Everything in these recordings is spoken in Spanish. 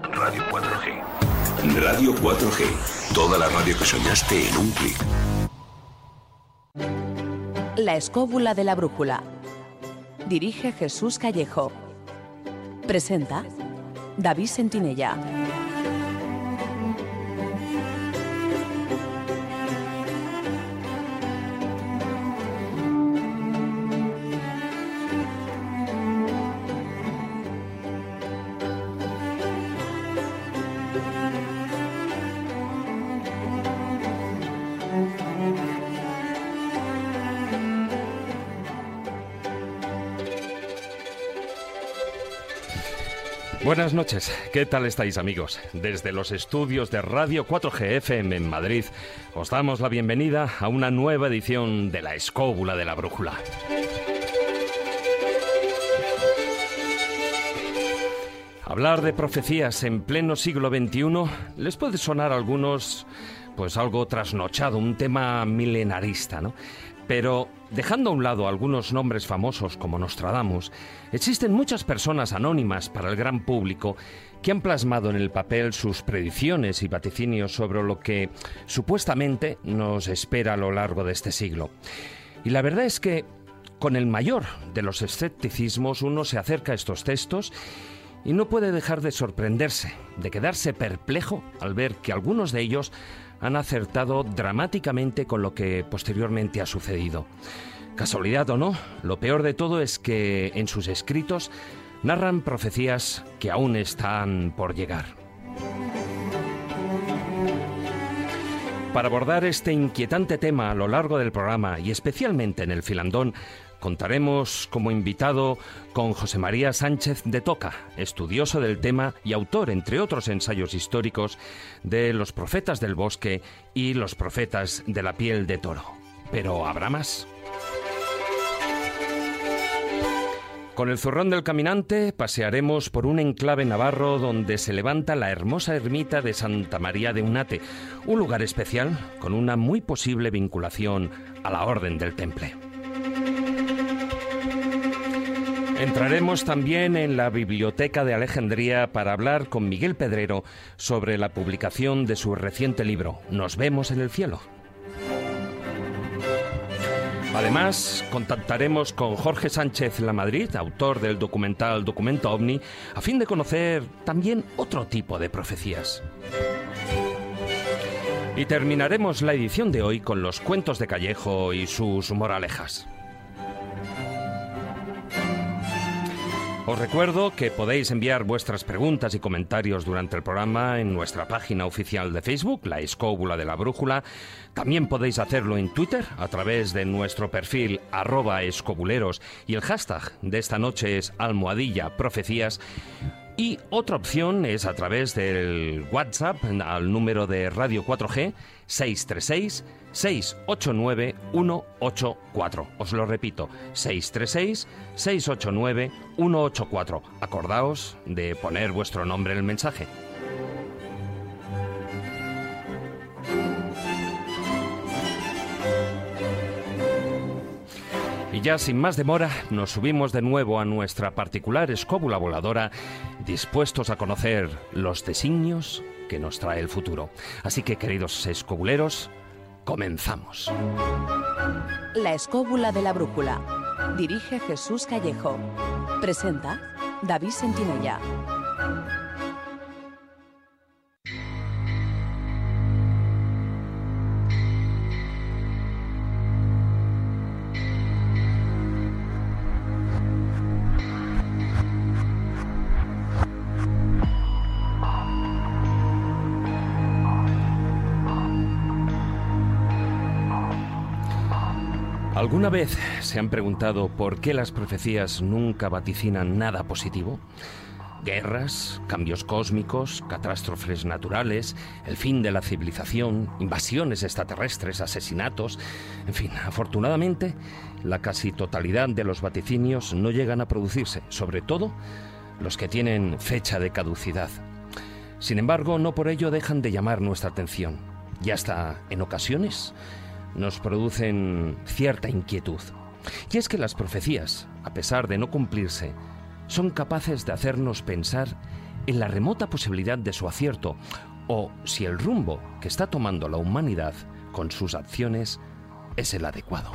Radio 4G. Radio 4G. Toda la radio que soñaste en un clic. La escóbula de la brújula. Dirige Jesús Callejo. Presenta David Sentinella. Buenas noches, ¿qué tal estáis amigos? Desde los estudios de Radio 4G FM en Madrid os damos la bienvenida a una nueva edición de La Escóbula de la Brújula. Hablar de profecías en pleno siglo XXI les puede sonar a algunos pues algo trasnochado, un tema milenarista, ¿no? Pero dejando a un lado algunos nombres famosos como Nostradamus, existen muchas personas anónimas para el gran público que han plasmado en el papel sus predicciones y vaticinios sobre lo que supuestamente nos espera a lo largo de este siglo. Y la verdad es que con el mayor de los escepticismos uno se acerca a estos textos y no puede dejar de sorprenderse, de quedarse perplejo al ver que algunos de ellos han acertado dramáticamente con lo que posteriormente ha sucedido. Casualidad o no, lo peor de todo es que en sus escritos narran profecías que aún están por llegar. Para abordar este inquietante tema a lo largo del programa y especialmente en el filandón, Contaremos como invitado con José María Sánchez de Toca, estudioso del tema y autor, entre otros ensayos históricos, de Los Profetas del Bosque y Los Profetas de la Piel de Toro. Pero ¿habrá más? Con el zurrón del caminante pasearemos por un enclave navarro donde se levanta la hermosa ermita de Santa María de Unate, un lugar especial con una muy posible vinculación a la Orden del Temple. Entraremos también en la Biblioteca de Alejandría para hablar con Miguel Pedrero sobre la publicación de su reciente libro, Nos vemos en el cielo. Además, contactaremos con Jorge Sánchez Lamadrid, autor del documental Documento OVNI, a fin de conocer también otro tipo de profecías. Y terminaremos la edición de hoy con los cuentos de Callejo y sus moralejas. Os recuerdo que podéis enviar vuestras preguntas y comentarios durante el programa en nuestra página oficial de Facebook, La Escóbula de la Brújula. También podéis hacerlo en Twitter a través de nuestro perfil arroba escobuleros y el hashtag de esta noche es almohadilla profecías. Y otra opción es a través del WhatsApp al número de Radio 4G 636 689 184. Os lo repito, 636 689 184. Acordaos de poner vuestro nombre en el mensaje. Y ya sin más demora, nos subimos de nuevo a nuestra particular escóbula voladora, dispuestos a conocer los designios que nos trae el futuro. Así que, queridos escobuleros, comenzamos. La escóbula de la brújula. Dirige Jesús Callejo. Presenta David Sentinella. ¿Alguna vez se han preguntado por qué las profecías nunca vaticinan nada positivo? Guerras, cambios cósmicos, catástrofes naturales, el fin de la civilización, invasiones extraterrestres, asesinatos. En fin, afortunadamente, la casi totalidad de los vaticinios no llegan a producirse, sobre todo los que tienen fecha de caducidad. Sin embargo, no por ello dejan de llamar nuestra atención. Y hasta, en ocasiones, nos producen cierta inquietud. Y es que las profecías, a pesar de no cumplirse, son capaces de hacernos pensar en la remota posibilidad de su acierto o si el rumbo que está tomando la humanidad con sus acciones es el adecuado.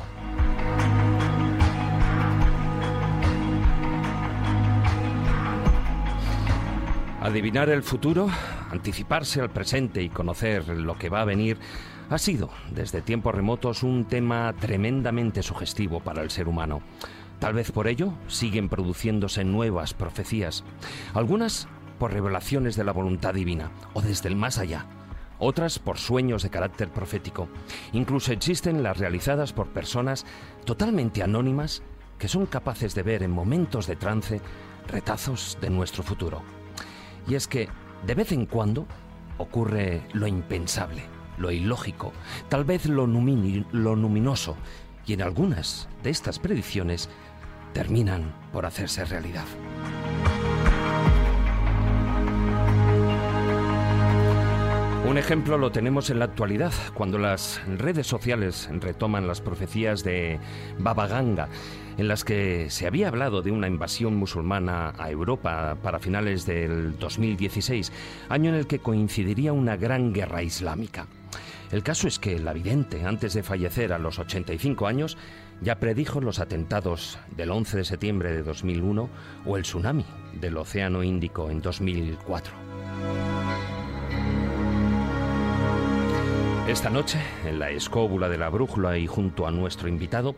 Adivinar el futuro, anticiparse al presente y conocer lo que va a venir ha sido, desde tiempos remotos, un tema tremendamente sugestivo para el ser humano. Tal vez por ello siguen produciéndose nuevas profecías, algunas por revelaciones de la voluntad divina o desde el más allá, otras por sueños de carácter profético. Incluso existen las realizadas por personas totalmente anónimas que son capaces de ver en momentos de trance retazos de nuestro futuro. Y es que, de vez en cuando, ocurre lo impensable, lo ilógico, tal vez lo, lo luminoso, y en algunas de estas predicciones terminan por hacerse realidad. Un ejemplo lo tenemos en la actualidad, cuando las redes sociales retoman las profecías de Baba Ganga, en las que se había hablado de una invasión musulmana a Europa para finales del 2016, año en el que coincidiría una gran guerra islámica. El caso es que la vidente, antes de fallecer a los 85 años, ya predijo los atentados del 11 de septiembre de 2001 o el tsunami del Océano Índico en 2004. Esta noche, en la escóbula de la brújula y junto a nuestro invitado,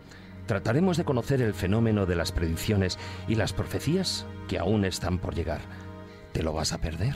trataremos de conocer el fenómeno de las predicciones y las profecías que aún están por llegar. ¿Te lo vas a perder?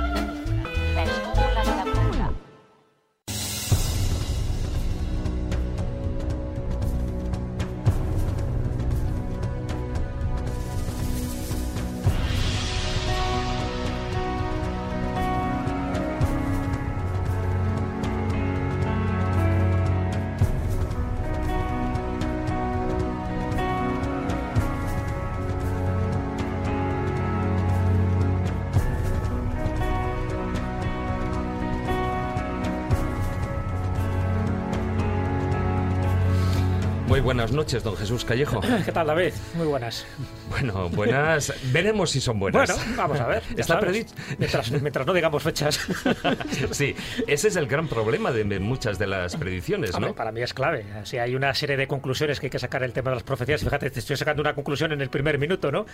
buenas noches, don Jesús Callejo. ¿Qué tal, David? Muy buenas. Bueno, buenas. Veremos si son buenas. Bueno, vamos a ver. Está predicho. Mientras, no digamos fechas. sí, ese es el gran problema de muchas de las predicciones, ¿no? para mí es clave. Si hay una serie de conclusiones que hay que sacar el tema de las profecías. Fíjate, te estoy sacando una conclusión en el primer minuto, ¿no?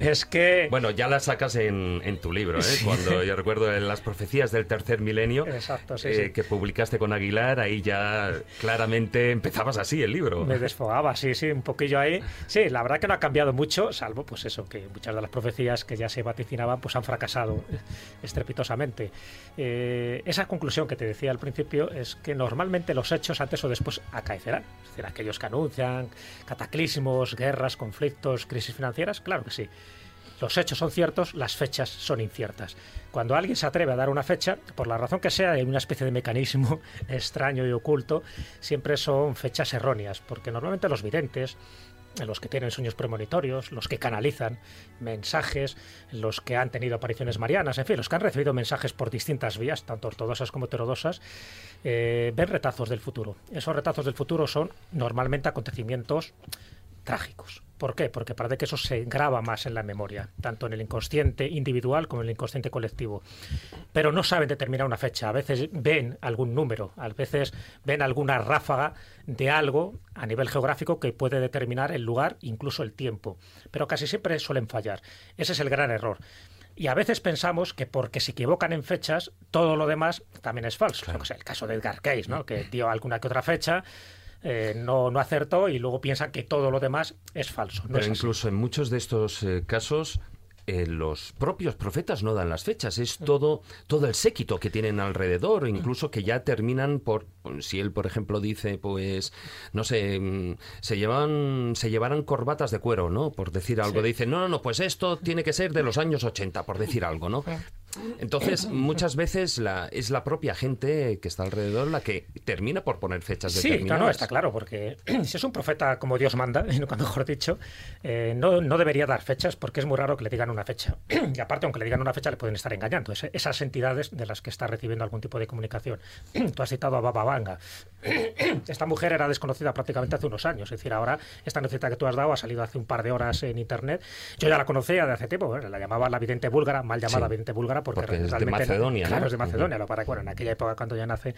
Es que. Bueno, ya la sacas en, tu libro, ¿eh? Cuando yo recuerdo en las profecías del tercer milenio. Exacto, sí, eh, Que publicaste con Aguilar, ahí ya claramente empezabas así el libro. Me desfogaba, sí, sí, un poquillo ahí. Sí, la verdad que no ha cambiado mucho, salvo pues eso, que muchas de las profecías que ya se vaticinaban pues han fracasado estrepitosamente. Eh, esa conclusión que te decía al principio es que normalmente los hechos antes o después acaecerán. Es decir, aquellos que anuncian cataclismos, guerras, conflictos, crisis financieras, claro que sí. Los hechos son ciertos, las fechas son inciertas. Cuando alguien se atreve a dar una fecha, por la razón que sea, hay una especie de mecanismo extraño y oculto, siempre son fechas erróneas, porque normalmente los videntes, los que tienen sueños premonitorios, los que canalizan mensajes, los que han tenido apariciones marianas, en fin, los que han recibido mensajes por distintas vías, tanto ortodoxas como heterodoxas, eh, ven retazos del futuro. Esos retazos del futuro son normalmente acontecimientos trágicos. ¿Por qué? Porque parece que eso se graba más en la memoria, tanto en el inconsciente individual como en el inconsciente colectivo. Pero no saben determinar una fecha. A veces ven algún número, a veces ven alguna ráfaga de algo a nivel geográfico que puede determinar el lugar, incluso el tiempo. Pero casi siempre suelen fallar. Ese es el gran error. Y a veces pensamos que porque se equivocan en fechas, todo lo demás también es falso. el caso de Edgar Case, ¿no? que dio alguna que otra fecha eh, no, no acertó y luego piensa que todo lo demás es falso. Pero incluso en muchos de estos eh, casos eh, los propios profetas no dan las fechas, es todo, todo el séquito que tienen alrededor, incluso que ya terminan por, si él, por ejemplo, dice, pues, no sé, mm, se llevan, se llevarán corbatas de cuero, ¿no? Por decir algo, dice, no, no, no, pues esto tiene que ser de los años 80, por decir algo, ¿no? Entonces, muchas veces la, es la propia gente que está alrededor la que termina por poner fechas sí, determinadas. Sí, no, está claro, porque si es un profeta como Dios manda, nunca mejor dicho, eh, no, no, debería dar fechas porque es muy raro que le digan una fecha. y aparte, aunque le digan una fecha, le pueden estar engañando. Es, esas entidades de las que está recibiendo algún tipo de comunicación. Tú has citado a Baba Vanga. Esta mujer era desconocida prácticamente hace unos años. Es decir, ahora esta noticia que tú has dado ha salido hace un par de horas en internet. Yo ya la conocía de hace tiempo, la llamaba la vidente búlgara, mal llamada sí, vidente búlgara, porque, porque es de Macedonia. Claro, ¿no? es de Macedonia. Lo para, bueno, en aquella época cuando ya nace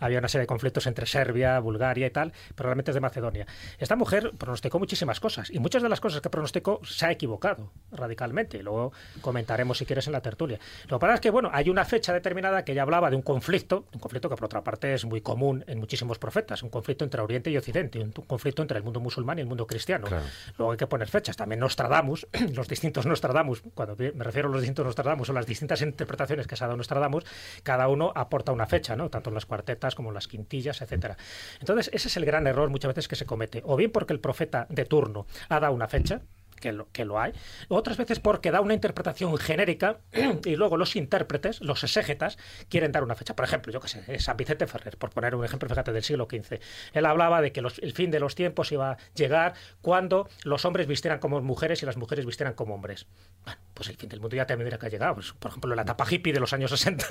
había una serie de conflictos entre Serbia, Bulgaria y tal, pero realmente es de Macedonia. Esta mujer pronosticó muchísimas cosas y muchas de las cosas que pronosticó se ha equivocado radicalmente. Luego comentaremos si quieres en la tertulia. Lo que pasa es que, bueno, hay una fecha determinada que ella hablaba de un conflicto, un conflicto que por otra parte es muy común en muchísimos profetas, un conflicto entre Oriente y Occidente, un conflicto entre el mundo musulmán y el mundo cristiano. Claro. Luego hay que poner fechas. También Nostradamus, los distintos Nostradamus, cuando me refiero a los distintos Nostradamus, son las distintas interpretaciones que se ha dado Nostradamus, cada uno aporta una fecha, ¿no? Tanto en las cuartetas como en las quintillas, etcétera. Entonces, ese es el gran error muchas veces que se comete. O bien porque el profeta de turno ha dado una fecha, que lo, que lo hay, otras veces porque da una interpretación genérica y luego los intérpretes, los exégetas, quieren dar una fecha. Por ejemplo, yo que sé, San Vicente Ferrer, por poner un ejemplo, fíjate, del siglo XV. Él hablaba de que los, el fin de los tiempos iba a llegar cuando los hombres vistieran como mujeres y las mujeres vistieran como hombres. Bueno, pues el fin del mundo ya tendría que ha llegado. Pues, por ejemplo, la etapa hippie de los años 60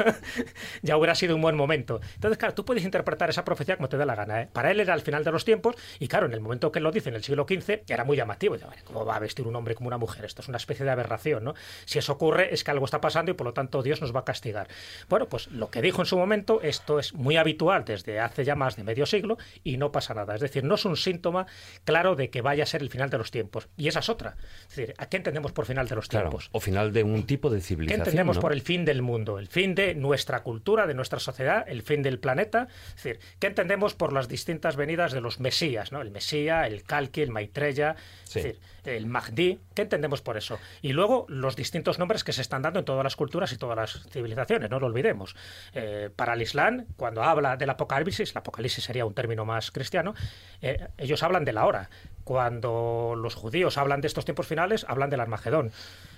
ya hubiera sido un buen momento. Entonces, claro, tú puedes interpretar esa profecía como te dé la gana. ¿eh? Para él era el final de los tiempos y, claro, en el momento que lo dice, en el siglo XV, era muy llamativo. Ya, ¿Cómo va a vestir un hombre como una mujer. Esto es una especie de aberración, ¿no? Si eso ocurre es que algo está pasando y por lo tanto Dios nos va a castigar. Bueno, pues lo que dijo en su momento, esto es muy habitual desde hace ya más de medio siglo y no pasa nada. Es decir, no es un síntoma claro de que vaya a ser el final de los tiempos. Y esa es otra. Es decir, ¿a qué entendemos por final de los claro, tiempos? O final de un tipo de civilización. ¿Qué entendemos ¿no? por el fin del mundo? El fin de nuestra cultura, de nuestra sociedad, el fin del planeta. Es decir, ¿qué entendemos por las distintas venidas de los mesías? ¿no? El mesía, el calqui, el maitreya, Sí. es decir, el Mahdi. ¿Qué entendemos por eso? Y luego los distintos nombres que se están dando en todas las culturas y todas las civilizaciones, no lo olvidemos. Eh, para el Islam, cuando habla del apocalipsis, el apocalipsis sería un término más cristiano, eh, ellos hablan de la hora. Cuando los judíos hablan de estos tiempos finales, hablan del Armagedón.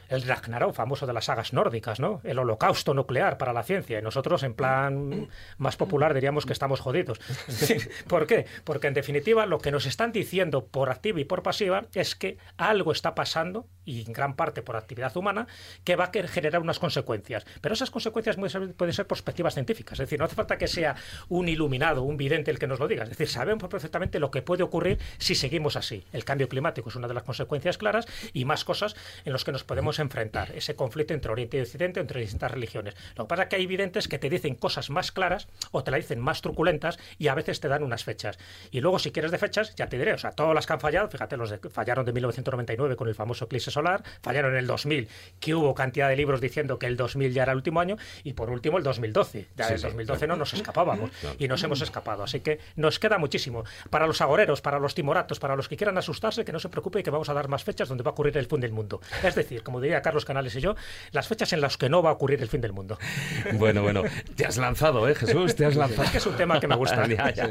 El Ragnarok, famoso de las sagas nórdicas, ¿no? El holocausto nuclear para la ciencia. Y nosotros, en plan más popular, diríamos que estamos jodidos. ¿Por qué? Porque, en definitiva, lo que nos están diciendo por activa y por pasiva es que algo está pasando, y en gran parte por actividad humana, que va a generar unas consecuencias. Pero esas consecuencias pueden ser perspectivas científicas. Es decir, no hace falta que sea un iluminado, un vidente el que nos lo diga. Es decir, sabemos perfectamente lo que puede ocurrir si seguimos así. El cambio climático es una de las consecuencias claras y más cosas en las que nos podemos enfrentar. Ese conflicto entre Oriente y Occidente, entre distintas religiones. Lo que pasa es que hay videntes que te dicen cosas más claras o te la dicen más truculentas y a veces te dan unas fechas. Y luego, si quieres de fechas, ya te diré. O sea, todas las que han fallado, fíjate, los de, fallaron de 1999 con el famoso eclipse solar, fallaron en el 2000, que hubo cantidad de libros diciendo que el 2000 ya era el último año, y por último el 2012. Ya Sí, del sí, 2012 claro. no nos escapábamos Claro. y nos hemos escapado. Así que nos queda muchísimo. Para los agoreros, para los timoratos, para los que quieran asustarse, que no se preocupe que vamos a dar más fechas donde va a ocurrir el fin del mundo. Es decir, como diría Carlos Canales y yo, las fechas en las que no va a ocurrir el fin del mundo. Bueno, bueno, te has lanzado, ¿eh, Jesús? Te has lanzado. Es que es un tema que me gusta. Ya, ya.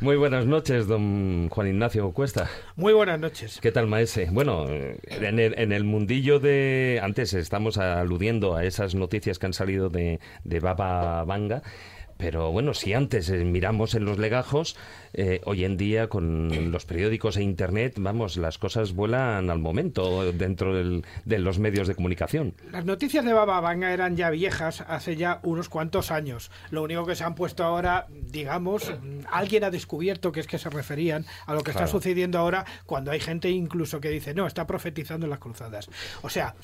Muy buenas noches, don Juan Ignacio Cuesta. Muy buenas noches. ¿Qué tal, maese? Bueno, en el, en el mundillo de... Antes estamos aludiendo a esas noticias que han salido de, de Baba Vanga. Pero bueno, si antes eh, miramos en los legajos, eh, hoy en día con los periódicos e internet, vamos, las cosas vuelan al momento dentro del- de los medios de comunicación. Las noticias de Baba Vanga eran ya viejas hace ya unos cuantos años. Lo único que se han puesto ahora, digamos, alguien ha descubierto que es que se referían a lo que Claro. está sucediendo ahora cuando hay gente incluso que dice, no, está profetizando en las cruzadas. O sea,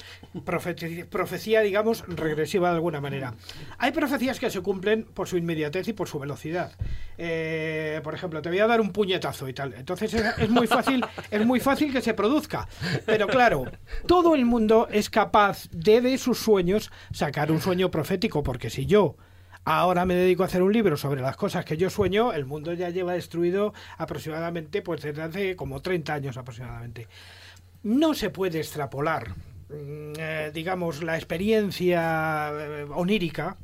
profeti- profecía, digamos, regresiva de alguna manera. Hay profecías que se cumplen por su inmediatez y por su velocidad. Eh, por ejemplo, te voy a dar un puñetazo y tal. Entonces es, muy fácil, es muy fácil que se produzca. Pero claro, todo el mundo es capaz de de sus sueños sacar un sueño profético, porque si yo ahora me dedico a hacer un libro sobre las cosas que yo sueño, el mundo ya lleva destruido aproximadamente, pues desde hace como 30 años aproximadamente. No se puede extrapolar, mm, eh, digamos, la experiencia eh, onírica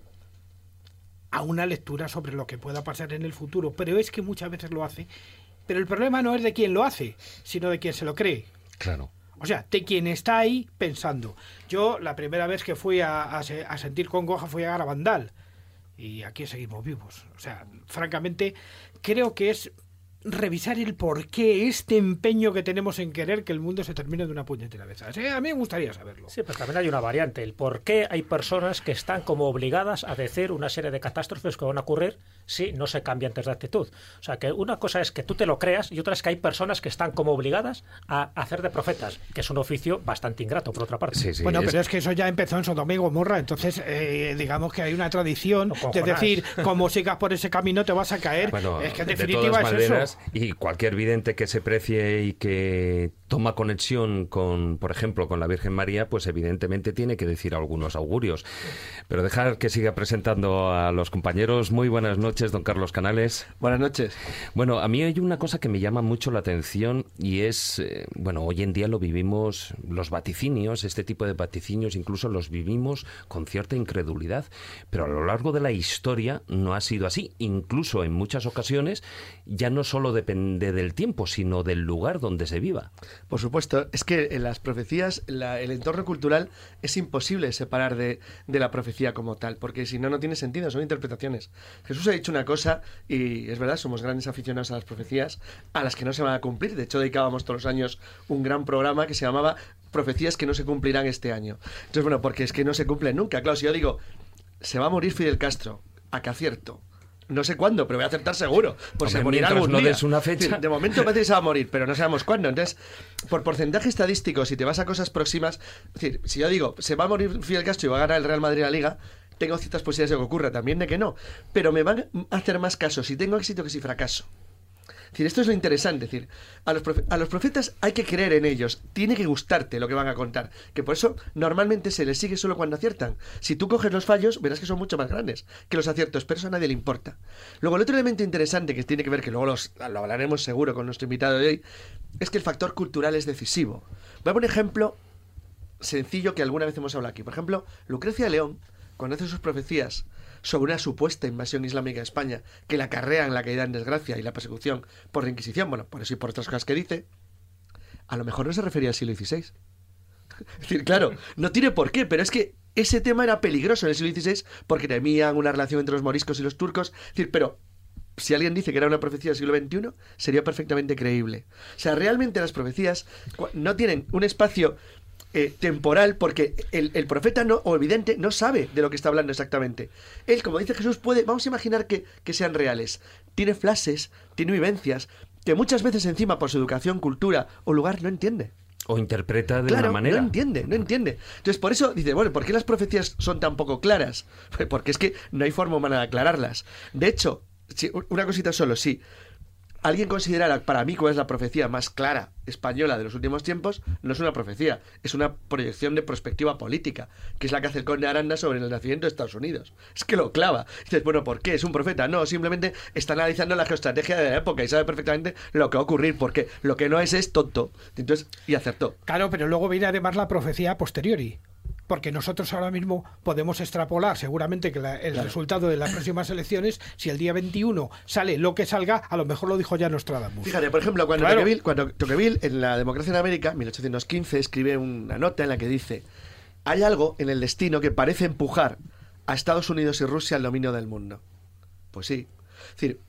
a una lectura sobre lo que pueda pasar en el futuro, pero es que muchas veces lo hace. Pero el problema no es de quién lo hace, sino de quién se lo cree. Claro. O sea, de quien está ahí pensando. Yo la primera vez que fui a, a se- a sentir congoja fui a Garabandal. Y aquí seguimos vivos. O sea, francamente, creo que es revisar el por qué este empeño que tenemos en querer que el mundo se termine de una puñetera vez. A mí me gustaría saberlo. Sí, pero también hay una variante, el por qué hay personas que están como obligadas a decir una serie de catástrofes que van a ocurrir si no se cambia antes de actitud. O sea, que una cosa es que tú te lo creas y otra es que hay personas que están como obligadas a hacer de profetas, que es un oficio bastante ingrato, por otra parte. Sí, sí. bueno, es- pero es que eso ya empezó en Sodoma y Gomorra, entonces eh, digamos que hay una tradición de Jonás. decir, como sigas por ese camino te vas a caer. Bueno, es que en de definitiva es eso. Y cualquier vidente que se precie y que toma conexión con, por ejemplo, con la Virgen María, pues evidentemente tiene que decir algunos augurios. Pero dejar que siga presentando a los compañeros. Muy buenas noches, don Carlos Canales. Buenas noches. Bueno, a mí hay una cosa que me llama mucho la atención y es, eh, bueno, hoy en día lo vivimos, los vaticinios, este tipo de vaticinios incluso los vivimos con cierta incredulidad, pero a lo largo de la historia no ha sido así. Incluso en muchas ocasiones ya no solo depende del tiempo, sino del lugar donde se viva. Por supuesto, es que en las profecías, la- el entorno cultural es imposible separar de, de la profecía como tal, porque si no, no tiene sentido, son interpretaciones. Jesús ha dicho una cosa, y es verdad, somos grandes aficionados a las profecías, a las que no se van a cumplir. De hecho, dedicábamos todos los años un gran programa que se llamaba Profecías que no se cumplirán este año. Entonces, bueno, porque es que no se cumplen nunca. Claro, si yo digo, se va a morir Fidel Castro, ¿a qué acierto? No sé cuándo, pero voy a acertar seguro. Por Hombre, se morirá algún no día. des una fecha. De momento parece que se va a morir, pero no sabemos cuándo. Entonces, por porcentaje estadístico, si te vas a cosas próximas, es decir, si yo digo, se va a morir Fidel Castro y va a ganar el Real Madrid la Liga, tengo ciertas posibilidades de que ocurra, también de que no. Pero me van a hacer más caso si tengo éxito que si fracaso. Es decir, esto es lo interesante. Es decir, a los, a los profetas hay que creer en ellos. Tiene que gustarte lo que van a contar. Que por eso normalmente se les sigue solo cuando aciertan. Si tú coges los fallos, verás que son mucho más grandes que los aciertos, pero eso a nadie le importa. Luego, el otro elemento interesante que tiene que ver, que luego los- lo hablaremos seguro con nuestro invitado de hoy, es que el factor cultural es decisivo. Voy a poner un ejemplo sencillo que alguna vez hemos hablado aquí. Por ejemplo, Lucrecia León, cuando hace sus profecías sobre una supuesta invasión islámica a España que la acarrean la caída en desgracia y la persecución por la Inquisición, bueno, por eso y por otras cosas que dice, a lo mejor no se refería al siglo XVI. Es decir, claro, no tiene por qué, pero es que ese tema era peligroso en el siglo XVI porque temían una relación entre los moriscos y los turcos. Es decir, pero si alguien dice que era una profecía del siglo XXI, sería perfectamente creíble. O sea, realmente las profecías no tienen un espacio eh, temporal porque el, el profeta no, o evidente no sabe de lo que está hablando exactamente. Él, como dice Jesús, puede, vamos a imaginar que, que sean reales. Tiene flashes, tiene vivencias, que muchas veces encima por su educación, cultura o lugar no entiende. O interpreta de Claro, una manera. no entiende, no entiende. Entonces, por eso dice, bueno, ¿por qué las profecías son tan poco claras? Porque es que no hay forma humana de aclararlas. De hecho, una cosita solo, sí. Alguien considerara para mí cuál es la profecía más clara española de los últimos tiempos, no es una profecía, es una proyección de perspectiva política, que es la que hace el conde Aranda sobre el nacimiento de Estados Unidos. Es que lo clava. Dices, bueno, ¿por qué? ¿Es un profeta? No, simplemente está analizando la geoestrategia de la época y sabe perfectamente lo que va a ocurrir, porque lo que no es es tonto. Entonces, y acertó. Claro, pero luego viene además la profecía posteriori. Porque nosotros ahora mismo podemos extrapolar seguramente que la- el resultado de las próximas elecciones, si el día 21 sale lo que salga, a lo mejor lo dijo ya Nostradamus. Fíjate, por ejemplo, cuando, Claro. Tocqueville, cuando Tocqueville, en la democracia en América, 1815, escribe una nota en la que dice: Hay algo en el destino que parece empujar a Estados Unidos y Rusia al dominio del mundo. Pues sí. Es decir,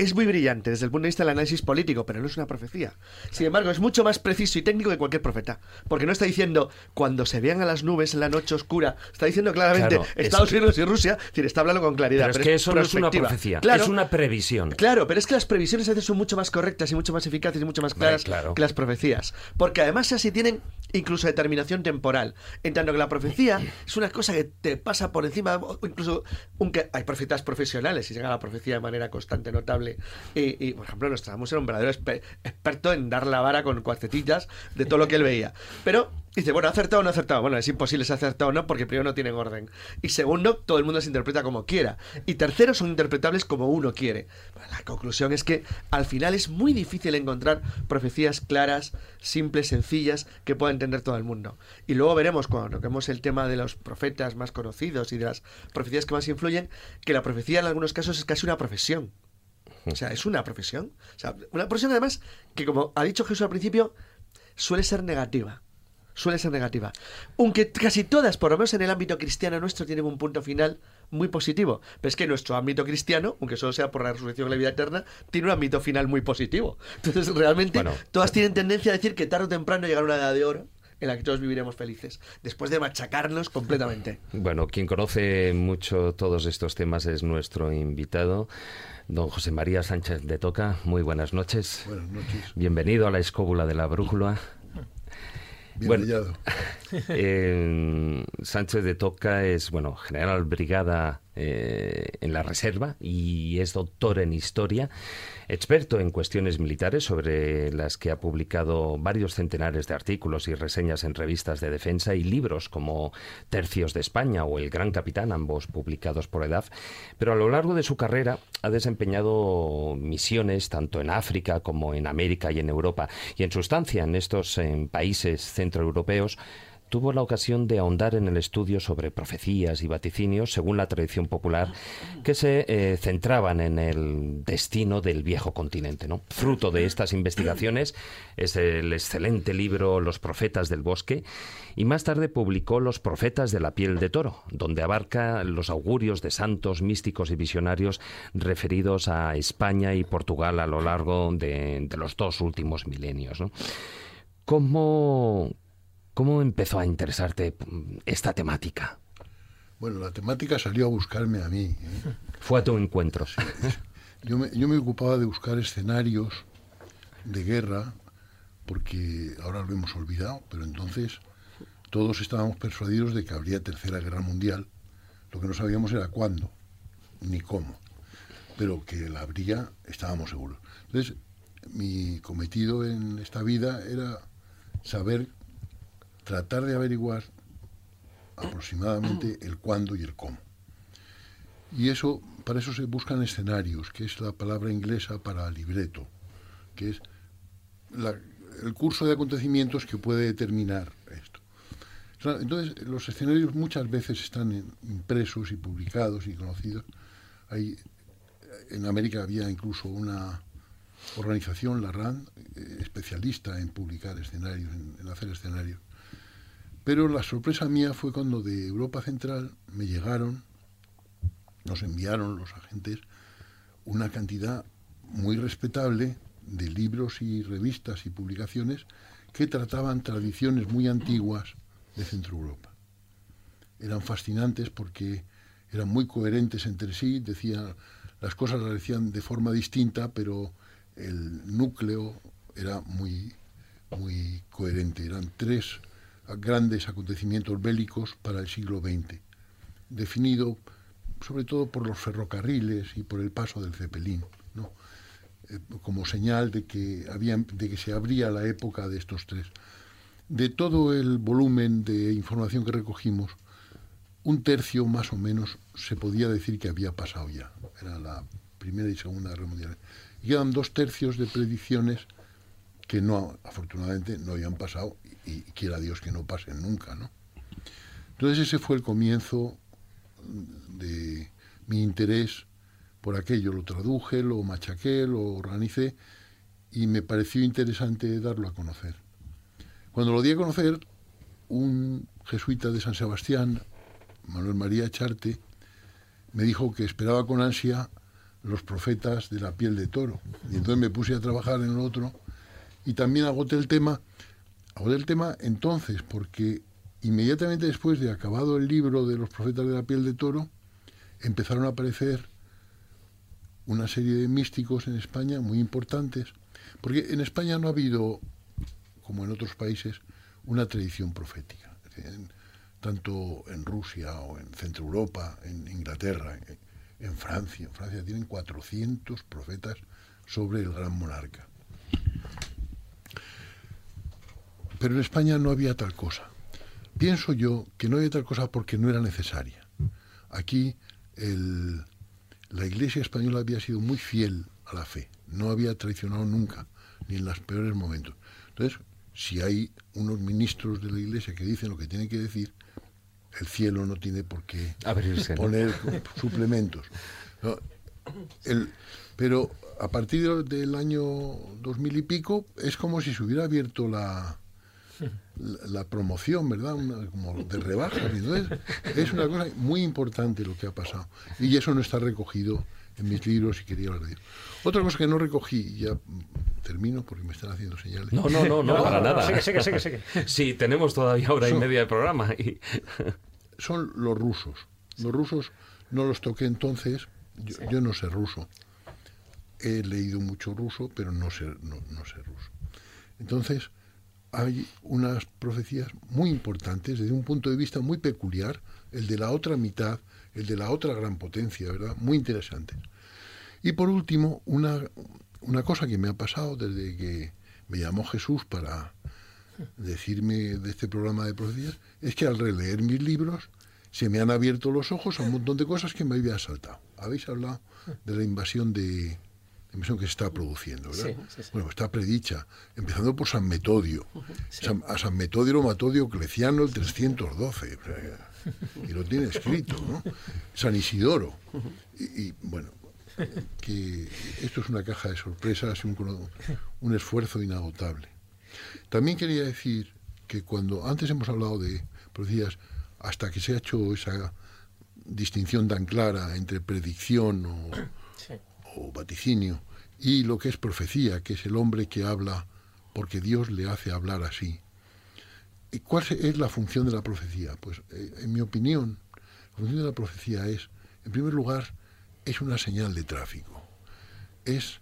es muy brillante desde el punto de vista del análisis político, pero no es una profecía. Sin embargo, es mucho más preciso y técnico que cualquier profeta. Porque no está diciendo cuando se vean a las nubes en la noche oscura. Está diciendo claramente Claro, Estados Unidos y Rusia. Es decir, está hablando con claridad. Pero es que eso no es una profecía, Claro, es una previsión. Claro, pero es que las previsiones a veces son mucho más correctas y mucho más eficaces y mucho más claras claro. que las profecías. Porque además así tienen incluso determinación temporal. En tanto que la profecía es una cosa que te pasa por encima, incluso aunque hay profetas profesionales y llega la profecía de manera constante, notable. Y, y, por ejemplo, Nostradamus era un verdadero experto en dar la vara con cuartetitas de todo lo que él veía. Pero dice, bueno, ¿ha acertado o no acertado? Bueno, es imposible si acertado o no, porque primero no tienen orden. Y segundo, todo el mundo se interpreta como quiera. Y tercero, son interpretables como uno quiere. La conclusión es que al final es muy difícil encontrar profecías claras, simples, sencillas, que pueda entender todo el mundo. Y luego veremos, cuando toquemos el tema de los profetas más conocidos y de las profecías que más influyen, que la profecía en algunos casos es casi una profesión. O sea, es una profesión. O sea, una profesión además que, como ha dicho Jesús al principio, suele ser negativa. suele ser negativa. Aunque casi todas, por lo menos en el ámbito cristiano nuestro, tienen un punto final muy positivo. Pero es que nuestro ámbito cristiano, aunque solo sea por la resurrección y la vida eterna, tiene un ámbito final muy positivo. Entonces, realmente, Bueno. todas tienen tendencia a decir que tarde o temprano llegará una edad de oro en la que todos viviremos felices, después de machacarnos completamente. Bueno, quien conoce mucho todos estos temas es nuestro invitado, don José María Sánchez de Toca. Muy buenas noches. Buenas noches. Bienvenido a la escóbula de la brújula. Bien Bueno. Eh, Sánchez de Toca es, bueno, general brigada eh, en la reserva y es doctor en historia, experto en cuestiones militares sobre las que ha publicado varios centenares de artículos y reseñas en revistas de defensa y libros como Tercios de España o El Gran Capitán, ambos publicados por EDAF. Pero a lo largo de su carrera ha desempeñado misiones tanto en África como en América y en Europa. Y en su estancia en estos países centroeuropeos, tuvo la ocasión de ahondar en el estudio sobre profecías y vaticinios, según la tradición popular, que se eh, centraban en el destino del viejo continente. ¿no? Fruto de estas investigaciones es el excelente libro Los profetas del bosque, y más tarde publicó Los profetas de la piel de toro, donde abarca los augurios de santos, místicos y visionarios referidos a España y Portugal a lo largo de, de los dos últimos milenios. ¿no? ¿Cómo, ¿Cómo empezó a interesarte mm, esta temática? Bueno, la temática salió a buscarme a mí. ¿eh? Fue a tu encuentro. Yo, me, yo me ocupaba de buscar escenarios de guerra, porque ahora lo hemos olvidado, pero entonces todos estábamos persuadidos de que habría tercera guerra mundial. Lo que no sabíamos era cuándo, ni cómo. Pero que la habría, estábamos seguros. Entonces, mi cometido en esta vida era saber, tratar de averiguar aproximadamente el cuándo y el cómo. Y eso, para eso se buscan escenarios, que es la palabra inglesa para libreto, que es el curso de acontecimientos que puede determinar esto. Entonces, los escenarios muchas veces están impresos y publicados y conocidos. Hay, en América había incluso una organización, la RAND, eh, especialista en publicar escenarios, en, en hacer escenarios. Pero la sorpresa mía fue cuando de Europa Central me llegaron, nos enviaron los agentes, una cantidad muy respetable de libros y revistas y publicaciones que trataban tradiciones muy antiguas de Centro Europa. Eran fascinantes porque eran muy coherentes entre sí, decían las cosas las decían de forma distinta, pero el núcleo era muy muy coherente. Eran tres grandes acontecimientos bélicos para el siglo XX, definido sobre todo por los ferrocarriles y por el paso del Zeppelin, ¿no? Eh, como señal de que, había, de que se abría la época de estos tres. De todo el volumen de información que recogimos, un tercio más o menos se podía decir que había pasado ya. Era la Primera y Segunda Guerra Mundial. Y quedan dos tercios de predicciones que no, afortunadamente, no habían pasado y, quiera Dios que no pasen nunca, ¿no? Entonces ese fue el comienzo de mi interés por aquello. Lo traduje, lo machaqué, lo organicé y me pareció interesante darlo a conocer. Cuando lo di a conocer, un jesuita de San Sebastián, Manuel María Echarte, me dijo que esperaba con ansia los profetas de la piel de toro. Y entonces me puse a trabajar en el otro y también agoté el tema. Agoté el tema entonces porque inmediatamente después de acabado el libro de los profetas de la piel de toro, empezaron a aparecer una serie de místicos en España muy importantes, porque en España no ha habido, como en otros países, una tradición profética. Tanto en Rusia o en Centro Europa, en Inglaterra, en, en Francia. En Francia tienen 400 profetas sobre el gran monarca. Pero en España no había tal cosa. Pienso yo que no había tal cosa porque no era necesaria. Aquí el- la Iglesia española había sido muy fiel a la fe, no había traicionado nunca, ni en los peores momentos. Entonces, si hay unos ministros de la Iglesia que dicen lo que tienen que decir, el cielo no tiene por qué Abrirse, ¿no? poner suplementos. No, el- pero a partir del año 2000 y pico es como si se hubiera abierto la, la, la promoción, ¿verdad? Una- como de rebajas. Entonces, es una cosa muy importante lo que ha pasado. Y eso no está recogido en mis libros y quería hablar de ello. Otra cosa que no recogí, ya termino porque me están haciendo señales. No, no, no, no, para nada. Sigue, sigue, sigue, sigue. Sí, tenemos todavía hora y media de programa. Y... son los rusos. Los rusos no los toqué entonces. Yo, yo no sé ruso. He leído mucho ruso, pero no sé, no, no sé ruso. Entonces, hay unas profecías muy importantes desde un punto de vista muy peculiar, el de la otra mitad, el de la otra gran potencia, ¿verdad? Muy interesantes. Y por último, una, una cosa que me ha pasado desde que me llamó Jesús para decirme de este programa de profecías es que al releer mis libros se me han abierto los ojos a un montón de cosas que me había saltado. Habéis hablado de la invasión de la que se está produciendo, ¿verdad? Sí, sí, sí. Bueno, está predicha, empezando por San Metodio. San- a San Metodio lo mató Diocleciano el 312, o sea, y lo tiene escrito, ¿no? San Isidoro. Y, y, bueno, que esto es una caja de sorpresas y un, esfuerzo inagotable. También quería decir que cuando antes hemos hablado de profecías, hasta que se ha hecho esa distinción tan clara entre predicción o. o vaticinio y lo que es profecía, que es el hombre que habla porque Dios le hace hablar así. ¿Y cuál es la función de la profecía? Pues eh, en mi opinión, la función de la profecía es, en primer lugar, es una señal de tráfico. Es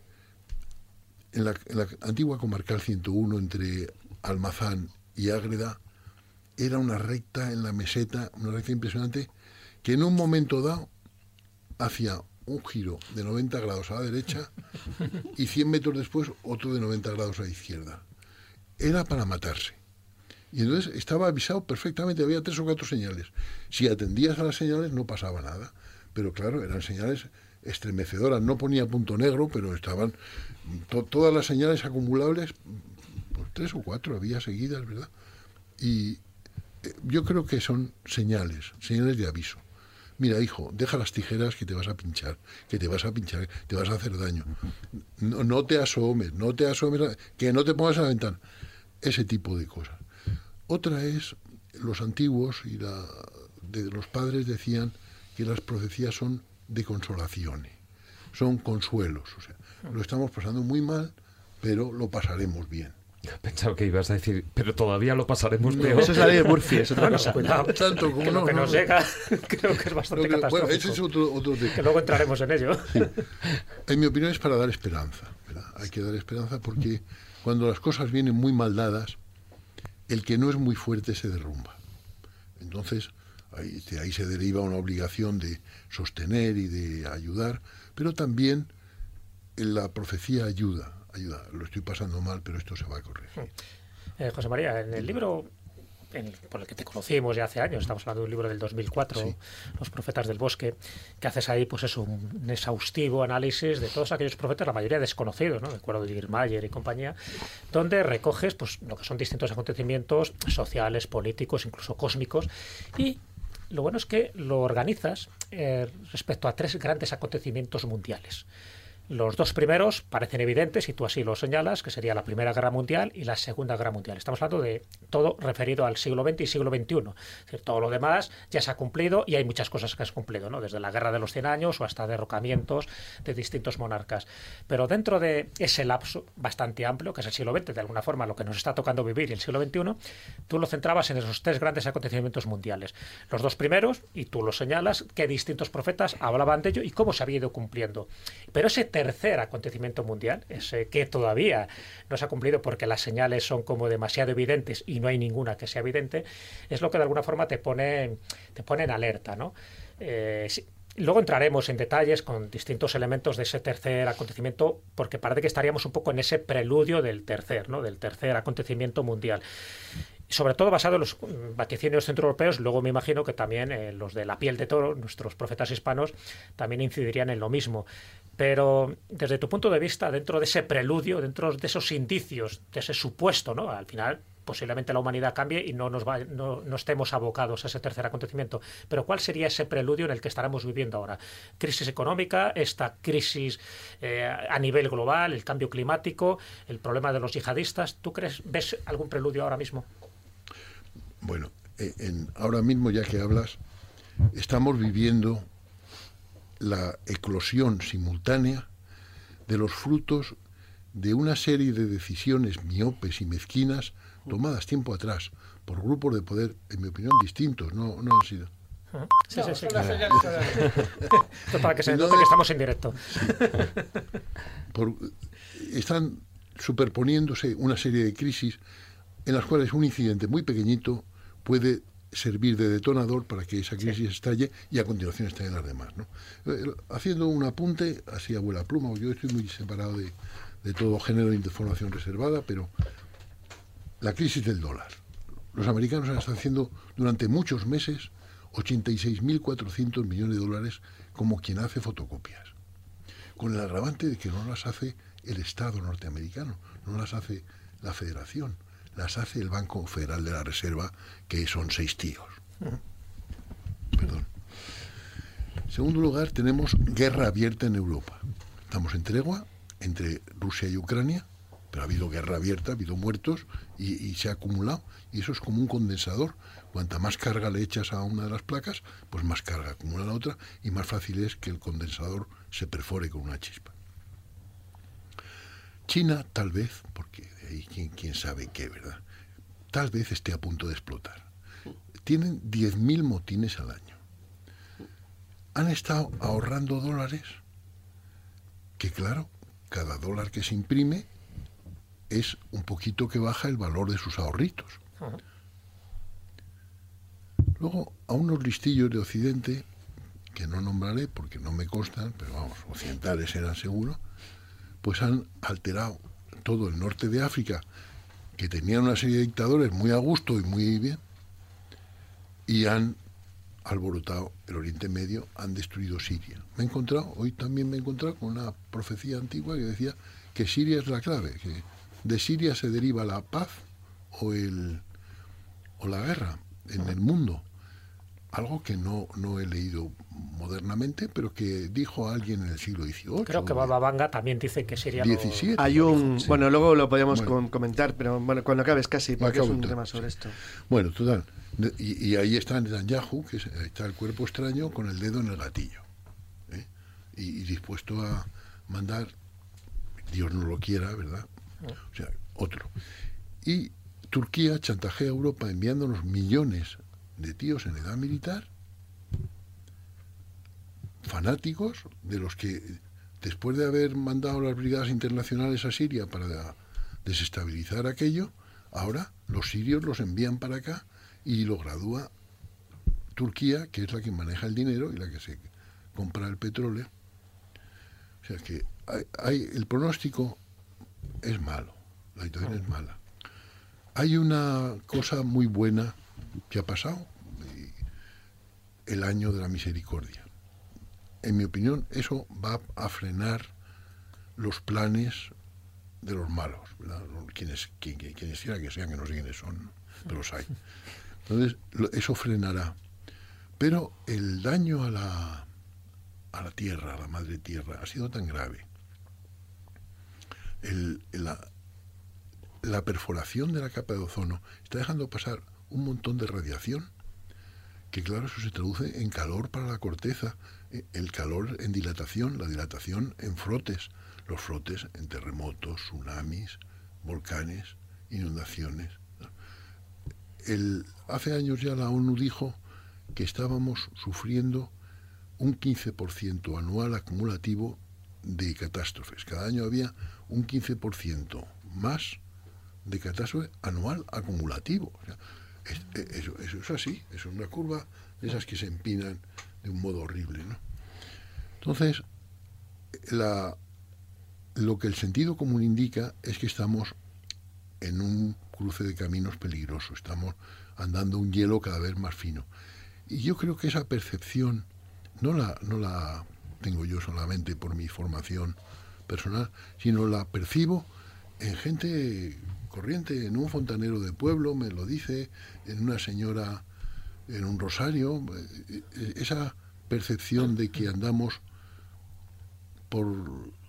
en la, en la antigua comarcal 101 entre Almazán y Ágreda, era una recta en la meseta, una recta impresionante, que en un momento dado hacía un giro de 90 grados a la derecha y 100 metros después otro de 90 grados a la izquierda. Era para matarse. Y entonces estaba avisado perfectamente, había tres o cuatro señales. Si atendías a las señales no pasaba nada. Pero claro, eran señales estremecedoras. No ponía punto negro, pero estaban to- todas las señales acumulables, pues tres o cuatro había seguidas, ¿verdad? Y eh, yo creo que son señales, señales de aviso. Mira, hijo, deja las tijeras que te vas a pinchar, que te vas a pinchar, te vas a hacer daño. No, te asomes, no te asomes, que no te pongas a la ventana. Ese tipo de cosas. Otra es, los antiguos y los padres decían que las profecías son de consolaciones, son consuelos. O sea, lo estamos pasando muy mal, pero lo pasaremos bien. Pensaba que ibas a decir, pero todavía lo pasaremos No, peor. eso es la ley de Murphy, es otra Bueno, cosa. Tanto como que no, lo que no, nos no. llega creo que es bastante que- bueno, catastrófico. ese es otro, otro tema. Que luego entraremos en ello. En mi opinión es para dar esperanza. ¿verdad? Hay que dar esperanza porque cuando las cosas vienen muy mal dadas, el que no es muy fuerte se derrumba. Entonces, ahí, de ahí se deriva una obligación de sostener y de ayudar, pero también la profecía ayuda, ayuda. Lo estoy pasando mal, pero esto se va a corregir. Eh, José María, en el libro en el- por el que te conocimos ya hace años, estamos hablando de un libro del 2004, Sí. Los Profetas del Bosque, que haces ahí pues eso, un exhaustivo análisis de todos aquellos profetas, la mayoría desconocidos, ¿no? Me acuerdo de Irmayer y compañía, donde recoges pues lo que son distintos acontecimientos sociales, políticos, incluso cósmicos, y lo bueno es que lo organizas eh, respecto a tres grandes acontecimientos mundiales. Los dos primeros parecen evidentes y tú así lo señalas, que sería la Primera Guerra Mundial y la Segunda Guerra Mundial. Estamos hablando de todo referido al siglo XX y siglo XXI. Es decir, todo lo demás ya se ha cumplido y hay muchas cosas que has cumplido, ¿no? desde la Guerra de los Cien Años o hasta derrocamientos de distintos monarcas. Pero dentro de ese lapso bastante amplio, que es el siglo XX, de alguna forma lo que nos está tocando vivir y el siglo XXI, tú lo centrabas en esos tres grandes acontecimientos mundiales. Los dos primeros, y tú lo señalas, que distintos profetas hablaban de ello y cómo se había ido cumpliendo. Pero ese tercer acontecimiento mundial, ese que todavía no se ha cumplido porque las señales son como demasiado evidentes y no hay ninguna que sea evidente, es lo que de alguna forma te pone, te pone en alerta, ¿no? Eh, Luego entraremos en detalles con distintos elementos de ese tercer acontecimiento, porque parece que estaríamos un poco en ese preludio del tercer, ¿no? del tercer acontecimiento mundial. Sobre todo basado en los mm, vaticinios centroeuropeos, luego me imagino que también eh, los de la piel de toro, nuestros profetas hispanos, también incidirían en lo mismo. Pero desde tu punto de vista, dentro de ese preludio, dentro de esos indicios, de ese supuesto, ¿no? Al final posiblemente la humanidad cambie y no nos va, no, no estemos abocados a ese tercer acontecimiento. Pero ¿cuál sería ese preludio en el que estaremos viviendo ahora? Crisis económica, esta crisis eh, a nivel global, el cambio climático, el problema de los yihadistas. ¿Tú crees, ves algún preludio ahora mismo? Bueno, eh, en, ahora mismo ya que hablas, estamos viviendo la eclosión simultánea de los frutos de una serie de decisiones miopes y mezquinas tomadas tiempo atrás por grupos de poder, en mi opinión, distintos, no, no han sido. Sí, sí, sí. Esto para que se note que estamos en directo. Por- están superponiéndose una serie de crisis en las cuales un incidente muy pequeñito puede servir de detonador para que esa crisis estalle y a continuación estallen las demás. ¿no? Eh, Haciendo un apunte, así a vuela pluma, yo estoy muy separado de, de todo género de información reservada, pero la crisis del dólar. Los americanos han estado haciendo durante muchos meses 86.400 millones de dólares como quien hace fotocopias con el agravante de que no las hace el Estado norteamericano, no las hace la Federación, las hace el Banco Federal de la Reserva, que son seis tíos. Perdón. En segundo lugar, tenemos guerra abierta en Europa. Estamos en tregua entre Rusia y Ucrania, pero ha habido guerra abierta, ha habido muertos y, se ha acumulado. Y eso es como un condensador. Cuanta más carga le echas a una de las placas, pues más carga acumula la otra y más fácil es que el condensador se perfore con una chispa. China, tal vez, porque quién, quién sabe qué, ¿verdad? Tal vez esté a punto de explotar. Tienen 10.000 motines al año. Han estado ahorrando dólares que, claro, cada dólar que se imprime es un poquito que baja el valor de sus ahorritos. Luego, a unos listillos de Occidente, que no nombraré porque no me constan, pero vamos, occidentales eran seguro, pues han alterado todo el norte de África, que tenía una serie de dictadores muy a gusto y muy bien, y han alborotado el Oriente Medio, han destruido Siria. Me he encontrado, hoy también me he encontrado con una profecía antigua que decía que Siria es la clave, que de Siria se deriva la paz o, el, o la guerra en el mundo. Algo que no, no he leído modernamente, pero que dijo alguien en el siglo XVIII. Creo que Baba Vanga también dice que sería lo- 17. Hay un. Bueno, luego lo Bueno. com- comentar, pero bueno, cuando acabes casi, porque es un tema sobre esto. Bueno, total. Y, y ahí está Netanyahu, que es- ahí está el cuerpo extraño con el dedo en el gatillo. ¿eh? Y, y dispuesto a mandar, Dios no lo quiera, ¿verdad? O sea, otro. Y Turquía chantajea a Europa enviándonos millones de tíos en edad militar, fanáticos, de los que después de haber mandado las brigadas internacionales a Siria para desestabilizar aquello, ahora los sirios los envían para acá y lo gradúa Turquía, que es la que maneja el dinero y la que se compra el petróleo. O sea que hay, hay- el pronóstico es malo, la situación es mala. Hay una cosa muy buena que ha pasado, el año de la misericordia. En mi opinión, eso va a frenar los planes de los malos, ¿verdad? Quienes, quien- quien- quienes quiera que sean, que no sé quiénes son, pero los hay. Entonces, eso frenará. Pero el daño a la, a la tierra, a la madre tierra, ha sido tan grave. La, la perforación de la capa de ozono está dejando pasar un montón de radiación que claro, eso se traduce en calor para la corteza, el calor en dilatación, la dilatación en frotes, los frotes en terremotos, tsunamis, volcanes, inundaciones. El, hace años ya la ONU dijo que estábamos sufriendo un 15% anual acumulativo de catástrofes. Cada año había un 15% más de catástrofe anual acumulativo. Eso, eso es así, es una curva de esas que se empinan de un modo horrible. ¿no? Entonces, lo que el sentido común indica es que estamos en un cruce de caminos peligroso, estamos andando un hielo cada vez más fino. Y yo creo que esa percepción no la, no la tengo yo solamente por mi formación personal, sino la percibo en gente corriente, en un fontanero de pueblo, me lo dice, en una señora, en un rosario, eh, eh, esa percepción de que andamos por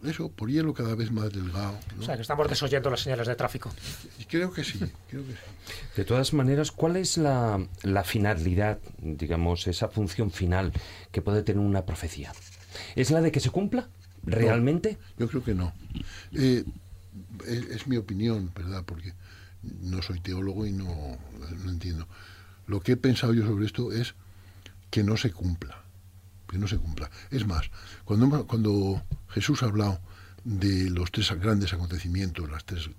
eso, por hielo cada vez más delgado. ¿no? O sea, que estamos desoyendo las señales de tráfico. Creo que sí, creo que sí. De todas maneras, ¿cuál es la, la finalidad, digamos, esa función final que puede tener una profecía? ¿Es la de que se cumpla realmente? Yo creo que no. Eh, es, es mi opinión, ¿verdad? Porque no soy teólogo y no, no entiendo. Lo que he pensado yo sobre esto es que no se cumpla. Que no se cumpla. Es más, cuando, cuando Jesús ha hablado de los tres grandes acontecimientos, las tres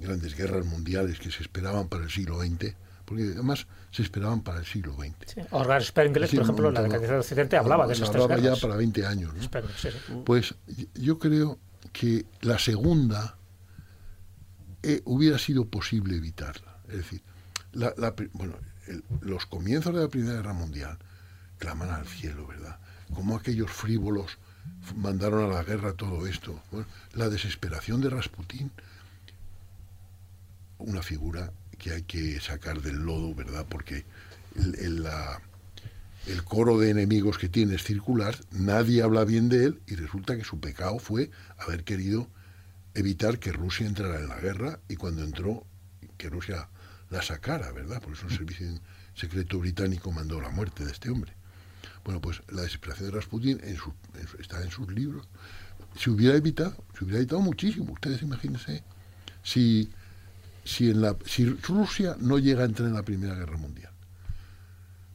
grandes guerras mundiales que se esperaban para el siglo XX, porque además se esperaban para el siglo XX. Sí. Oscar Spengler, por ejemplo, no, la del Occidente, hablaba de esas tres hablaba guerras. ya para 20 años. ¿no? Spengler, sí, sí. Pues yo creo que la segunda eh, hubiera sido posible evitarla. Es decir, la- la bueno, los comienzos de la Primera Guerra Mundial claman al cielo, ¿verdad? Como aquellos frívolos mandaron a la guerra todo esto. La desesperación de Rasputín, una figura que hay que sacar del lodo, ¿verdad? Porque el, el coro de enemigos que tiene es circular, nadie habla bien de él y resulta que su pecado fue haber querido evitar que Rusia entrara en la guerra y cuando entró, que Rusia la sacara, ¿verdad? Por eso el servicio secreto británico mandó la muerte de este hombre. Bueno, pues la desesperación de Rasputin en su- en su- está en sus libros. Se hubiera evitado, se hubiera evitado muchísimo. Ustedes imagínense si, si, en la, si Rusia no llega a entrar en la Primera Guerra Mundial.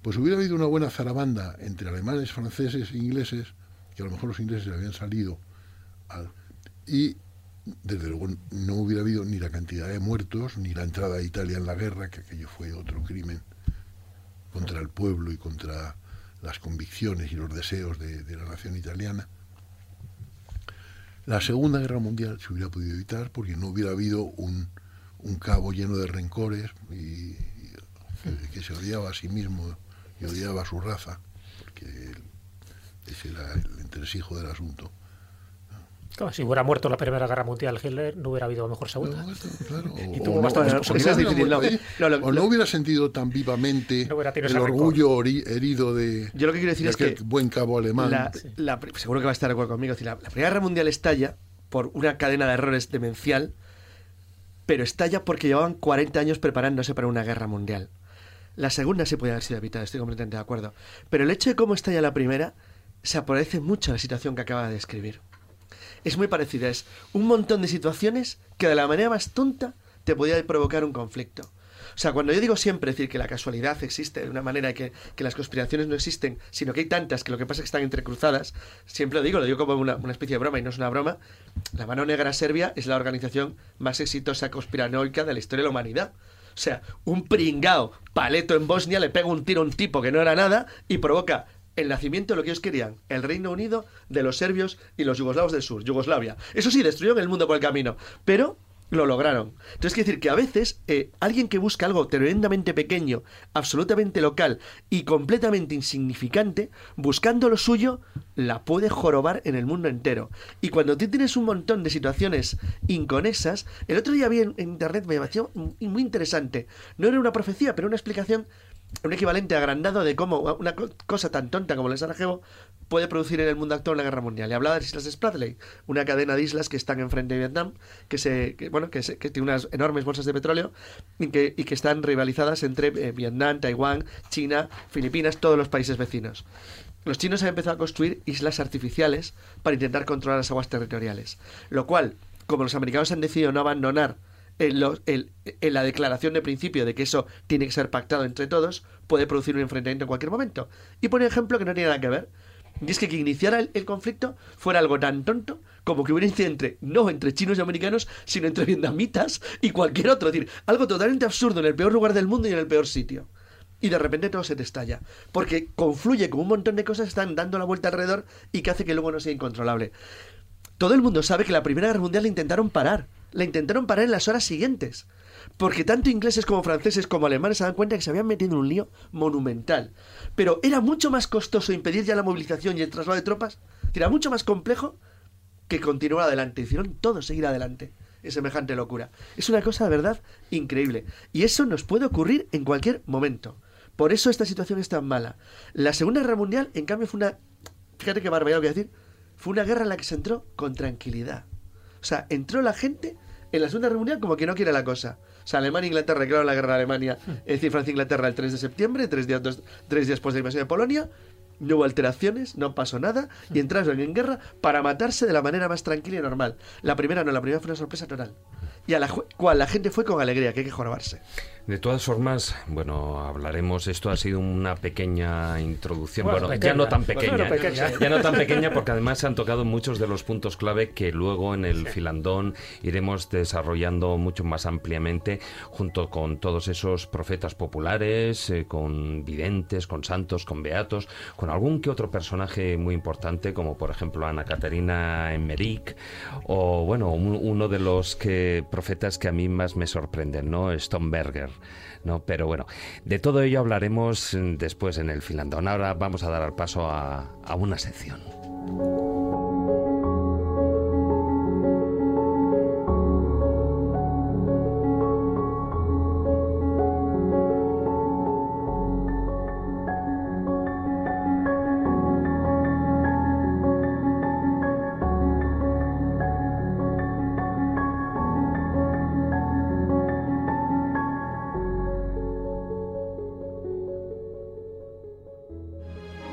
Pues hubiera habido una buena zarabanda entre alemanes, franceses e ingleses, que a lo mejor los ingleses le habían salido, al- y desde luego no hubiera habido ni la cantidad de muertos, ni la entrada de Italia en la guerra, que aquello fue otro crimen contra el pueblo y contra las convicciones y los deseos de, la nación italiana. La Segunda Guerra Mundial se hubiera podido evitar porque no hubiera habido un, un cabo lleno de rencores y, que, se odiaba a sí mismo y odiaba a su raza, porque ese era el entresijo del asunto. Claro, si hubiera muerto en la Primera Guerra Mundial Hitler, no hubiera habido mejor segunda. No, claro, o- Y o tuvo no- o es hubiera difícil, muerto ¿no? ahí, No, lo- o no hubiera sentido tan vivamente el orgullo ori- herido de, Yo lo que quiero decir de es que buen cabo alemán. la, la pri- seguro que va a estar de acuerdo conmigo. es decir, La, la Primera Guerra Mundial estalla por una cadena de errores demencial, pero estalla porque llevaban 40 años preparándose para una guerra mundial. La segunda se puede haber sido evitada, estoy completamente de acuerdo. Pero el hecho de cómo estalla la primera se parece mucho a la situación que acaba de describir. Es muy parecida, es un montón de situaciones que de la manera más tonta te podía provocar un conflicto. O sea, cuando yo digo siempre decir que la casualidad existe de una manera que, que las conspiraciones no existen, sino que hay tantas que lo que pasa es que están entrecruzadas, siempre lo digo, lo digo como una, una especie de broma y no es una broma, la Mano Negra Serbia es la organización más exitosa conspiranoica de la historia de la humanidad. O sea, un pringao paleto en Bosnia le pega un tiro a un tipo que no era nada y provoca el nacimiento de lo que ellos querían, el Reino Unido de los serbios y los yugoslavos del sur, Yugoslavia. Eso sí, destruyeron el mundo por el camino, pero lo lograron. Entonces, quiere decir que a veces eh, alguien que busca algo tremendamente pequeño, absolutamente local y completamente insignificante, buscando lo suyo, la puede jorobar en el mundo entero. Y cuando tú tienes un montón de situaciones inconexas, el otro día vi en, en internet, me pareció muy interesante. No era una profecía, pero una explicación un equivalente agrandado de cómo una co- cosa tan tonta como el Sarajevo puede producir en el mundo actual una guerra mundial. Le hablaba de las Islas Spratly, una cadena de islas que están enfrente de Vietnam, que se, que, bueno, que, se- que tiene unas enormes bolsas de petróleo y que, y que están rivalizadas entre eh, Vietnam, Taiwán, China, Filipinas, todos los países vecinos. Los chinos han empezado a construir islas artificiales para intentar controlar las aguas territoriales, lo cual, como los americanos han decidido no abandonar en, la declaración de principio de que eso tiene que ser pactado entre todos, puede producir un enfrentamiento en cualquier momento. Y pone ejemplo que no tiene nada que ver. Y es que quien iniciara el, conflicto fuera algo tan tonto como que hubiera incidido entre, no entre chinos y americanos, sino entre vietnamitas y cualquier otro. Es decir, algo totalmente absurdo en el peor lugar del mundo y en el peor sitio. Y de repente todo se te estalla. Porque confluye con un montón de cosas que están dando la vuelta alrededor y que hace que luego no sea incontrolable. Todo el mundo sabe que la Primera Guerra Mundial la intentaron parar. La intentaron parar en las horas siguientes. Porque tanto ingleses como franceses como alemanes se dan cuenta que se habían metido en un lío monumental. Pero era mucho más costoso impedir ya la movilización y el traslado de tropas. Era mucho más complejo que continuar adelante. Hicieron todo seguir adelante. En semejante locura. Es una cosa de verdad increíble. Y eso nos puede ocurrir en cualquier momento. Por eso esta situación es tan mala. La Segunda Guerra Mundial, en cambio, fue una. Fíjate qué barbaridad voy a decir. fue una guerra en la que se entró con tranquilidad. O sea, entró la gente en la segunda reunión como que no quiere la cosa. O sea, Alemania e Inglaterra declararon la guerra de Alemania, es decir, Francia e Inglaterra el 3 de septiembre, tres días, dos- tres días después de la invasión de Polonia. No hubo alteraciones, no pasó nada y entraron en guerra para matarse de la manera más tranquila y normal. La primera no, la primera fue una sorpresa total. Y a la cual la gente fue con alegría, que hay que jorobarse. De todas formas, bueno, hablaremos. Esto ha sido una pequeña introducción. Bueno, Bueno, ya no tan pequeña. pequeña. Bueno, pequeña. Ya no tan pequeña porque además se han tocado muchos de los puntos clave que luego en el filandón iremos desarrollando mucho más ampliamente junto con todos esos profetas populares, eh, con videntes, con santos, con beatos, con algún que otro personaje muy importante como por ejemplo Ana Caterina Emmerich o bueno, un- uno de los que profetas que a mí más me sorprenden, ¿no? Stomberger. ¿No? Pero bueno, de todo ello hablaremos mm, después en el filandón. Ahora vamos a dar paso a, a una sección.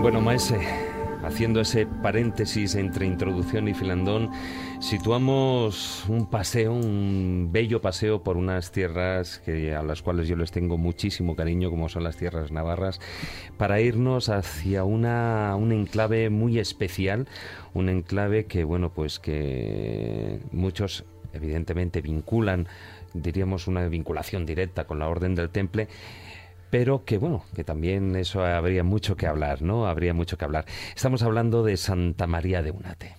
Bueno, Maese, haciendo ese paréntesis entre introducción y filandón, situamos un paseo, un bello paseo por unas tierras que, a las cuales yo les tengo muchísimo cariño, como son las tierras navarras, para irnos hacia una, un enclave muy especial, un enclave que, bueno, pues que muchos evidentemente vinculan, diríamos una vinculación directa con la Orden del Temple, pero que bueno, que también eso habría mucho que hablar, ¿no? Habría mucho que hablar. Estamos hablando de Santa María de Unate.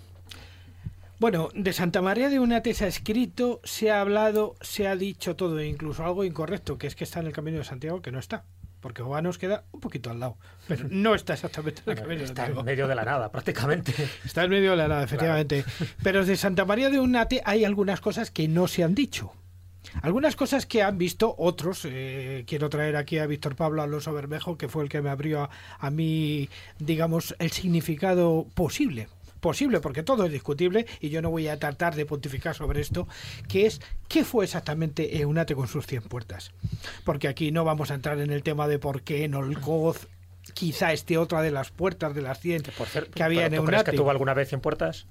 Bueno, de Santa María de Unate se ha escrito, se ha hablado, se ha dicho todo, e incluso algo incorrecto, que es que está en el Camino de Santiago, que no está. Porque Oba nos queda un poquito al lado, pero no está exactamente en el Camino de Está en medio de la nada, prácticamente. Está en medio de la nada, efectivamente. Pero de Santa María de Unate hay algunas cosas que no se han dicho. Algunas cosas que han visto otros. eh, quiero traer aquí a Víctor Pablo Alonso Bermejo, que fue el que me abrió a, a mí, digamos, el significado posible. Posible, porque todo es discutible y yo no voy a tratar de pontificar sobre esto, que es qué fue exactamente Eunate con sus 100 puertas. Porque aquí no vamos a entrar en el tema de por qué Nolcoz quizá esté otra de las puertas de las 100 Por cierto, que había en ¿pero ¿tú crees que Eunate. tuvo alguna vez en puertas?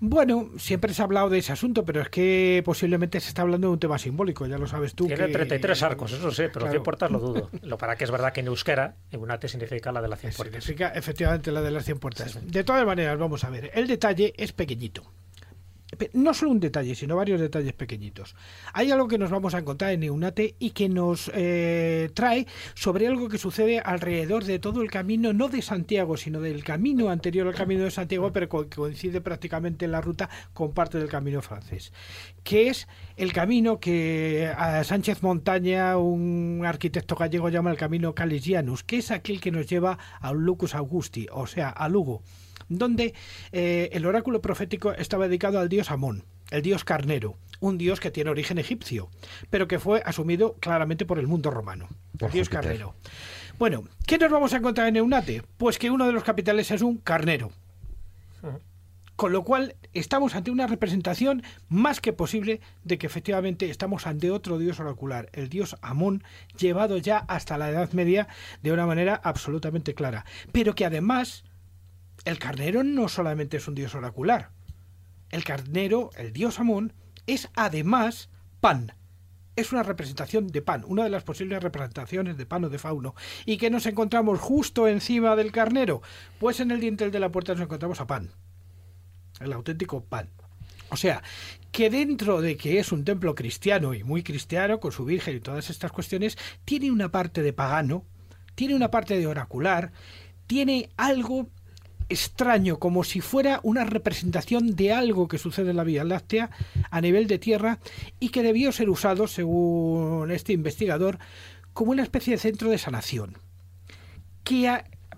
Bueno, siempre se ha hablado de ese asunto, pero es que posiblemente se está hablando de un tema simbólico, ya lo sabes tú. Tiene que- 33 arcos, eso sí, pero Claro. 100 puertas lo dudo. Lo para que es verdad que en euskera, Eunate significa la de las 100 puertas. Significa efectivamente la de las 100 puertas. De todas maneras, vamos a ver, el detalle es pequeñito. No solo un detalle, sino varios detalles pequeñitos. Hay algo que nos vamos a encontrar en Eunate y que nos eh, trae sobre algo que sucede alrededor de todo el camino, no de Santiago, sino del camino anterior al camino de Santiago, pero que coincide prácticamente en la ruta con parte del camino francés, que es el camino que a Sánchez Montaña, un arquitecto gallego, llama el camino Calisianus, que es aquel que nos lleva a Lucus Augusti, o sea, a Lugo donde eh, el oráculo profético estaba dedicado al dios Amón, el dios carnero, un dios que tiene origen egipcio, pero que fue asumido claramente por el mundo romano, el dios Júpiter. carnero. Bueno, ¿qué nos vamos a encontrar en Eunate? Pues que uno de los capitales es un carnero. Con lo cual estamos ante una representación más que posible de que efectivamente estamos ante otro dios oracular, el dios Amón, llevado ya hasta la Edad Media de una manera absolutamente clara. Pero que además el carnero no solamente es un dios oracular. El carnero, el dios Amón, es además pan. Es una representación de pan, una de las posibles representaciones de pan o de fauno. ¿Y que nos encontramos justo encima del carnero? Pues en el dintel de la puerta nos encontramos a pan. El auténtico pan. O sea, que dentro de que es un templo cristiano y muy cristiano, con su Virgen y todas estas cuestiones, tiene una parte de pagano, tiene una parte de oracular, tiene algo extraño, como si fuera una representación de algo que sucede en la Vía Láctea a nivel de Tierra y que debió ser usado, según este investigador, como una especie de centro de sanación.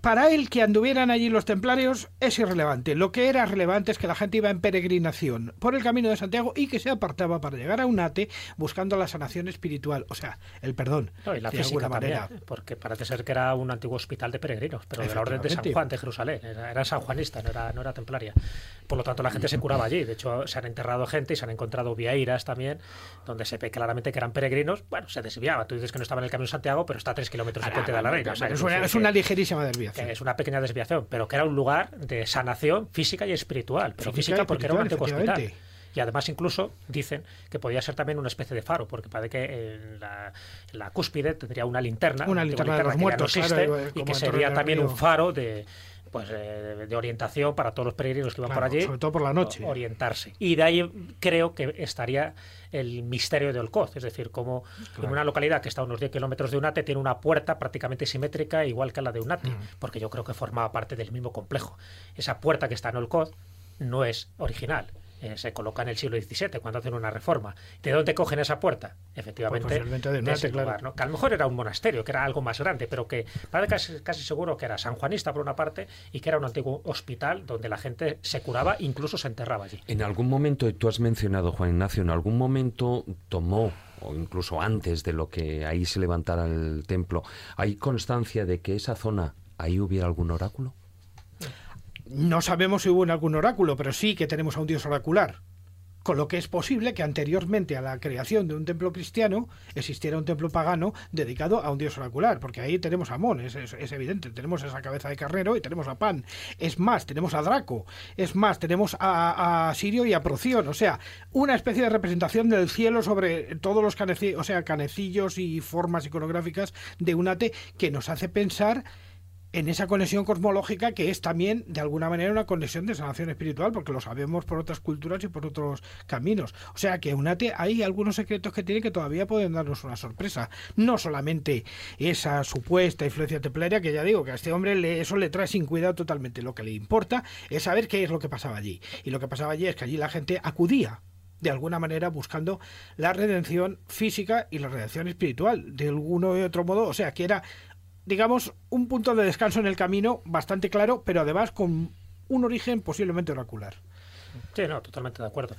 Para él que anduvieran allí los templarios es irrelevante. Lo que era relevante es que la gente iba en peregrinación por el camino de Santiago y que se apartaba para llegar a Unate buscando la sanación espiritual, o sea, el perdón. No, y la de física alguna también, manera. porque parece ser que era un antiguo hospital de peregrinos, pero de la Orden de San. Juan de Jerusalén. Era, era sanjuanista, no era, no era templaria. Por lo tanto, la gente se curaba allí. De hecho, se han enterrado gente y se han encontrado vieiras también, donde se ve claramente que eran peregrinos. Bueno, se desviaba. Tú dices que no estaba en el Camino de Santiago, pero está a tres kilómetros del Puente de la Reina. O sea, es, una, es una ligerísima desviación. es una pequeña desviación, pero que era un lugar de sanación física y espiritual. Pero Física porque era un antiguo hospital. Y además incluso dicen que podía ser también una especie de faro, porque parece que en la, en la cúspide tendría una linterna, Una linterna de los no muertos, existe, claro, igual, y que sería también un faro de pues eh, de, orientación para todos los peregrinos que iban Claro, por allí. sobre todo por la noche. Orientarse. Y de ahí creo que estaría el misterio de Olcoz, es decir, como en una localidad que está a unos 10 kilómetros de Unate tiene una puerta prácticamente simétrica igual que la de Unate, Mm. porque yo creo que formaba parte del mismo complejo. Esa puerta que está en Olcoz no es original. Eh, se coloca en el siglo XVII cuando hacen una reforma. ¿De dónde cogen esa puerta? Efectivamente, Pues de de Unate, ese claro. lugar, ¿no? que a lo mejor era un monasterio, que era algo más grande, pero que parece casi, casi seguro que era sanjuanista por una parte y que era un antiguo hospital donde la gente se curaba, incluso se enterraba allí. En algún momento, y tú has mencionado, Juan Ignacio, en algún momento tomó, o incluso antes de lo que ahí se levantara el templo, ¿hay constancia de que esa zona, ahí hubiera algún oráculo? No sabemos si hubo en algún oráculo, pero sí que tenemos a un dios oracular. Con lo que es posible que anteriormente a la creación de un templo cristiano existiera un templo pagano dedicado a un dios oracular, porque ahí tenemos a Amón, es, es- evidente, tenemos esa cabeza de carnero y tenemos a Pan. Es más, tenemos a Draco, es más, tenemos a, a Sirio y a Proción, o sea, una especie de representación del cielo sobre todos los caneci- o sea, canecillos y formas iconográficas de Unate que nos hace pensar en esa conexión cosmológica que es también de alguna manera una conexión de sanación espiritual porque lo sabemos por otras culturas y por otros caminos. O sea que UNATE hay algunos secretos que tiene que todavía pueden darnos una sorpresa. No solamente esa supuesta influencia templaria que ya digo que a este hombre le, eso le trae sin cuidado totalmente. Lo que le importa es saber qué es lo que pasaba allí. Y lo que pasaba allí es que allí la gente acudía de alguna manera buscando la redención física y la redención espiritual de alguno y otro modo. O sea que era digamos, un punto de descanso en el camino bastante claro, pero además con un origen posiblemente oracular. Sí, no, totalmente de acuerdo.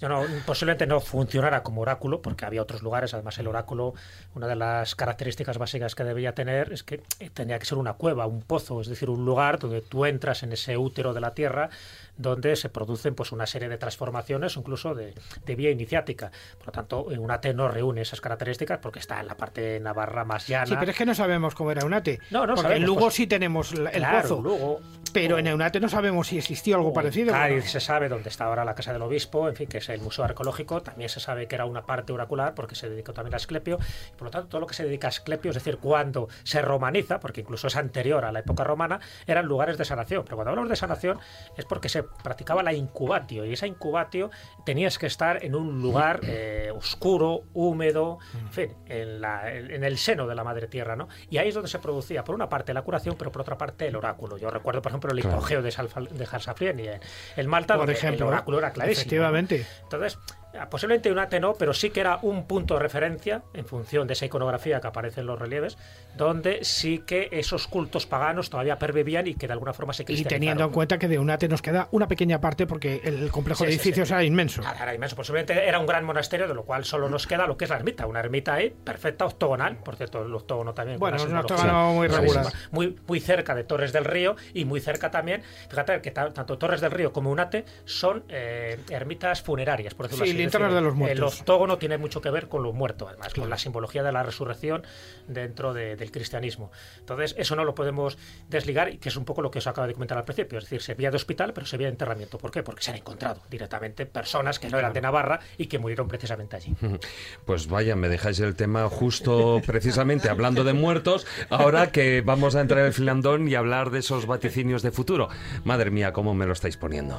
Yo no, posiblemente no funcionara como oráculo, porque había otros lugares. Además, el oráculo, una de las características básicas que debía tener es que tenía que ser una cueva, un pozo, es decir, un lugar donde tú entras en ese útero de la tierra, donde se producen pues una serie de transformaciones, incluso de, de vía iniciática. Por lo tanto, un AT no reúne esas características porque está en la parte navarra más llana. Sí, pero es que no sabemos cómo era Eunate. No, no porque sabemos, en Lugo pues- sí tenemos el Claro, pozo, Lugo, pero en Eunate no sabemos si existió algo parecido. Cádiz Bueno, se sabe dónde está ahora la casa del obispo, en fin, que es el museo arqueológico. También se sabe que era una parte oracular porque se dedicó también a Asclepio. Por lo tanto, todo lo que se dedica a Asclepio, es decir, cuando se romaniza, porque incluso es anterior a la época romana, eran lugares de sanación. Pero cuando hablamos de sanación es porque se practicaba la incubatio. Y esa incubatio tenías que estar en un lugar eh, oscuro, húmedo, en fin, en, la- en el seno de la madre tierra, ¿no? Y ahí es donde se producía, por una parte, la curación, pero por otra parte, el oráculo. Yo recuerdo, por ejemplo, el Claro. hipogeo de, Salfa- de Harsafrieni en, en Malta, por donde ejemplo, el oráculo era clarísimo. efectivamente. Entonces, posiblemente un ate no, pero sí que era un punto de referencia en función de esa iconografía que aparece en los relieves, donde sí que esos cultos paganos todavía pervivían y que de alguna forma se Y cristianizaron. teniendo en cuenta que de Eunate nos queda una pequeña parte porque el complejo Sí, de edificios sí. era inmenso. Nada, era inmenso. Posiblemente era un gran monasterio, de lo cual solo nos queda lo que es la ermita. Una ermita ahí, perfecta, octogonal. Por cierto, el octógono también. Bueno, un octógono muy regular. Muy, muy cerca de Torres del Río y muy cerca también. Fíjate que ta- tanto Torres del Río como Unate son eh, ermitas funerarias, por decirlo Sí, así. Es linternas de los El octógono tiene mucho que ver con los muertos, además, con la simbología de la resurrección dentro de- del cristianismo. Entonces, eso no lo podemos desligar, y que es un poco lo que os acabo de comentar al principio. Es decir, se veía de hospital, pero se veía de enterramiento. ¿Por qué? Porque se han encontrado directamente personas que no eran de Navarra y que murieron precisamente allí. Pues vaya, me dejáis el tema justo precisamente hablando de muertos, ahora que vamos a entrar en el filandón y hablar de esos vaticinios de futuro. Madre mía, cómo me lo estáis poniendo.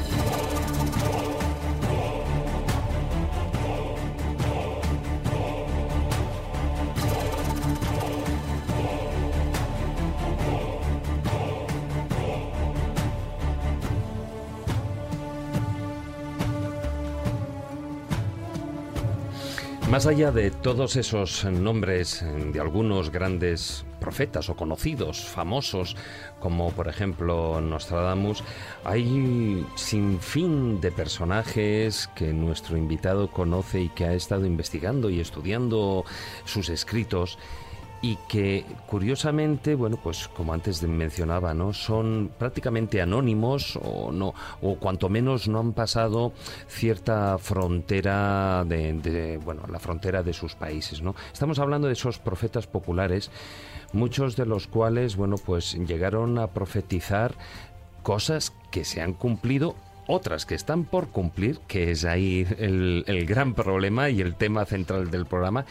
Más allá de todos esos nombres de algunos grandes profetas o conocidos, famosos, como por ejemplo Nostradamus, hay sin fin de personajes que nuestro invitado conoce y que ha estado investigando y estudiando sus escritos y que curiosamente, bueno, pues como antes mencionaba, ¿no? Son prácticamente anónimos o no o cuanto menos no han pasado cierta frontera de, de, bueno, la frontera de sus países, ¿no? Estamos hablando de esos profetas populares, muchos de los cuales, bueno, pues llegaron a profetizar cosas que se han cumplido otras que están por cumplir, que es ahí el, el gran problema y el tema central del programa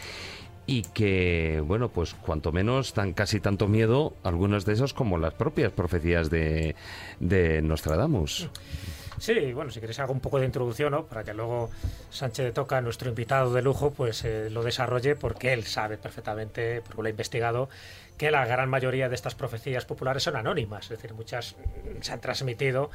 y que, bueno, pues cuanto menos dan casi tanto miedo algunos de esos como las propias profecías de, de Nostradamus. Sí, bueno, si queréis hago un poco de introducción, ¿no? Para que luego Sánchez de Toca, nuestro invitado de lujo, pues eh, lo desarrolle porque él sabe perfectamente, porque lo ha investigado, que la gran mayoría de estas profecías populares son anónimas, es decir, muchas se han transmitido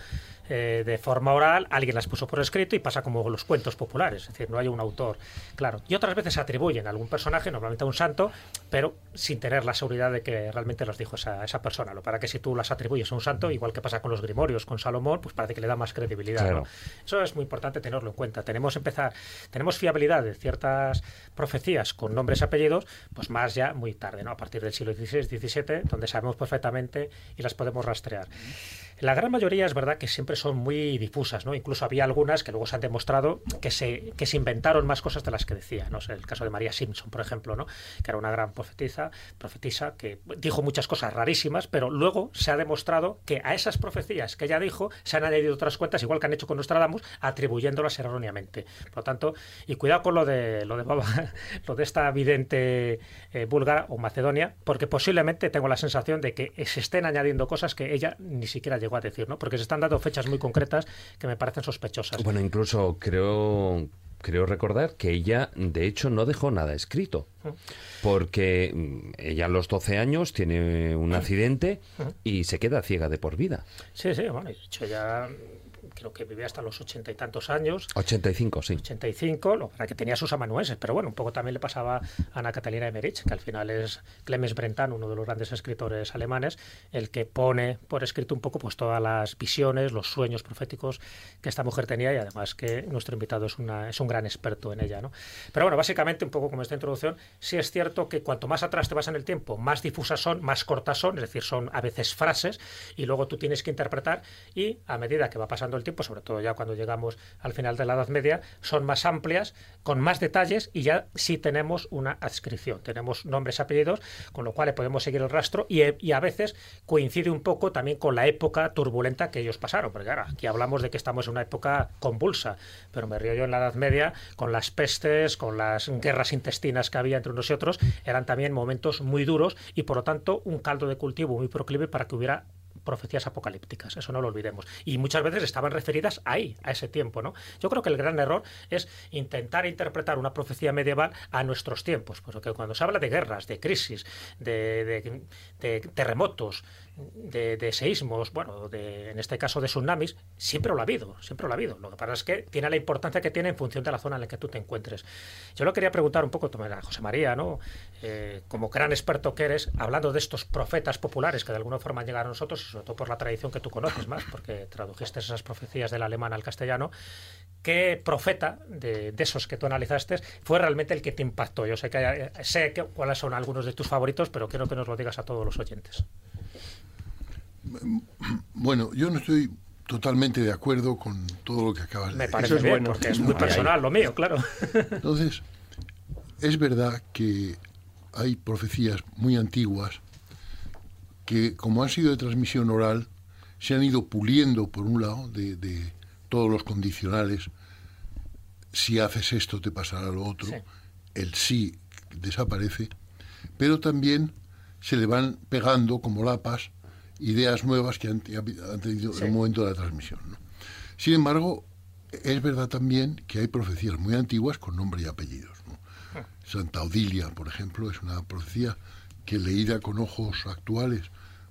eh, de forma oral, alguien las puso por escrito y pasa como los cuentos populares, es decir, no hay un autor, claro. Y otras veces se atribuyen a algún personaje, normalmente a un santo, pero sin tener la seguridad de que realmente los dijo esa, esa persona. Lo para que si tú las atribuyes a un santo, igual que pasa con los grimorios, con Salomón, pues parece que le da más credibilidad. Claro. ¿no? Eso es muy importante tenerlo en cuenta. Tenemos empezar, tenemos fiabilidad de ciertas profecías con nombres y apellidos, pues más ya muy tarde, ¿no? A partir del siglo XVI, XVII, donde sabemos perfectamente y las podemos rastrear. La gran mayoría es verdad que siempre son muy difusas, ¿no? Incluso había algunas que luego se han demostrado que se, que se inventaron más cosas de las que decía, ¿no? sé, el caso de María Simpson, por ejemplo, ¿no? Que era una gran profetisa, profetisa que dijo muchas cosas rarísimas, pero luego se ha demostrado que a esas profecías que ella dijo se han añadido otras cuentas, igual que han hecho con Nostradamus, atribuyéndolas erróneamente. Por lo tanto, y cuidado con lo de lo de lo de esta vidente eh, búlgara o macedonia, porque posiblemente tengo la sensación de que se estén añadiendo cosas que ella ni siquiera llegó a decir, ¿no? Porque se están dando fechas muy concretas que me parecen sospechosas. Bueno, incluso creo creo recordar que ella, de hecho, no dejó nada escrito. Porque mm, ella a los 12 años tiene un accidente y se queda ciega de por vida. Sí, sí, bueno, de hecho ya creo que vivía hasta los ochenta y tantos años. 85, sí. 85, lo para que tenía sus amanuenses, pero bueno, un poco también le pasaba a Ana Catalina Emmerich, que al final es Clemens Brentan, uno de los grandes escritores alemanes, el que pone por escrito un poco pues todas las visiones, los sueños proféticos que esta mujer tenía y además que nuestro invitado es, una, es un gran experto en ella, ¿no? Pero bueno, básicamente un poco como esta introducción, sí es cierto que cuanto más atrás te vas en el tiempo, más difusas son, más cortas son, es decir, son a veces frases y luego tú tienes que interpretar y a medida que va pasando el tiempo, sobre todo ya cuando llegamos al final de la Edad Media, son más amplias, con más detalles y ya sí tenemos una adscripción, tenemos nombres, apellidos, con lo cual podemos seguir el rastro y, y, a veces coincide un poco también con la época turbulenta que ellos pasaron, porque ahora aquí hablamos de que estamos en una época convulsa, pero me río yo en la Edad Media con las pestes, con las guerras intestinas que había entre unos y otros, eran también momentos muy duros y por lo tanto un caldo de cultivo muy proclive para que hubiera profecías apocalípticas, eso no lo olvidemos. Y muchas veces estaban referidas ahí, a ese tiempo, ¿no? Yo creo que el gran error es intentar interpretar una profecía medieval a nuestros tiempos, porque cuando se habla de guerras, de crisis, de, de, de terremotos, de, de, seísmos, bueno, en este caso de tsunamis, siempre lo ha habido, siempre lo ha habido. Lo que pasa es que tiene la importancia que tiene en función de la zona en la que tú te encuentres. Yo lo quería preguntar un poco, a José María, ¿no? Eh, como gran experto que eres, hablando de estos profetas populares que de alguna forma han a nosotros, y sobre todo por la tradición que tú conoces más, porque tradujiste esas profecías del alemán al castellano, ¿qué profeta de, de esos que tú analizaste fue realmente el que te impactó? Yo sé, que, sé que, cuáles son algunos de tus favoritos, pero quiero que nos lo digas a todos los oyentes. Bueno, yo no estoy totalmente de acuerdo con todo lo que acabas de Me decir. parece bien, bueno. porque es muy personal lo mío, claro. Entonces, es verdad que hay profecías muy antiguas que, como han sido de transmisión oral, se han ido puliendo, por un lado, de, de todos los condicionales. Si haces esto, te pasará lo otro. Sí. El sí desaparece. Pero también se le van pegando, como lapas, ideas nuevas que han, han tenido Sí. en el momento de la transmisión. ¿no? Sin embargo, es verdad también que hay profecías muy antiguas con nombre y apellidos. ¿no? Santa Odilia, por ejemplo, es una profecía que leída con ojos actuales,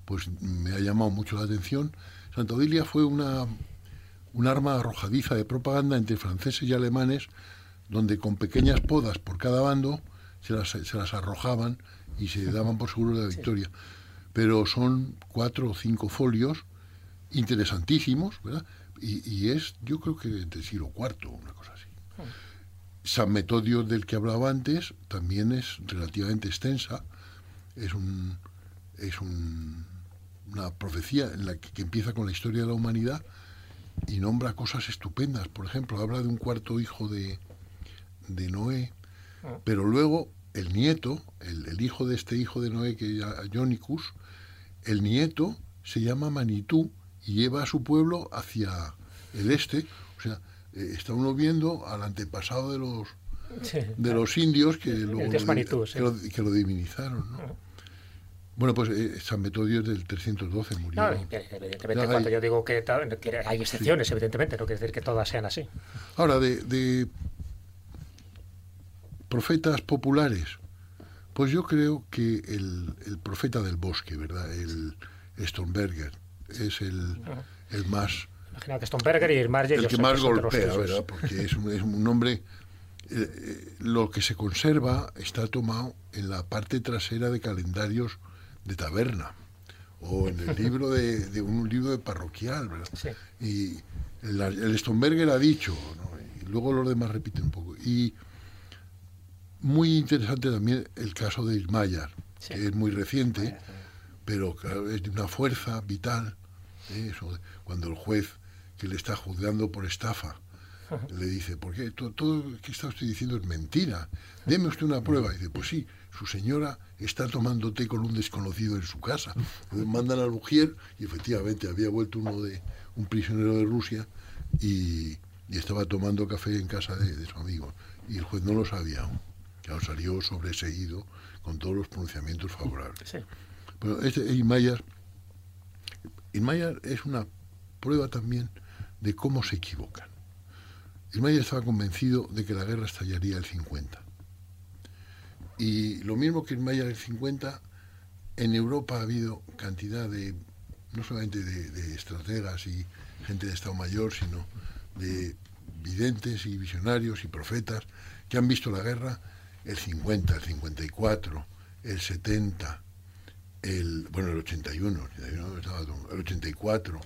pues me ha llamado mucho la atención. Santa Odilia fue una, un arma arrojadiza de propaganda entre franceses y alemanes, donde con pequeñas podas por cada bando se las, se las arrojaban y se daban por seguro la victoria. Pero son cuatro o cinco folios interesantísimos, ¿verdad? Y, y es, yo creo que del siglo IV, una cosa así. San Metodio del que hablaba antes también es relativamente extensa. Es un es un- una profecía en la que, que empieza con la historia de la humanidad y nombra cosas estupendas. Por ejemplo, habla de un cuarto hijo de, de Noé, pero luego el nieto, el, el hijo de este hijo de Noé, que era Jonicus, el nieto se llama Manitú y lleva a su pueblo hacia el este. O sea, eh, está uno viendo al antepasado de los Sí. de los indios que, luego lo, Manitú, sí. que, lo, que lo divinizaron. ¿no? Bueno, pues eh, San Metodio es del 312, murió. No, evidentemente, Ya, cuando hay- yo digo que, hay excepciones, evidentemente, no quiere decir que todas sean así. Ahora, de, de profetas populares, pues yo creo que el, el profeta del bosque, ¿verdad? El Stonberger es el, el más Imagina que Stonberger y Irmar el que más golpea, ¿verdad? Porque es un, es un nombre. eh, eh, lo que se conserva está tomado en la parte trasera de calendarios de taberna o en el libro de, de un libro de parroquial, ¿verdad? Sí. Y el, el Stonberger ha dicho, ¿no? y luego los demás repiten un poco. Y muy interesante también el caso de Ismayar, Sí. que es muy reciente, pero claro, es de una fuerza vital. ¿eh? Eso de- cuando el juez que le está juzgando por estafa le dice, ¿por qué? Todo, todo lo que está usted diciendo es mentira. Deme usted una prueba. Y dice, pues sí, su señora está tomando té con un desconocido en su casa. Entonces mandan a Lugier y efectivamente había vuelto uno de un prisionero de Rusia y, y estaba tomando café en casa de, de su amigo. Y el juez no lo sabía aún. Claro, salió sobreseído con todos los pronunciamientos favorables. Sí. Bueno, este Inmayar, Inmayar es una prueba también de cómo se equivocan. Inmayar estaba convencido de que la guerra estallaría el 50. Y lo mismo que Inmayar el 50, en Europa ha habido cantidad de, no solamente de, de estrategas y gente de Estado Mayor, sino de videntes y visionarios y profetas que han visto la guerra el 50, el 54, el 70, el bueno el 81, el 81 estaba el 84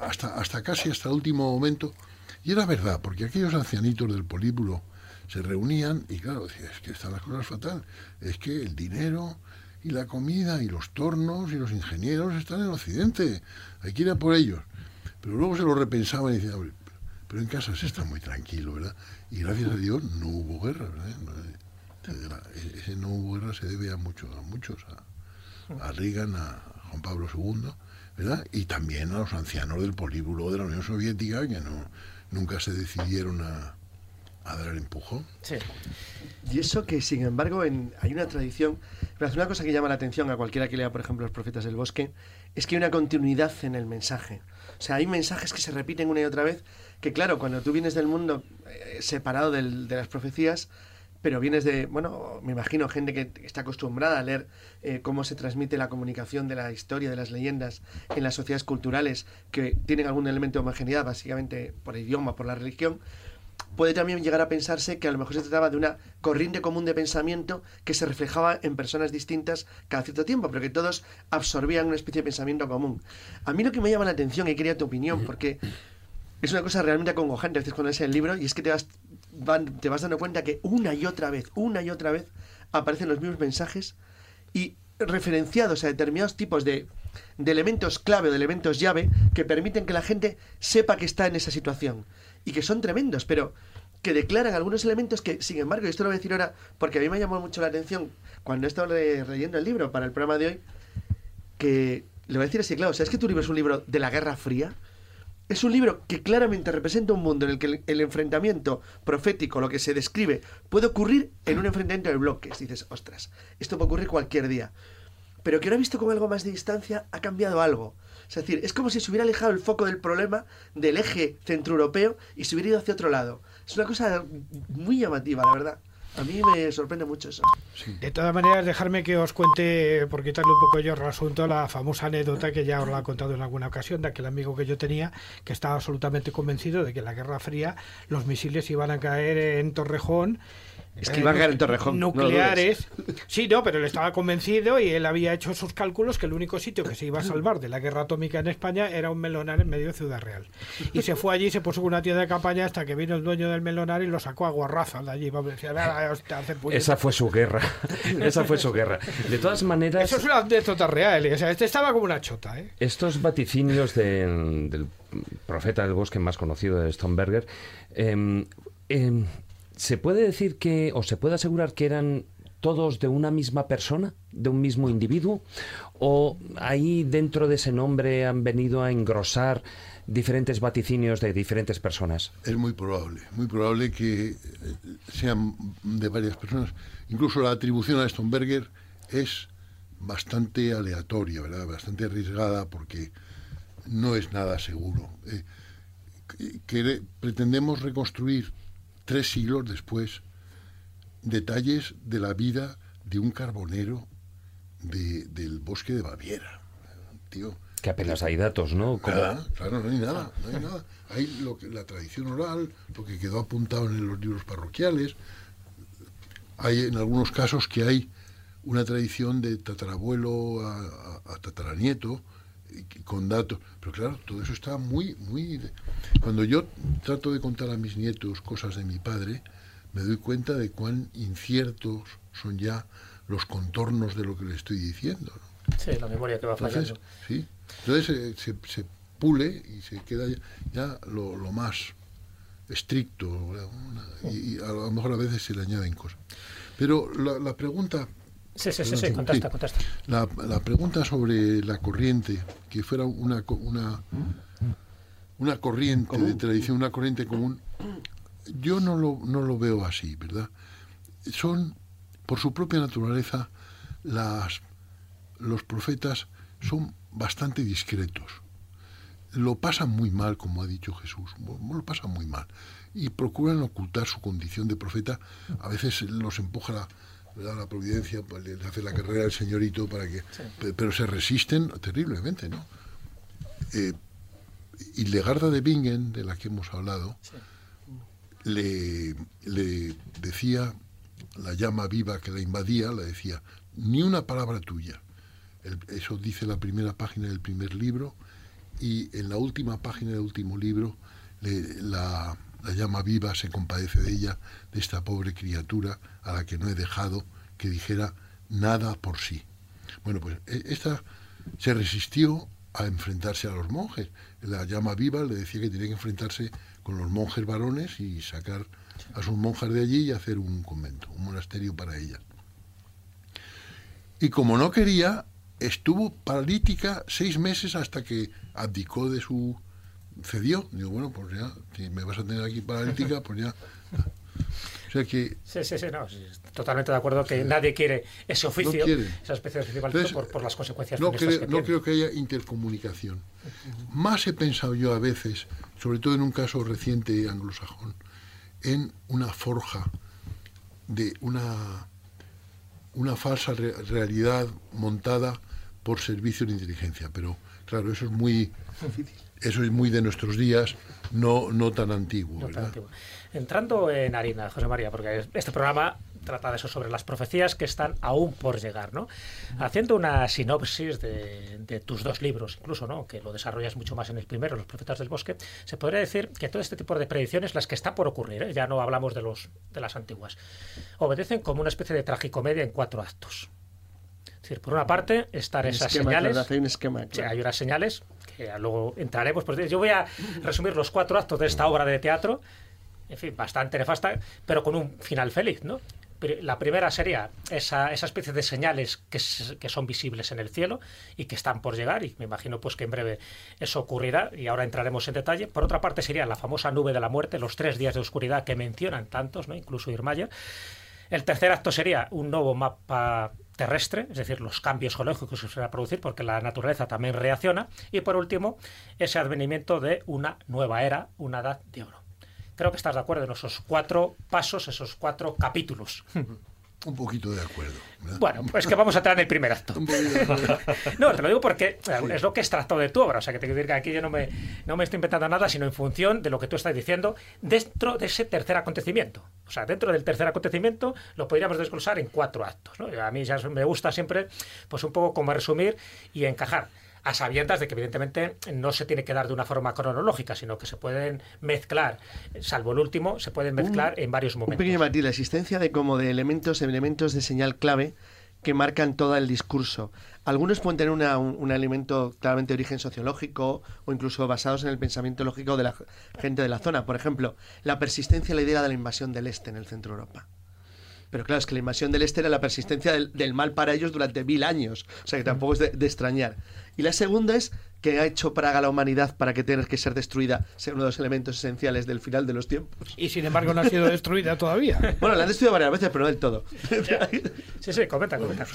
hasta hasta casi hasta el último momento. Y era verdad porque aquellos ancianitos del políbulo se reunían y claro decía, es que están las cosas fatal. Es que el dinero y la comida y los tornos y los ingenieros están en Occidente. Hay que ir a por ellos pero luego se lo repensaban y decían "Hombre, pero en casa se está muy tranquilo verdad y gracias a Dios no hubo guerra ¿verdad? La- ese no hubo guerra se debe a muchos a muchos a, a Reagan, a Juan Pablo II, ¿verdad? Y también a los ancianos del políbulo de la Unión Soviética que no, nunca se decidieron a, a dar el empujón. Sí. Y eso que, sin embargo, en, hay una tradición. Pero una cosa que llama la atención a cualquiera que lea, por ejemplo, Los Profetas del Bosque, es que hay una continuidad en el mensaje. O sea, hay mensajes que se repiten una y otra vez, que claro, cuando tú vienes del mundo eh, separado del- de las profecías, pero vienes de, bueno, me imagino gente que está acostumbrada a leer eh, cómo se transmite la comunicación de la historia, de las leyendas en las sociedades culturales que tienen algún elemento de homogeneidad, básicamente por el idioma, por la religión, puede también llegar a pensarse que a lo mejor se trataba de una corriente común de pensamiento que se reflejaba en personas distintas cada cierto tiempo, pero que todos absorbían una especie de pensamiento común. A mí lo que me llama la atención, y quería tu opinión, porque es una cosa realmente acongojante a veces cuando lees el libro, y es que te vas, van- te vas dando cuenta que una y otra vez, una y otra vez, aparecen los mismos mensajes y referenciados a determinados tipos de, de elementos clave o de elementos llave que permiten que la gente sepa que está en esa situación y que son tremendos, pero que declaran algunos elementos que, sin embargo, y esto lo voy a decir ahora porque a mí me ha llamado mucho la atención cuando he estado le- leyendo el libro para el programa de hoy, que le voy a decir así, claro, ¿sabes que tu libro es un libro de la Guerra Fría? Es un libro que claramente representa un mundo en el que el, enfrentamiento profético, lo que se describe, puede ocurrir en un enfrentamiento de bloques. Dices, ostras, esto puede ocurrir cualquier día. Pero que ahora visto con algo más de distancia, ha cambiado algo. Es decir, es como si se hubiera alejado el foco del problema del eje centroeuropeo y se hubiera ido hacia otro lado. Es una cosa muy llamativa, la verdad. A mí me sorprende mucho eso. De todas maneras, dejarme que os cuente, por quitarle un poco yo el asunto, la famosa anécdota que ya os la he contado en alguna ocasión, de aquel amigo que yo tenía, que estaba absolutamente convencido de que en la Guerra Fría los misiles iban a caer en Torrejón. Es que iban a caer en Torrejón, no Nucleares. sí, no, pero él estaba convencido y él había hecho sus cálculos que el único sitio que se iba a salvar de la guerra atómica en España era un melonar en medio de Ciudad Real. Y se fue allí, se puso una tienda de campaña hasta que vino el dueño del melonar y lo sacó a guarraza de allí. Vamos, decía, "Ah, hostia, hacer puñetas". Esa fue su guerra. Esa fue su guerra. De todas maneras, Eso es una anécdota real. ¿eh? O sea, este estaba como una chota, ¿eh? estos vaticinios de- del profeta del bosque más conocido de Stonberger, em, em, ¿se puede decir que, o se puede asegurar que eran todos de una misma persona, de un mismo individuo? ¿O ahí dentro de ese nombre han venido a engrosar diferentes vaticinios de diferentes personas? Es muy probable, muy probable que eh, sean de varias personas. Incluso la atribución a Stonberger es bastante aleatoria, ¿verdad? Bastante arriesgada porque no es nada seguro. Eh, que- pretendemos reconstruir tres siglos después detalles de la vida de un carbonero de- del bosque de Baviera. Tío, Que apenas hay datos, ¿no? Nada, claro, no hay nada, no hay nada. Hay lo que, la tradición oral, lo que quedó apuntado en los libros parroquiales. Hay en algunos casos que hay una tradición de tatarabuelo a, a- a tataranieto con datos. Pero claro, todo eso está muy, muy... Cuando yo trato de contar a mis nietos cosas de mi padre, me doy cuenta de cuán inciertos son ya los contornos de lo que le estoy diciendo. ¿no? Sí, la memoria que va Entonces, fallando. sí. Entonces eh, se, se pule y se queda ya, ya lo, lo más estricto y, y a lo mejor a veces se le añaden cosas. Pero la, la pregunta, Sí, sí, sí, sí, contesta, sí. contesta. la, la pregunta sobre la corriente, que fuera una una una corriente de tradición, una corriente común, yo no lo, no lo veo así, ¿verdad? Son, por su propia naturaleza, las, los profetas son bastante discretos. Lo pasan muy mal, como ha dicho Jesús, lo pasan muy mal. Y procuran ocultar su condición de profeta. A veces los empuja la, ¿verdad? la providencia, pues, les hace la carrera el señorito para que... pe- Pero se resisten terriblemente, ¿no? Eh, Hildegarda de Bingen, de la que hemos hablado, le, le decía, la llama viva que la invadía, le decía, ni una palabra tuya. El- eso dice la primera página del primer libro y en la última página del último libro le- la, la llama viva se compadece de ella, de esta pobre criatura a la que no he dejado que dijera nada por sí. Bueno, pues e- esta se resistió a enfrentarse a los monjes. La llama viva le decía que tenía que enfrentarse con los monjes varones y sacar a sus monjas de allí y hacer un convento, un monasterio para ellas. Y como no quería, estuvo paralítica seis meses hasta que abdicó de su... cedió. Digo, bueno, pues ya, si me vas a tener aquí paralítica, pues ya... O sea que Sí, sí, sí, no, sí, totalmente de acuerdo que nadie quiere ese oficio, quiere. esa especie de oficio Entonces, por, por las consecuencias no, creo, que no tiene. creo que haya intercomunicación. Más he pensado yo a veces, sobre todo en un caso reciente anglosajón, en una forja de una, una falsa re- realidad montada por servicios de inteligencia. Pero claro, eso es muy, eso es muy de nuestros días, no, no tan antiguo. No tan antiguo. Entrando en harina, José María, porque este programa trata de eso sobre las profecías que están aún por llegar, ¿no? Haciendo una sinopsis de, de tus dos libros, incluso, ¿no? Que lo desarrollas mucho más en el primero, Los profetas del bosque, se podría decir que todo este tipo de predicciones, las que están por ocurrir, ¿eh? ya no hablamos de los de las antiguas, obedecen como una especie de tragicomedia en cuatro actos. Decir, por una parte, Un esas esquema, señales. claro, hace un esquema, Sí, claro. hay unas señales que luego entraremos. Pues yo voy a resumir los cuatro actos de esta obra de teatro en fin, bastante nefasta, pero con un final feliz, ¿no? La primera sería esa, esa especie de señales que, que, son visibles en el cielo y que están por llegar, y me imagino pues que en breve eso ocurrirá, y ahora entraremos en detalle. Por otra parte sería la famosa nube de la muerte, los tres días de oscuridad que mencionan tantos, ¿no? incluso Irmayer. El tercer acto sería un nuevo mapa terrestre, es decir, los cambios geológicos que se van a producir porque la naturaleza también reacciona. Y por último, ese advenimiento de una nueva era, una edad de oro. Creo que estás de acuerdo en esos cuatro pasos, esos cuatro capítulos. Un poquito de acuerdo. Bueno, pues que vamos a entrar en el primer acto. no, te lo digo porque es lo que extracto de tu obra. O sea, que te quiero decir que aquí yo no me, no me estoy inventando nada, sino en función de lo que tú estás diciendo dentro de ese tercer acontecimiento. O sea, dentro del tercer acontecimiento lo podríamos desglosar en cuatro actos. ¿no? A mí ya me gusta siempre, pues un poco como resumir y encajar a sabiendas de que evidentemente no se tiene que dar de una forma cronológica, sino que se pueden mezclar, salvo el último, se pueden mezclar en varios momentos. Un pequeño matiz, la existencia de como de elementos, elementos de señal clave que marcan todo el discurso. Algunos pueden tener un, un, elemento claramente de origen sociológico o incluso basados en el pensamiento lógico de la gente de la zona. Por ejemplo, la persistencia la idea de la invasión del este en el centro de Europa. Pero claro, es que la invasión del este era la persistencia del, mal para ellos durante mil años. O sea que tampoco es de, extrañar. Y la segunda es que ha hecho Praga a la humanidad para que tenga que ser destruida, sea uno de los elementos esenciales del final de los tiempos. Y sin embargo no ha sido destruida todavía. Bueno, la han destruido varias veces, pero no del todo. Sí, sí, comenta, comenta.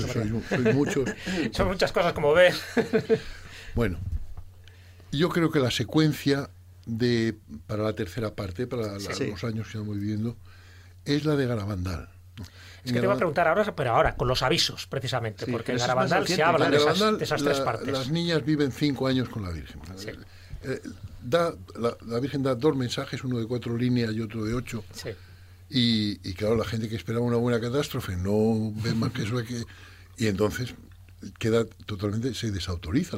muchos. Son muchas cosas, como ves. Bueno, yo creo que la secuencia de para la tercera parte, para los años que estamos viviendo, es la de Garabandal. Es que te iba a preguntar ahora, pero ahora, con los avisos, precisamente, porque en Garabandal se habla de esas, tres partes. Las niñas viven cinco años con la Virgen. Eh, da, la, Virgen da dos mensajes, uno de cuatro líneas y otro de ocho. Y, claro, la gente que esperaba una buena catástrofe no ve más que eso. Que, y entonces queda totalmente, se desautoriza,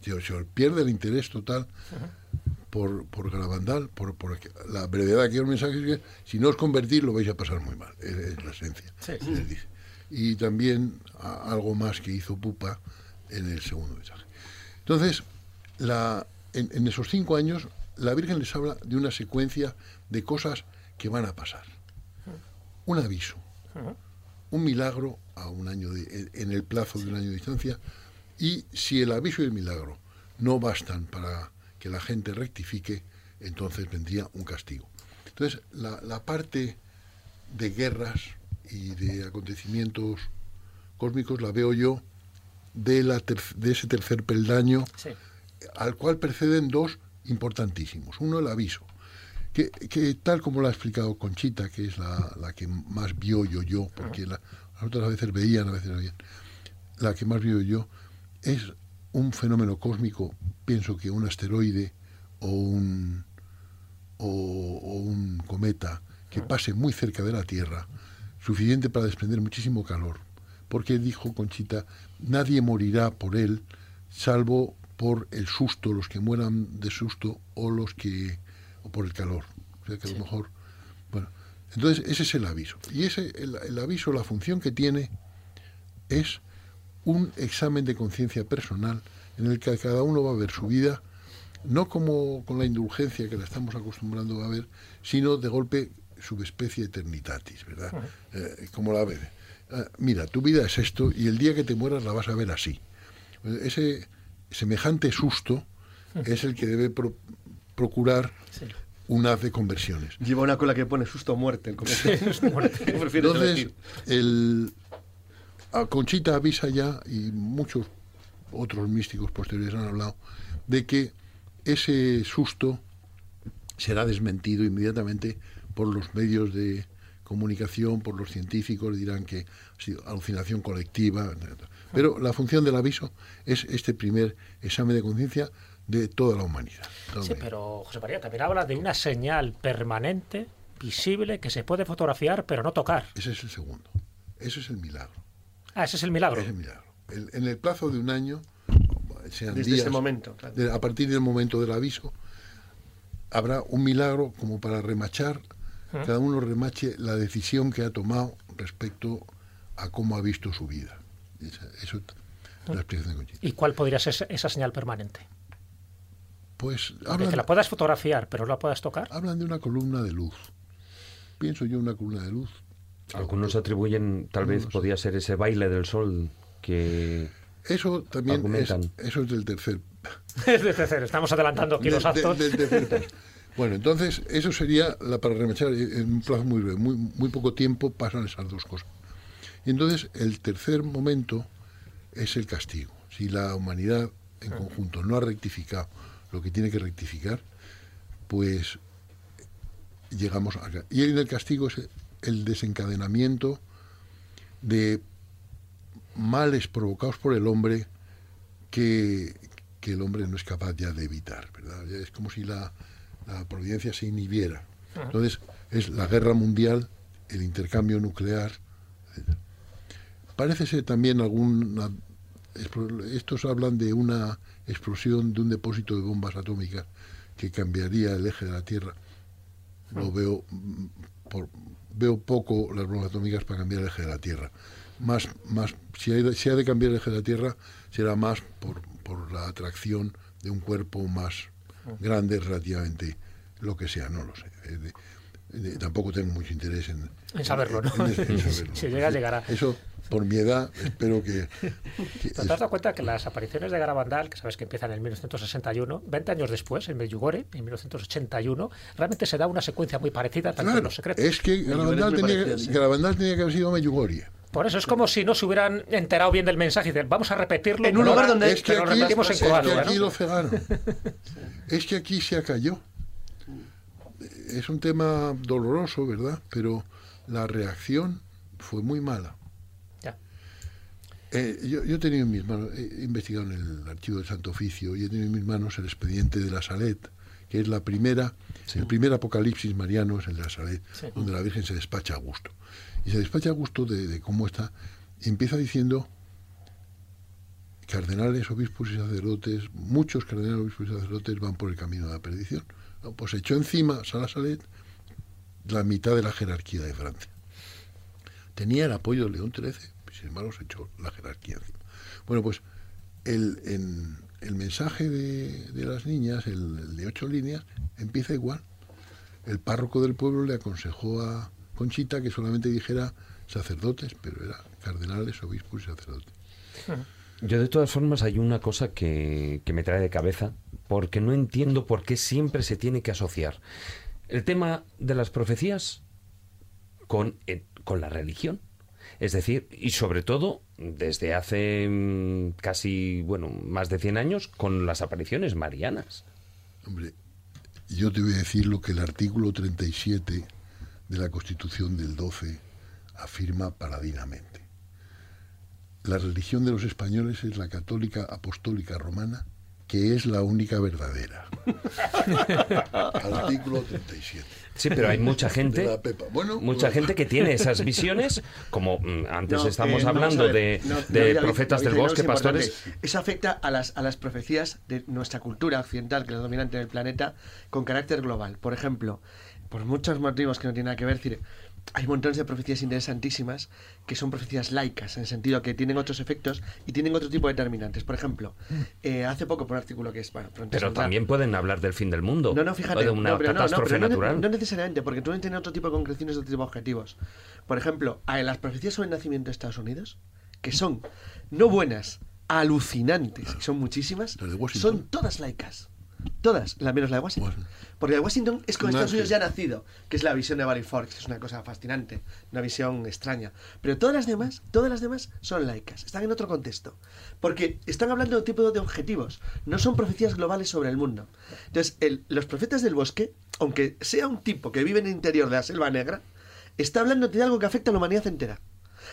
se pierde el interés total por, por Garabandal, por, por, la brevedad que el mensaje es que si no os convertís lo vais a pasar muy mal, es, la esencia. Y también algo más que hizo Pupa en el segundo mensaje. Entonces, la, en, esos cinco años, la Virgen les habla de una secuencia de cosas que van a pasar. Un aviso, un milagro a un año de, en el plazo de un año de distancia, y si el aviso y el milagro no bastan para que la gente rectifique, entonces vendría un castigo. Entonces, la, parte de guerras y de acontecimientos cósmicos la veo yo de, la de ese tercer peldaño, al cual preceden dos importantísimos. Uno, el aviso, que, tal como lo ha explicado Conchita, que es la, que más vio yo, yo, porque las otras a veces veían, a veces no veían, la que más vio yo, es un fenómeno cósmico, pienso que un asteroide o un, o, un cometa que pase muy cerca de la Tierra, suficiente para desprender muchísimo calor. Porque dijo Conchita, nadie morirá por él, salvo por el susto, los que mueran de susto o los que o por el calor. O sea que a lo mejor, bueno, entonces ese es el aviso. Y ese el aviso, la función que tiene es un examen de conciencia personal en el que cada uno va a ver su vida, no como con la indulgencia que la estamos acostumbrando a ver, sino de golpe subespecie eternitatis, ¿verdad? Eh, como la ve. Ah, mira, tu vida es esto y el día que te mueras la vas a ver así. Ese semejante susto es el que debe procurar un haz de conversiones. Lleva una cola que pone susto muerte. Entonces, el, a Conchita avisa ya, y muchos otros místicos posteriores han hablado, de que ese susto será desmentido inmediatamente por los medios de comunicación, por los científicos, dirán que ha sido alucinación colectiva. Pero la función del aviso es este primer examen de conciencia de toda la humanidad. sí, pero José María también habla de una señal permanente, visible, que se puede fotografiar pero no tocar. Ese es el segundo. Ese es el milagro. Ah, ese es el milagro. Es el milagro. En el plazo de un año, sean Desde ese momento, a partir del momento del aviso, habrá un milagro como para remachar, cada uno remache la decisión que ha tomado respecto a cómo ha visto su vida. Eso, la explicación de ¿Y cuál podría ser esa señal permanente? Pues de que la puedas fotografiar, pero no la puedas tocar. Hablan de una columna de luz. pienso yo, una columna de luz. Algunos atribuyen, tal vez podía ser ese baile del sol que Eso también es, eso es del tercer Es de tercero, estamos adelantando aquí los de- de- actos. del tercer. Bueno, entonces, eso sería, la, para remachar, en un plazo muy breve, muy, muy poco tiempo pasan esas dos cosas. Y entonces, el tercer momento es el castigo. Si la humanidad en conjunto no ha rectificado lo que tiene que rectificar, pues llegamos acá. Y en el castigo es el desencadenamiento de males provocados por el hombre que, que el hombre no es capaz ya de evitar, ¿verdad? Ya Es como si la, la providencia se inhibiera. Entonces, es la guerra mundial, el intercambio nuclear. Parece ser también alguna... Estos hablan de una explosión de un depósito de bombas atómicas que cambiaría el eje de la Tierra. Lo veo, mm, por, veo poco las bombas atómicas para cambiar el eje de la Tierra. Más, más, si, hay de, si ha de cambiar el eje de la Tierra, será más por, por la atracción de un cuerpo más grande relativamente, lo que sea, no lo sé. Eh, de- de- tampoco tengo mucho interés en, En saberlo, ¿no? en- en saberlo. Si llega, llegará. Eso, por mi edad, espero que... que ¿Te has dado cuenta que las apariciones de Garabandal, que sabes que empiezan en 1961, 20 años después, en Medjugorje, en 1981, realmente se da una secuencia muy parecida tanto en Claro, los secretos? es que Garabandal tenía, sí. Garabandal tenía que haber sido Medjugorje. Por eso es como si no se hubieran enterado bien del mensaje y dicen, vamos a repetirlo. En un lugar donde- es que lo aquí, repetimos en es que aquí ¿no? lo cegaron. Es que aquí se acalló. Es un tema doloroso, ¿verdad? Pero la reacción fue muy mala. Ya. Eh, yo, yo he tenido en mis manos, he investigado en el archivo del Santo Oficio y he tenido en mis manos el expediente de la Salet, que es la primera, el primer apocalipsis mariano es el de la Salet, Sí. donde la Virgen se despacha a gusto. Y se despacha a gusto de, de cómo está, y empieza diciendo cardenales, obispos y sacerdotes, muchos cardenales, obispos y sacerdotes van por el camino de la perdición. Pues echó encima Sala Salet la mitad de la jerarquía de Francia. Tenía el apoyo de León XIII, sin embargo se echó la jerarquía encima. Bueno, pues el, en- el mensaje de, de las niñas, el, de ocho líneas, empieza igual. El párroco del pueblo le aconsejó a Conchita que solamente dijera sacerdotes, pero era cardenales, obispos y sacerdotes. Yo de todas formas hay una cosa que, que me trae de cabeza, porque no entiendo por qué siempre se tiene que asociar el tema de las profecías con, eh, con la religión. Es decir, y sobre todo desde hace mm, casi, bueno, más de 100 años, con las apariciones marianas. Hombre, yo te voy a decir lo que el artículo 37 de la Constitución del 12 afirma paladinamente. La religión de los españoles es la católica apostólica romana, que es la única verdadera. artículo 37. Sí, pero hay mucha gente. Bueno, mucha gente que tiene esas visiones, como mm, antes No, estamos eh, hablando de, No, de no, David, profetas del bosque, pastores. Eso afecta a las, a las profecías de nuestra cultura occidental, que es la dominante en el planeta, con carácter global. Por ejemplo, por muchos motivos que no tienen nada que ver, es decir, hay montones de profecías interesantísimas que son profecías laicas, en el sentido que tienen otros efectos y tienen otro tipo de determinantes. Por ejemplo, eh, hace poco por un artículo que es, bueno, Pero también pueden hablar del fin del mundo. No, no, fíjate. O de una no, pero catástrofe pero no ne- natural. No, necesariamente, porque tú tienes otro tipo de concreciones otro tipo de objetivos. Por ejemplo, las profecías sobre el nacimiento de Estados Unidos, que son no buenas, alucinantes, y son muchísimas, son todas laicas. Todas, la menos la de Washington. Porque la de Washington es con Un Estados Unidos ya nacido, que es la visión de Valley Forge, que es una cosa fascinante, una visión extraña. Pero todas las demás, todas las demás son laicas, están en otro contexto. Porque están hablando de tipo de objetivos, no son profecías globales sobre el mundo. Entonces, el- los profetas del bosque, aunque sea un tipo que vive en el interior de la selva negra, está hablando de algo que afecta a la humanidad entera.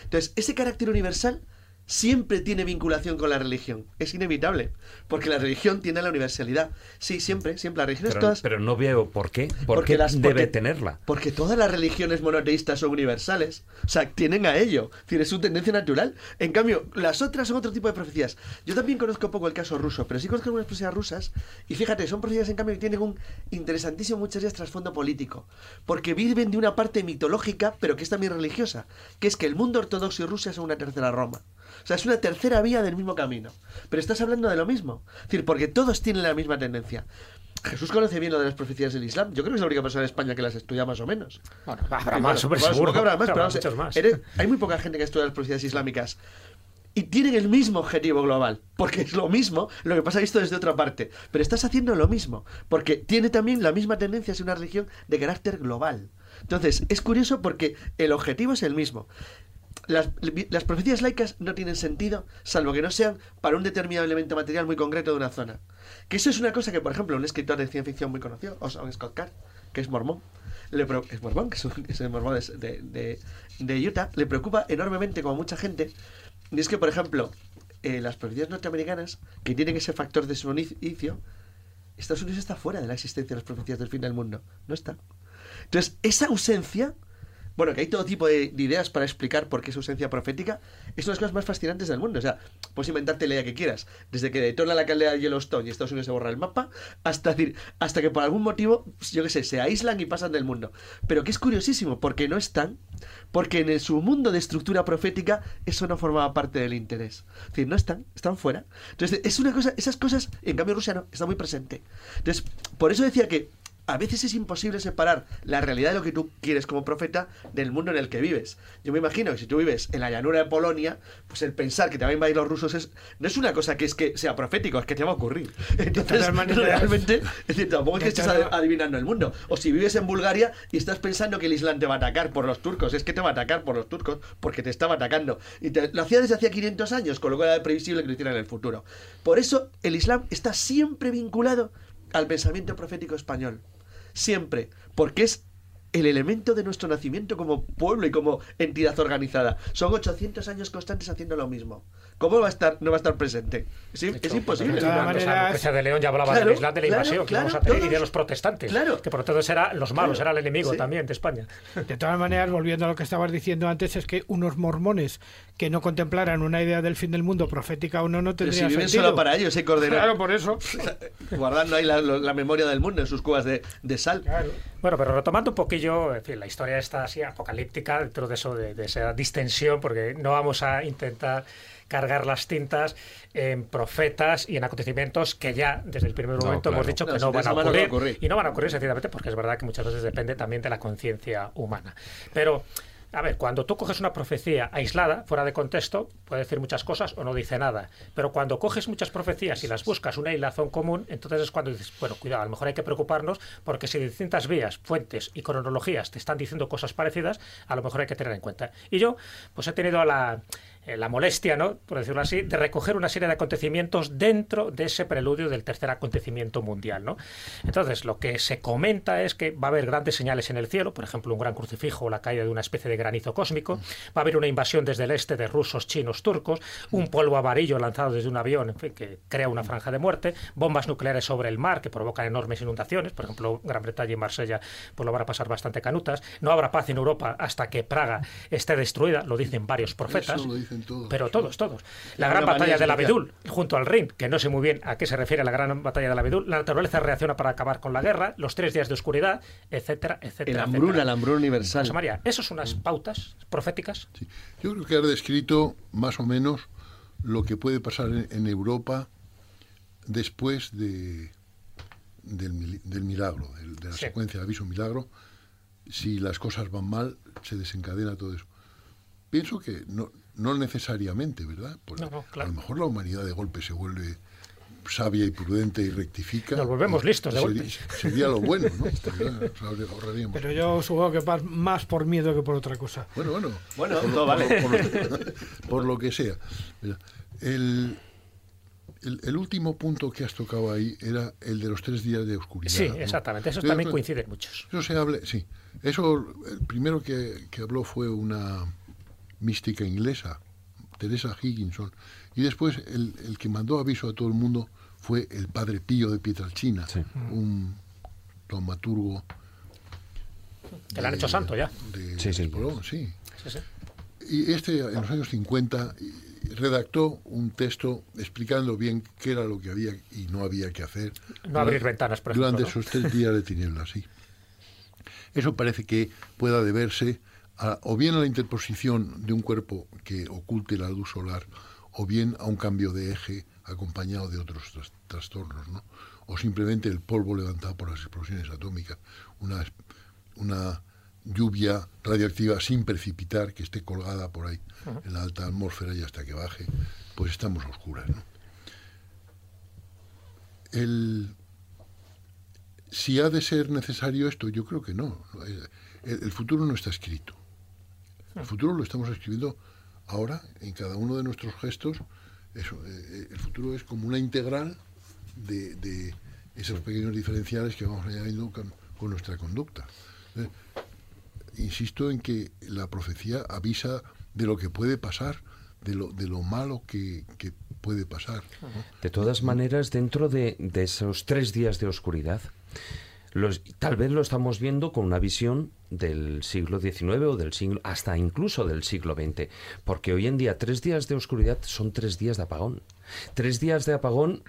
Entonces, ese carácter universal siempre tiene vinculación con la religión. Es inevitable, porque la religión tiene la universalidad. Sí, siempre, siempre. Las religiones Pero, todas... pero no veo por qué. ¿Por Porque qué las- debe porque- tenerla? Porque todas las religiones monoteístas son universales. O sea, tienen a ello. Es su tendencia natural. En cambio, las otras son otro tipo de profecías. Yo también conozco poco el caso ruso, pero sí conozco algunas profecías rusas. Y fíjate, son profecías en cambio que tienen un interesantísimo muchas veces trasfondo político. Porque viven de una parte mitológica, pero que es también religiosa. Que es que el mundo ortodoxo y Rusia son una tercera Roma. O sea, es una tercera vía del mismo camino. Pero estás hablando de lo mismo. Es decir, porque todos tienen la misma tendencia. Jesús conoce bien lo de las profecías del Islam. Yo creo que es la única persona en España que las estudia más o menos. Bueno, habrá más, bueno, seguro. supongo que habrá más, pero Habrá vamos, muchos más. eres- hay muy poca gente que estudia las profecías islámicas. Y tienen el mismo objetivo global, porque es lo mismo, lo que pasa visto desde otra parte. Pero estás haciendo lo mismo, porque tiene también la misma tendencia a ser una religión de carácter global. Entonces, es curioso porque el objetivo es el mismo. Las, las profecías laicas no tienen sentido, salvo que no sean para un determinado elemento material muy concreto de una zona. Que eso es una cosa que, por ejemplo, un escritor de ciencia ficción muy conocido, Orson Scott Card, que es mormón, le es mormón, que es, un- el mormón de, de- de- Utah, le preocupa enormemente, como mucha gente, y es que, por ejemplo, eh, las profecías norteamericanas, que tienen ese factor de su inicio, Estados Unidos está fuera de la existencia de las profecías del fin del mundo. No está. Entonces, esa ausencia, bueno, que hay todo tipo de, de ideas para explicar por qué esa ausencia profética, es una de las cosas más fascinantes del mundo. O sea, puedes inventarte la idea que quieras. Desde que detona la caldera de Yellowstone y Estados Unidos se borra el mapa, hasta, decir, hasta que por algún motivo, yo qué sé, se aíslan y pasan del mundo. Pero que es curiosísimo, porque no están, porque en el- su mundo de estructura profética eso no formaba parte del interés. Es decir, no están, están fuera. Entonces, es una cosa, esas cosas, en cambio Rusia no, está muy presente. Entonces, por eso decía que a veces es imposible separar la realidad de lo que tú quieres como profeta del mundo en el que vives. Yo me imagino que si tú vives en la llanura de Polonia, pues el pensar que te van a invadir los rusos es, no es una cosa que es que sea profético, es que te va a ocurrir. Entonces, realmente, es decir, tampoco es que estés adivinando el mundo. O si vives en Bulgaria y estás pensando que el Islam te va a atacar por los turcos, es que te va a atacar por los turcos porque te estaba atacando. Y te- lo hacía desde hacía 500 años, con lo cual era previsible que lo hiciera en el futuro. Por eso el Islam está siempre vinculado al pensamiento profético español. Siempre. Porque es el elemento de nuestro nacimiento como pueblo y como entidad organizada. Son 800 años constantes haciendo lo mismo. ¿Cómo va a estar, no va a estar presente? Es, im- es imposible. de todas maneras- de León ya hablaba Claro, del Islam de la claro, invasión que claro, íbamos a tener y de los protestantes. claro. Que por lo tanto eran los malos, Claro, era el enemigo sí. también de España. De todas maneras, volviendo a lo que estabas diciendo antes, es que unos mormones que no contemplaran una idea del fin del mundo profética o no, no Pero si viven sentido. solo para ellos, ¿eh, Cordero? Claro, por eso. Guardando ahí la, la memoria del mundo en sus cuevas de, de sal. Bueno, pero retomando un poquillo, en fin, la historia está así apocalíptica dentro de eso, de, de esa distensión, porque no vamos a intentar cargar las tintas en profetas y en acontecimientos que ya desde el primer No, momento claro. hemos dicho que No, van a no ocurrir. Y no van a ocurrir sencillamente porque es verdad que muchas veces depende también de la conciencia humana. Pero a ver, cuando tú coges una profecía aislada, fuera de contexto, puede decir muchas cosas o no dice nada. Pero cuando coges muchas profecías y las buscas una hilazón común, entonces es cuando dices, bueno, cuidado, a lo mejor hay que preocuparnos porque si distintas vías, fuentes y cronologías te están diciendo cosas parecidas, a lo mejor hay que tener en cuenta. Y yo, pues he tenido la, eh, la molestia, ¿no? por decirlo así, de recoger una serie de acontecimientos dentro de ese preludio del tercer acontecimiento mundial. ¿no? Entonces, lo que se comenta es que va a haber grandes señales en el cielo, por ejemplo, un gran crucifijo o la caída de una especie de granizo cósmico, va a haber una invasión desde el este de rusos, chinos, turcos, un polvo amarillo lanzado desde un avión en fin, que crea una franja de muerte, bombas nucleares sobre el mar que provocan enormes inundaciones, por ejemplo, Gran Bretaña y Marsella pues lo van a pasar bastante canutas, no habrá paz en Europa hasta que Praga esté destruida, lo dicen varios profetas. Eso lo todos. Pero todos, todos. La gran batalla manía de la especial. Bedul, junto al Rin, que no sé muy bien a qué se refiere la gran batalla de la Bedul, la naturaleza reacciona para acabar con la guerra, los tres días de oscuridad, etcétera, etcétera. El hambruna, el hambruna universal. José María, ¿esas son unas pautas proféticas? Sí. Yo creo que has descrito más o menos lo que puede pasar en, Europa después de, del, del milagro, del- de la Sí. secuencia de aviso milagro. Si las cosas van mal, se desencadena todo eso. Pienso que no, no necesariamente, ¿verdad? Porque No, no, claro. A lo mejor la humanidad de golpe se vuelve sabia y prudente y rectifica. Nos volvemos y listos de sería, golpe. Sería lo bueno, ¿no? Sería- nos ahorraríamos. Pero yo supongo que más por miedo que por otra cosa. Bueno, bueno. Bueno, por, todo por vale. lo- por lo- por lo que sea. Mira, el, el, el último punto que has tocado ahí era el de los tres días de oscuridad. Sí, ¿no? exactamente. Esos Yo también coinciden muchos. Eso se hable, sí. Eso, el primero que, que habló fue una mística inglesa, Teresa Higginson. Y después el, el que mandó aviso a todo el mundo fue el padre Pío de Pietralcina, Sí. un taumaturgo. Que le han hecho santo ya. de Sí, sí. Espolón, sí. Sí. Y este, en los años 50, y- redactó un texto explicando bien qué era lo que había y no había que hacer. No abrir ventanas, por ejemplo. Durante ¿no? esos tres días de tinieblas, sí. Eso parece que pueda deberse a- o bien a la interposición de un cuerpo que oculte la luz solar, o bien a un cambio de eje acompañado de otros tras- trastornos, ¿no? o simplemente el polvo levantado por las explosiones atómicas, una, una lluvia radioactiva sin precipitar que esté colgada por ahí en la alta atmósfera y hasta que baje, pues estamos a oscuras. ¿no? El, si ha de ser necesario esto, yo creo que no. El, el futuro no está escrito. El futuro lo estamos escribiendo ahora, en cada uno de nuestros gestos. Eso, eh, el futuro es como una integral de, esos pequeños diferenciales que vamos añadiendo con, nuestra conducta. Eh, insisto en que la profecía avisa de lo que puede pasar, de lo, de lo malo que, puede pasar. De todas maneras, dentro de, de esos tres días de oscuridad, los, tal vez lo estamos viendo con una visión del siglo XIX o del siglo, hasta incluso del siglo XX, porque hoy en día tres días de oscuridad son tres días de apagón. Tres días de apagón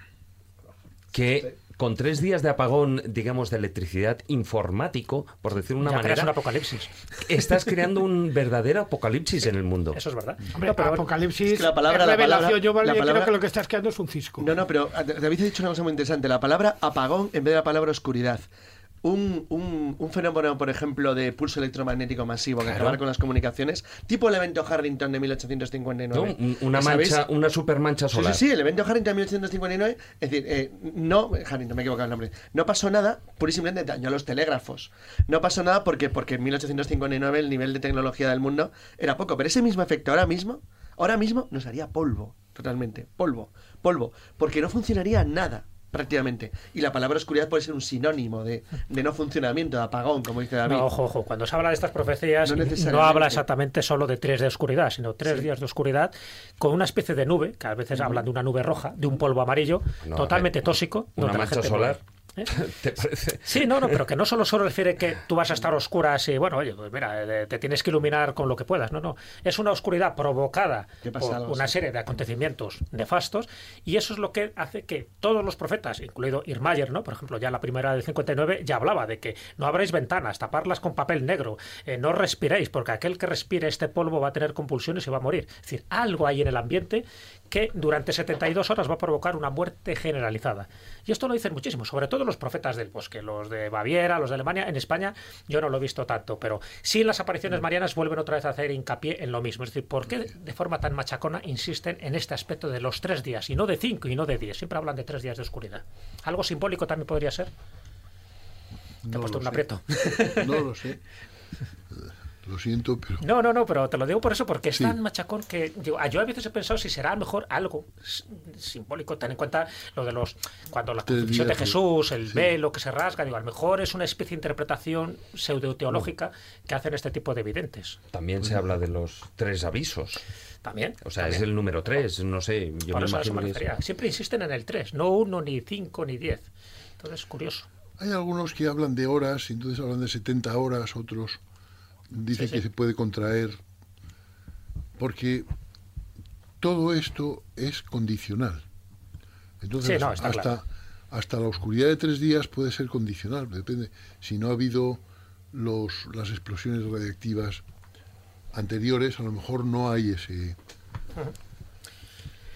que con tres días de apagón, digamos, de electricidad informático, por decir una Ya creas manera, un apocalipsis. estás creando un verdadero apocalipsis en el mundo. Eso es verdad. Hombre, No, pero Apocalipsis, Es que la palabra- es la palabra- Yo la palabra- creo que lo que estás creando es un cisco. No, no, pero David ha dicho una cosa muy interesante. La palabra apagón en vez de la palabra oscuridad. Un, un- un fenómeno, por ejemplo, de pulso electromagnético masivo que Claro. acabar con las comunicaciones, tipo el evento Harrington de 1859. ¿no? Un- Una mancha, una supermancha Sí, solar. sí, sí, el evento Harrington de 1859, es decir, eh, no, Harrington, me he equivocado el nombre, no pasó nada, pura y simplemente dañó a los telégrafos. No pasó nada porque, porque en 1859 el nivel de tecnología del mundo era poco, pero ese mismo efecto ahora mismo, ahora mismo nos haría polvo, totalmente, polvo, polvo, porque no funcionaría nada prácticamente. Y la palabra oscuridad puede ser un sinónimo de, de no funcionamiento, de apagón, como dice David. No, ojo, ojo. Cuando se habla de estas profecías, No habla exactamente solo de tres de oscuridad, sino tres días de oscuridad con una especie de nube, que a veces hablan de una nube roja, de un polvo amarillo, No, totalmente eh, tóxico. Una mancha solar. muere. ¿Eh? ¿Te parece? Sí, no, no, pero que no solo solo refiere que tú vas a estar oscuras y, bueno, oye, pues mira, eh, te tienes que iluminar con lo que puedas. No, no. Es una oscuridad provocada ¿Qué pasa por una serie de acontecimientos nefastos y eso es lo que hace que todos los profetas, incluido Irmayer, ¿no? Por ejemplo, ya en la primera del 59 ya hablaba de que no abréis ventanas, taparlas con papel negro, eh, no respiréis, porque aquel que respire este polvo va a tener compulsiones y va a morir. Es decir, algo hay en el ambiente que durante 72 horas va a provocar una muerte generalizada. Y esto lo dicen muchísimo, sobre todo los profetas del bosque, los de Baviera, los de Alemania. En España yo no lo he visto tanto, pero sí las apariciones marianas vuelven otra vez a hacer hincapié en lo mismo. Es decir, ¿por qué de forma tan machacona insisten en este aspecto de los tres días y no de cinco y no de diez? Siempre hablan de tres días de oscuridad. Algo simbólico también podría ser. Te he puesto un aprieto. No lo sé. Lo siento, pero No, no, no, pero te lo digo por eso, porque es Sí. tan machacón que digo, ah, yo a veces he pensado si será a lo mejor algo simbólico, ten en cuenta lo de los, cuando la Tres crucifixión de. Jesús, el Sí. velo que se rasga, digo, a lo mejor es una especie de interpretación pseudo-teológica que hacen este tipo de videntes. También se habla de los tres avisos. También. O sea, también. es el número tres, no sé. Yo Por me eso a eso me imagino. Siempre insisten en el 3, no uno, ni 5, ni 10. Entonces, curioso. hay algunos que hablan de horas, y entonces hablan de 70 horas, otros dicen Sí, sí. que se puede contraer, porque todo esto es condicional. Entonces, Sí, no, está hasta, claro. hasta la oscuridad de tres días puede ser condicional, depende. Si no ha habido los, las explosiones radiactivas anteriores, a lo mejor no hay ese...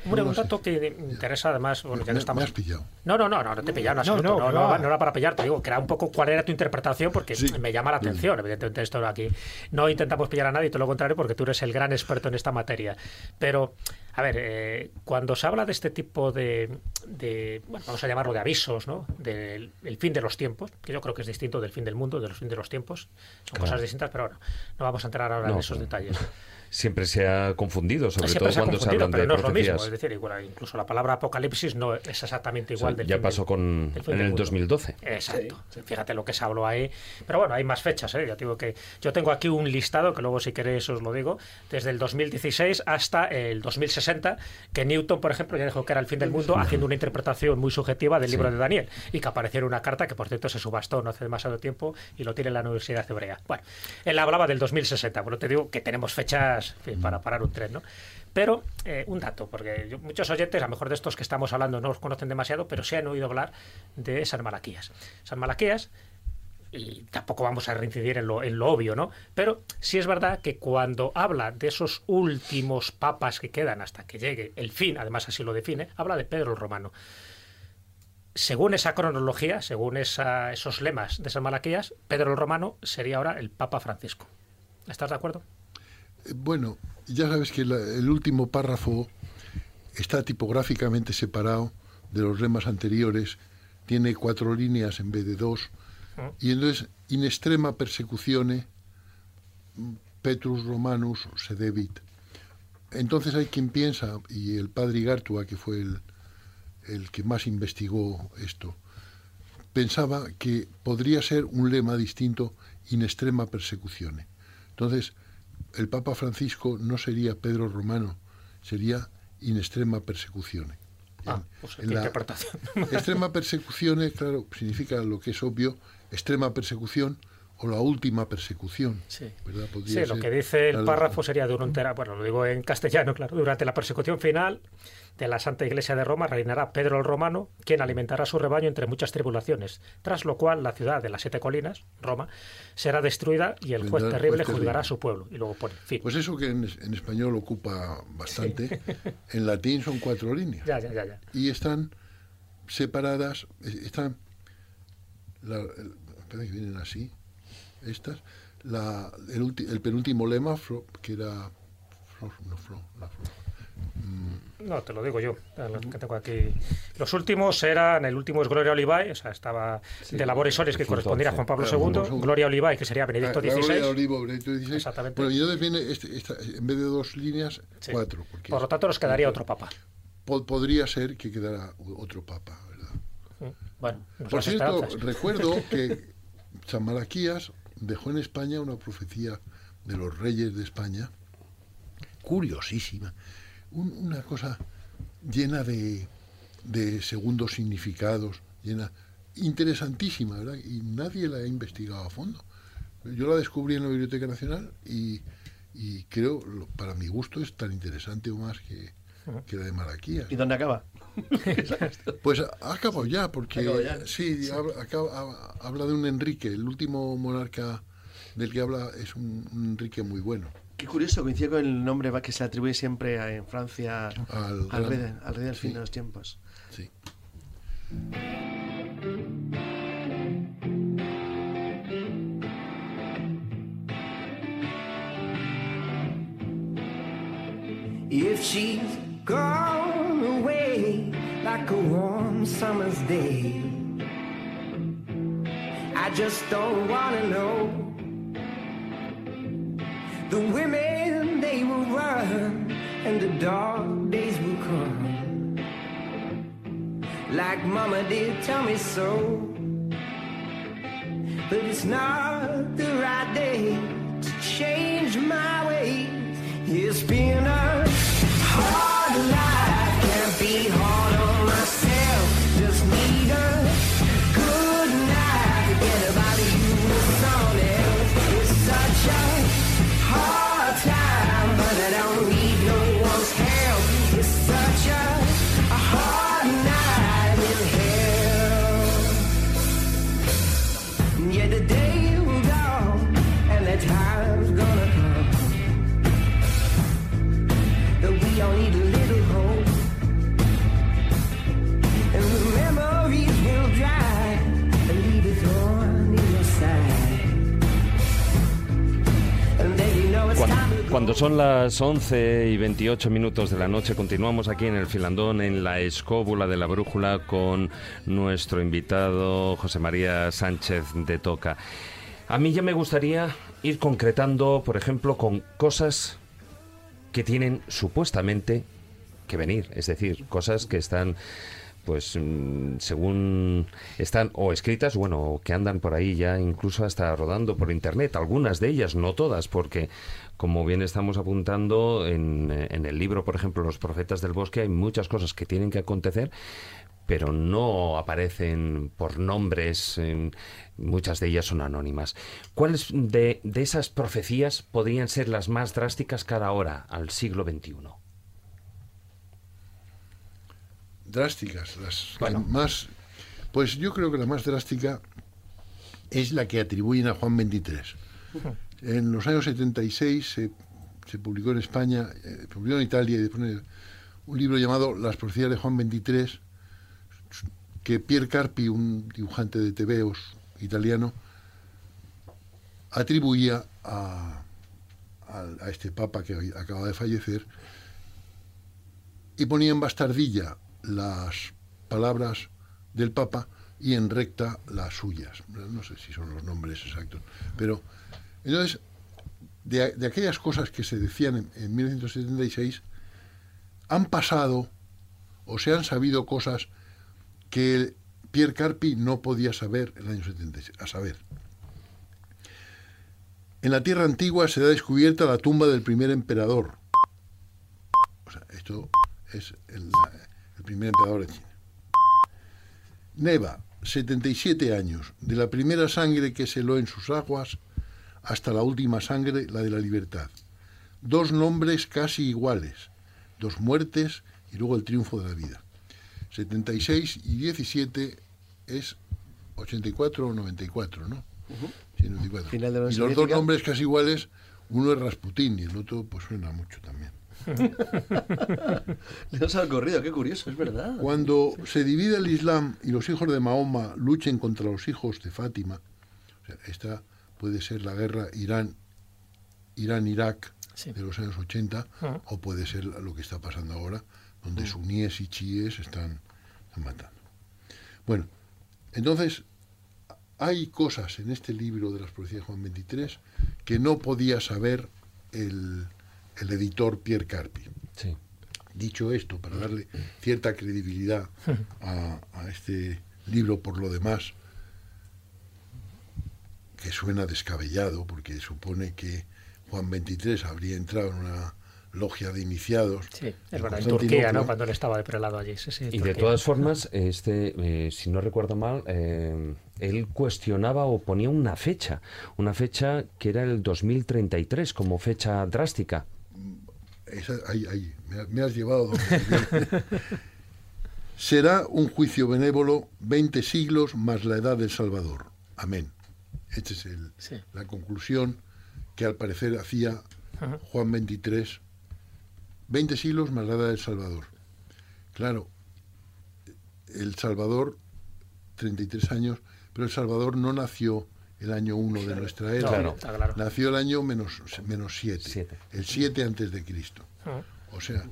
Hombre, un dato que me interesa además, bueno, ya que estamos... me has pillado. No, no, no, no, no te he pillado en No, absoluto. no, No, no, no era para pillarte, digo, que era un poco cuál era tu interpretación, porque Sí. me llama la atención, evidentemente, esto aquí. No intentamos pillar a nadie, todo lo contrario, porque tú eres el gran experto en esta materia. Pero, a ver, eh, cuando se habla de este tipo de, de, bueno, vamos a llamarlo de avisos, ¿no? Del el fin de los tiempos, que yo creo que es distinto del fin del mundo, del fin de los tiempos. Son Claro. cosas distintas, pero bueno, no vamos a entrar ahora en esos detalles. Siempre se ha confundido, sobre Siempre todo se ha cuando se hablan pero de no es lo mismo. profecías. Es decir, igual, incluso la palabra apocalipsis no es exactamente igual O sea, del ya pasó del- con del en el mundo. 2012. Exacto. Fíjate lo que se habló ahí. Pero bueno, hay más fechas, ¿eh? Ya te digo que yo tengo aquí un listado, que luego si queréis os lo digo, desde el 2016 hasta el 2060, que Newton, por ejemplo, ya dijo que era el fin del mundo, haciendo una interpretación muy subjetiva del libro de Daniel, y que apareciera una carta que, por cierto, se subastó no hace demasiado tiempo y lo tiene la Universidad Hebrea. Bueno, él hablaba del 2060, bueno, te digo que tenemos fechas en fin, para parar un tren, ¿no? Pero eh, un dato, porque yo- muchos oyentes, a lo mejor de estos que estamos hablando, no los conocen demasiado, pero se han oído hablar de San Malaquías. San Malaquías y tampoco vamos a reincidir en lo, en lo obvio, ¿no? Pero sí es verdad que cuando habla de esos últimos papas que quedan hasta que llegue el fin, además así lo define, habla de Pedro el Romano. Según esa cronología, según esa- esos lemas de esas malaquías, Pedro el Romano sería ahora el Papa Francisco. ¿Estás de acuerdo? Eh, Bueno, ya sabes que la- el último párrafo está tipográficamente separado de los lemas anteriores, tiene cuatro líneas en vez de dos, y entonces, in extrema persecutione, Petrus Romanus sedevit. Entonces hay quien piensa, y el padre Igartua, que fue el, el que más investigó esto, pensaba que podría ser un lema distinto in extrema persecutione. Entonces, el Papa Francisco no sería Pedro Romano, sería in extrema persecuzione. Ah, En- pues en la-. Extrema persecuzione, claro, significa lo que es obvio, extrema persecución o la última persecución. Sí. ¿verdad? Sí, Podría lo ser que dice el la- párrafo sería durante, bueno, lo digo en castellano, claro, durante la persecución final de la Santa Iglesia de Roma reinará Pedro el Romano, quien alimentará su rebaño entre muchas tribulaciones, tras lo cual la ciudad de las siete colinas, Roma, será destruida y el juez terrible juzgará a su pueblo. Y luego pone, fin. Pues eso que en, en español ocupa bastante, en latín son cuatro líneas. ya, ya, ya, ya. y están separadas, están, la, que vienen así, estas, la, el, ulti- el penúltimo lema, fro- que era, no, la. No, te lo digo yo, lo que tengo aquí. Los últimos eran, el último es Gloria Olivae, o sea, estaba de Labores Solis, que el correspondería a Juan Pablo Ah, II. Gloria Olivae, que sería Benedicto La- la gloria XVI. olivo, Benedicto XVI. Exactamente. Bueno, y entonces viene, este, esta- en vez de dos líneas, Sí. cuatro. Por lo tanto, nos quedaría otro papa. po- podría ser que quedara otro papa, ¿verdad? Bueno, Por cierto, recuerdo que San Malaquías dejó en España una profecía de los reyes de España, curiosísima, un- una cosa llena de, de segundos significados, llena interesantísima, ¿verdad? Y nadie la ha investigado a fondo. Yo la descubrí en la Biblioteca Nacional y, y creo, para mi gusto, es tan interesante o más que, que la de Malaquías. ¿Y dónde acaba? Pues ha acabado ya, porque ya. sí, habla, acaba- ha- habla de un Enrique, el último monarca del que habla es un, un Enrique muy bueno. Qué curioso, coincide con el nombre que se atribuye siempre a- en Francia Al, al, rey, de- al rey del fin sí, de los tiempos. sí. If she's gone away like a warm summer's day, I just don't wanna know. The women they will run and the dark days will come. Like mama did tell me so. But it's not the right day to change my Cuando, son las 11 y 28 minutos de la noche, continuamos aquí en el filandón, en la escóbula de la brújula, con nuestro invitado José María Sánchez de Toca. A mí ya me gustaría ir concretando, por ejemplo, con cosas que tienen supuestamente que venir, es decir, cosas que están pues mm, según están o escritas, bueno, que andan por ahí ya incluso hasta rodando por internet, algunas de ellas, no todas, porque como bien estamos apuntando en, eh, en el libro, por ejemplo, Los profetas del bosque, hay muchas cosas que tienen que acontecer, pero no aparecen por nombres, muchas de ellas son anónimas. ¿Cuáles de, de esas profecías podrían ser las más drásticas cada hora al siglo XXI? Drásticas, las Bueno. más... Pues yo creo que la más drástica es la que atribuyen a Juan XXIII. En los años 76 se, se publicó en España, eh, publicó en Italia y después un libro llamado Las profecías de Juan XXIII, que Pier Carpi, un dibujante de tebeos italiano, atribuía a- a este papa que acaba de fallecer y ponía en bastardilla las palabras del papa y en recta las suyas. No sé si son los nombres exactos, pero entonces de, aquellas cosas que se decían en, en 1976 han pasado o se han sabido cosas que Pierre Carpi no podía saber en el año 76, a saber. En la tierra antigua se da descubierta la tumba del primer emperador. O sea, esto es el primer emperador de China. Neva, 77 años, de la primera sangre que se heló en sus aguas hasta la última sangre, la de la libertad. Dos nombres casi iguales, dos muertes y luego el triunfo de la vida. 76 y 17 es 84 o 94, ¿no? Sí, 94. Final de y los dos nombres casi iguales, uno es Rasputín y el otro pues suena mucho también. Nos ha ocurrido, qué curioso, es verdad. Cuando se divide el Islam y los hijos de Mahoma luchen contra los hijos de Fátima, o sea, esta puede ser la guerra Irán, Irán-Irak Sí. de los años 80, Ujú. o puede ser lo que está pasando ahora, donde suníes y chiíes están, están matando. Bueno, entonces hay cosas en este libro de las profecías de Juan 23 que no podía saber el, el editor Pierre Carpi. Sí. Dicho esto, para darle cierta credibilidad a, a este libro por lo demás, que suena descabellado, porque supone que Juan XXIII habría entrado en una logia de iniciados. Sí, es verdad, en Turquía, ¿no? Cuando él estaba de prelado allí. Sí, sí, Y de todas formas, este, eh, si no recuerdo mal, eh, él cuestionaba o ponía una fecha, una fecha que era el 2033 como fecha drástica. Esa- ahí, ahí, me, ha- me has llevado donde. Será un juicio benévolo 20 siglos más la edad del Salvador. Amén. Esta es el- Sí. la conclusión que al parecer hacía Ajá. Juan 23. 20 siglos más la edad del Salvador. Claro, el Salvador, 33 años, pero el Salvador no nació el año 1 de nuestra era. No, Claro. Nació el año menos, menos 7. Siete. El 7 antes de Cristo. Ujú. O sea,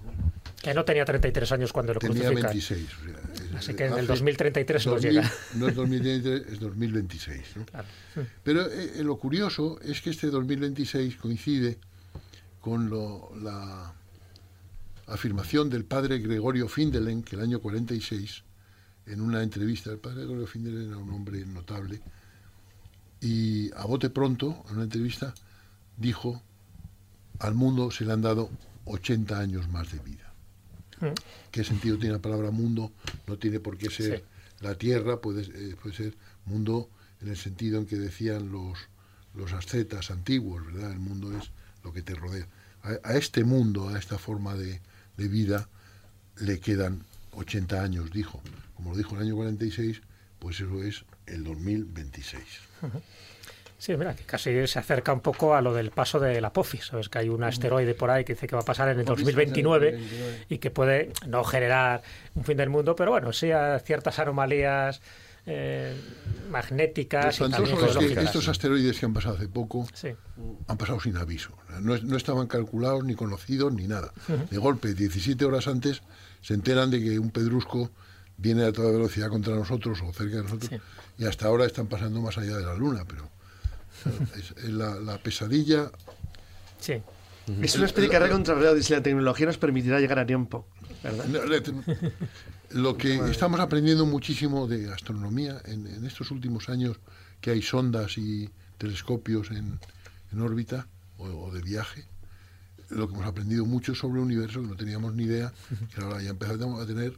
Que no tenía 33 años cuando lo tenía crucifican. 26. o sea, es- Así que en el hace 2033 no 2000 llega. No es 2033, es 2026. ¿no? Claro. Pero eh, eh, lo curioso es que este 2026 coincide con lo- la afirmación del padre Gregorio Findelen, que el año 46, en una entrevista, el padre Gregorio Findelen era un hombre notable, y a bote pronto, en una entrevista, dijo, al mundo se le han dado 80 años más de vida. Mm. ¿Qué sentido tiene la palabra mundo? No tiene por qué ser Sí. la tierra, puede, eh, puede ser mundo en el sentido en que decían los, los ascetas antiguos, ¿verdad? El mundo es lo que te rodea. A, a este mundo, a esta forma de, de vida, le quedan 80 años, dijo. Como lo dijo en el año 46, pues eso es el 2026. Sí, mira, que casi se acerca un poco a lo del paso del Apophis. Sabes que hay un asteroide por ahí que dice que va a pasar en el Apophis 2029 2029. y que puede no generar un fin del mundo, pero bueno, sí a ciertas anomalías eh, magnéticas y también geológicas. estos asteroides que han pasado hace poco Sí, han pasado sin aviso. No, no estaban calculados, ni conocidos, ni nada. De golpe, 17 horas antes, se enteran de que un pedrusco viene a toda velocidad contra nosotros o cerca de nosotros, Sí. y hasta ahora están pasando más allá de la Luna, pero la, la pesadilla. sí. Es una especie de carrera contra el reloj. Si la tecnología nos permitirá llegar a tiempo, ¿verdad? Lo que estamos aprendiendo muchísimo de astronomía en, en estos últimos años, que hay sondas y telescopios en, en órbita o, o de viaje, lo que hemos aprendido mucho sobre el universo, que no teníamos ni idea, que ahora ya empezamos a tener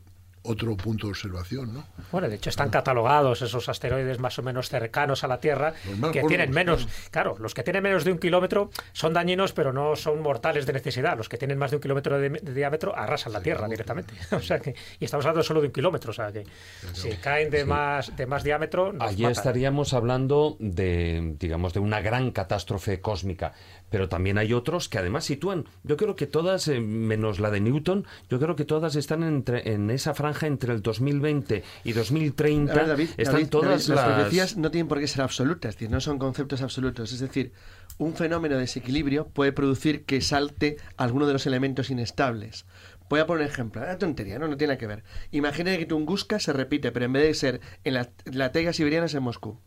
otro punto de observación, ¿no? Bueno, de hecho están catalogados esos asteroides más o menos cercanos a la Tierra, más que tienen menos, claro. claro, los que tienen menos de un kilómetro son dañinos, pero no son mortales de necesidad. Los que tienen más de un kilómetro de, de diámetro arrasan la Tierra directamente. O sea que, y estamos hablando solo de un kilómetro, o sea que si caen de más de más diámetro, Allí matan. estaríamos hablando de, digamos, de una gran catástrofe cósmica. Pero también hay otros que además sitúan, yo creo que todas, eh, menos la de Newton, yo creo que todas están entre, en esa franja entre el 2020 y 2030. A ver, David, están David, todas David, las... las profecías no tienen por qué ser absolutas, es decir, no son conceptos absolutos. Es decir, un fenómeno de desequilibrio puede producir que salte alguno de los elementos inestables. Voy a poner un ejemplo, una tontería, no, no tiene nada que ver. Imagina que Tunguska se repite, pero en vez de ser en la, la taiga siberiana es en Moscú.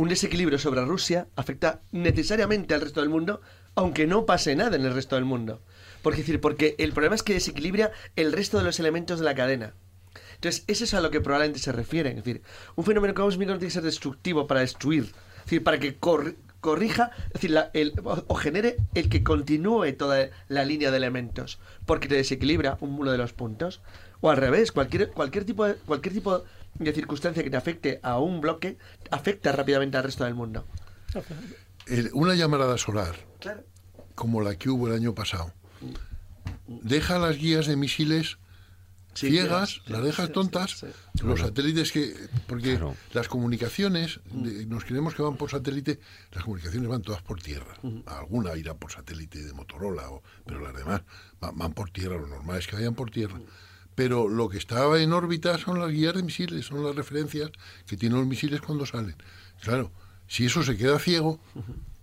Un desequilibrio sobre Rusia afecta necesariamente al resto del mundo, aunque no pase nada en el resto del mundo. Porque, decir, porque el problema es que desequilibra el resto de los elementos de la cadena. Entonces, eso es a lo que probablemente se refieren. Es decir, un fenómeno cósmico no tiene que ser destructivo para destruir. Es decir, para que corri- corrija, decir, o, genere el que continúe toda la línea de elementos. Porque te desequilibra un uno de los puntos. O al revés, cualquier, cualquier, tipo de, cualquier tipo de circunstancia que te afecte a un bloque, afecta rápidamente al resto del mundo. El- una llamarada solar, Claro. como la que hubo el año pasado, deja las guías de misiles Sí, ciegas, las dejas sí, tontas, sí, los satélites que... Porque Claro. las comunicaciones, de- nos creemos que van por satélite, las comunicaciones van todas por tierra. Alguna irá por satélite de Motorola, o- pero las demás va- van, por tierra, lo normal es que vayan por tierra. Pero lo que estaba en órbita son las guías de misiles, son las referencias que tienen los misiles cuando salen. Claro, si eso se queda ciego,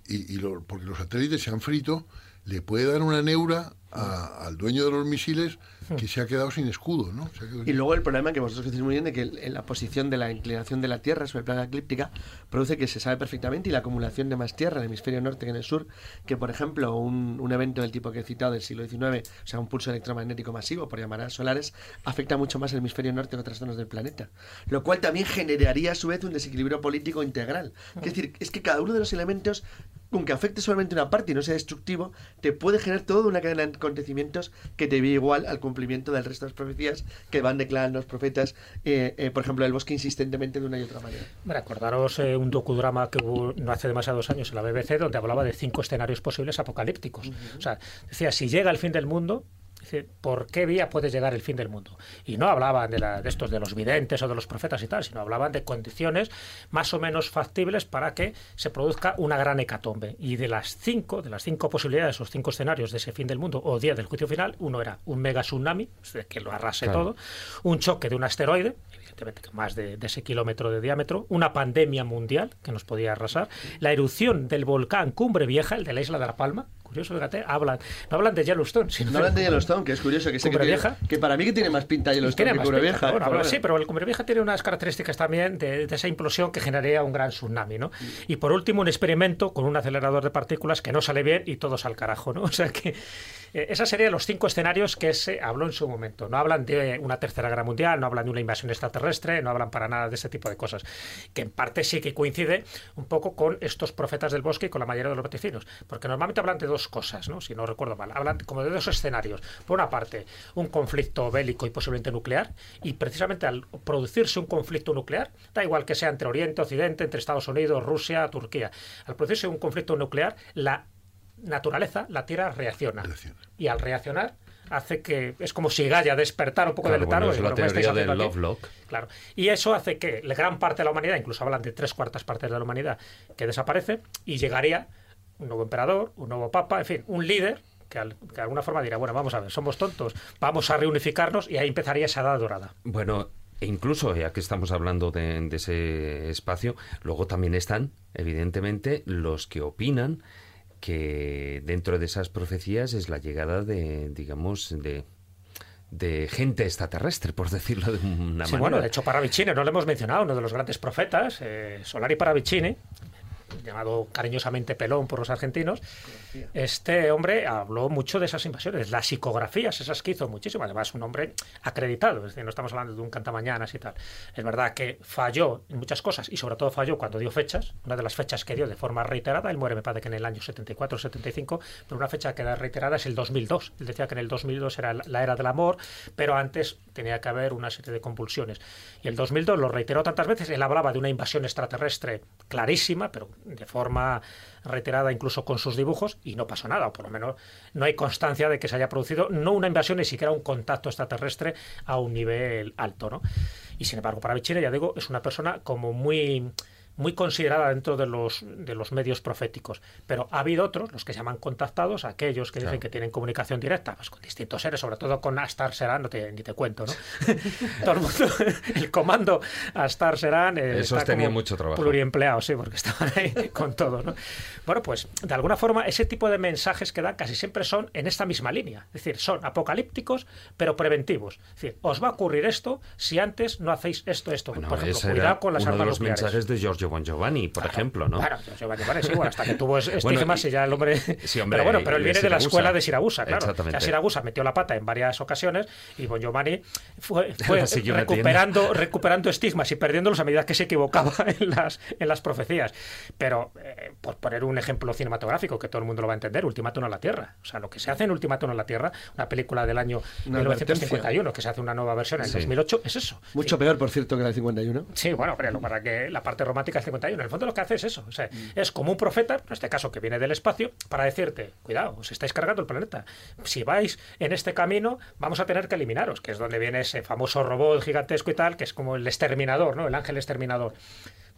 y, lo- porque los satélites se han frito, le puede dar una neura a- al dueño de los misiles que se ha quedado sin escudo, ¿no? Se ha quedado Y luego el problema que vosotros decís muy bien de que en la posición de la inclinación de la Tierra sobre el plano eclíptica produce que se sabe perfectamente y la acumulación de más tierra en el hemisferio norte que en el sur, que por ejemplo un, un evento del tipo que he citado del siglo XIX, o sea un pulso electromagnético masivo por llamadas solares, afecta mucho más el hemisferio norte que otras zonas del planeta. Lo cual también generaría a su vez un desequilibrio político integral. Es decir, es que cada uno de los elementos aunque afecte solamente una parte y no sea destructivo, te puede generar toda una cadena de acontecimientos que te ve igual al cumplimiento del resto de las profecías que van declarando los profetas, eh, eh, por ejemplo, el bosque insistentemente de una y otra manera. Hombre, acordaros eh, un docudrama que hubo no hace demasiados años en la BBC donde hablaba de cinco escenarios posibles apocalípticos. O sea, decía, si llega el fin del mundo, ¿por qué vía puede llegar el fin del mundo? Y no hablaban de, la- de estos de los videntes o de los profetas y tal, sino hablaban de condiciones más o menos factibles para que se produzca una gran hecatombe. Y de las cinco, de las cinco posibilidades, los cinco escenarios de ese fin del mundo o día del juicio final, uno era un mega tsunami, que lo arrase Claro. todo, un choque de un asteroide, evidentemente más de, de ese kilómetro de diámetro, una pandemia mundial que nos podía arrasar, la erupción del volcán Cumbre Vieja, el de la isla de La Palma, curioso, fíjate, hablan, no hablan de Yellowstone, sino No hablan de Yellowstone, que es curioso, que, sé que, tiene- para mí que tiene más pinta Yellowstone que más Cumbre pinta, Vieja. bueno. Sí, pero el Cumbre Vieja tiene unas características también de, de esa implosión que generaría un gran tsunami, ¿no? Y por último, un experimento con un acelerador de partículas que no sale bien y todos al carajo, ¿no? O sea que eh, esos serían los cinco escenarios que se habló en su momento. No hablan de una tercera guerra mundial, no hablan de una invasión extraterrestre, no hablan para nada de ese tipo de cosas. Que en parte sí que coincide un poco con estos profetas del bosque y con la mayoría de los vaticinios. Porque normalmente hablan de dos cosas, ¿no? Si no recuerdo mal. Hablan como de dos escenarios. Por una parte, un conflicto bélico y posiblemente nuclear. Y precisamente al producirse un conflicto nuclear, da igual que sea entre Oriente, Occidente, entre Estados Unidos, Rusia, Turquía. Al producirse un conflicto nuclear, la naturaleza, la Tierra reacciona. Reacciona. Y al reaccionar hace que es como si Gaia despertara un poco Claro, del letargo. bueno, es la teoría del. Lovelock. Claro. Y eso hace que la gran parte de la humanidad, incluso hablan de tres cuartas partes de la humanidad, que desaparece y llegaría un nuevo emperador, un nuevo papa, en fin, un líder que, al- que de alguna forma dirá, bueno, vamos a ver, somos tontos, vamos a reunificarnos y ahí empezaría esa edad dorada. Bueno, e incluso ya que estamos hablando de, de ese espacio, luego también están, evidentemente, los que opinan que dentro de esas profecías es la llegada de, digamos, de, de gente extraterrestre, por decirlo de una Sí, manera. bueno, de hecho Paravicini, no lo hemos mencionado, uno de los grandes profetas, eh, Solari Paravicini, llamado cariñosamente Pelón por los argentinos, este hombre habló mucho de esas invasiones, las psicografías, esas que hizo muchísimo. Además, un hombre acreditado, es decir, no estamos hablando de un cantamañanas y tal. Es verdad que falló en muchas cosas y sobre todo falló cuando dio fechas. Una de las fechas que dio de forma reiterada, él muere me parece que en el año 74 75, pero una fecha que da reiterada es el 2002. Él decía que en el 2002 era la era del amor, pero antes tenía que haber una serie de convulsiones. Y el 2002 lo reiteró tantas veces, él hablaba de una invasión extraterrestre clarísima, pero de forma reiterada incluso con sus dibujos, y no pasó nada, o por lo menos no hay constancia de que se haya producido no una invasión ni siquiera un contacto extraterrestre a un nivel alto, ¿no? Y sin embargo, para Bichir, ya digo, es una persona como muy muy considerada dentro de los, de los medios proféticos. Pero ha habido otros, los que se llaman contactados, aquellos que dicen que tienen comunicación directa pues, con distintos seres, sobre todo con Astar Serán, no te, ni te cuento, ¿no? todo el mundo, el comando Astar Serán eh, Esos tenían mucho trabajo. pluriempleado, sí, porque estaban ahí con todo, ¿no? Bueno, pues de alguna forma ese tipo de mensajes que dan casi siempre son en esta misma línea. Es decir, son apocalípticos, pero preventivos. Es decir, os va a ocurrir esto si antes no hacéis esto, esto. Bueno, Por ejemplo, cuidado con las uno de armas los nucleares. mensajes de Giorgio Bon Giovanni, por ejemplo, ¿no? Claro, Giovanni sí, bueno, hasta que tuvo es- Bueno, estigmas y- ya el hombre... Sí, hombre, pero bueno, pero él viene de la escuela de Siragusa, claro. Exactamente. Ya Siragusa metió la pata en varias ocasiones y Bon Giovanni fue, recuperando, recuperando estigmas y perdiéndolos a medida que se equivocaba en las, en las profecías. Pero, eh, por poner un ejemplo cinematográfico que todo el mundo lo va a entender, Ultimátum a la Tierra. O sea, lo que se hace en Ultimátum a la Tierra, una película del año Una 1951, que se hace una nueva versión en Sí. 2008, es eso. Mucho peor, por cierto, que la del 51. Sí, bueno, pero para que la parte romántica es 51. En el fondo lo que hace es eso. O sea, es como un profeta, en este caso que viene del espacio, para decirte, cuidado, os estáis cargando el planeta. Si vais en este camino, vamos a tener que eliminaros, que es donde viene ese famoso robot gigantesco y tal, que es como el exterminador, ¿no? El ángel exterminador.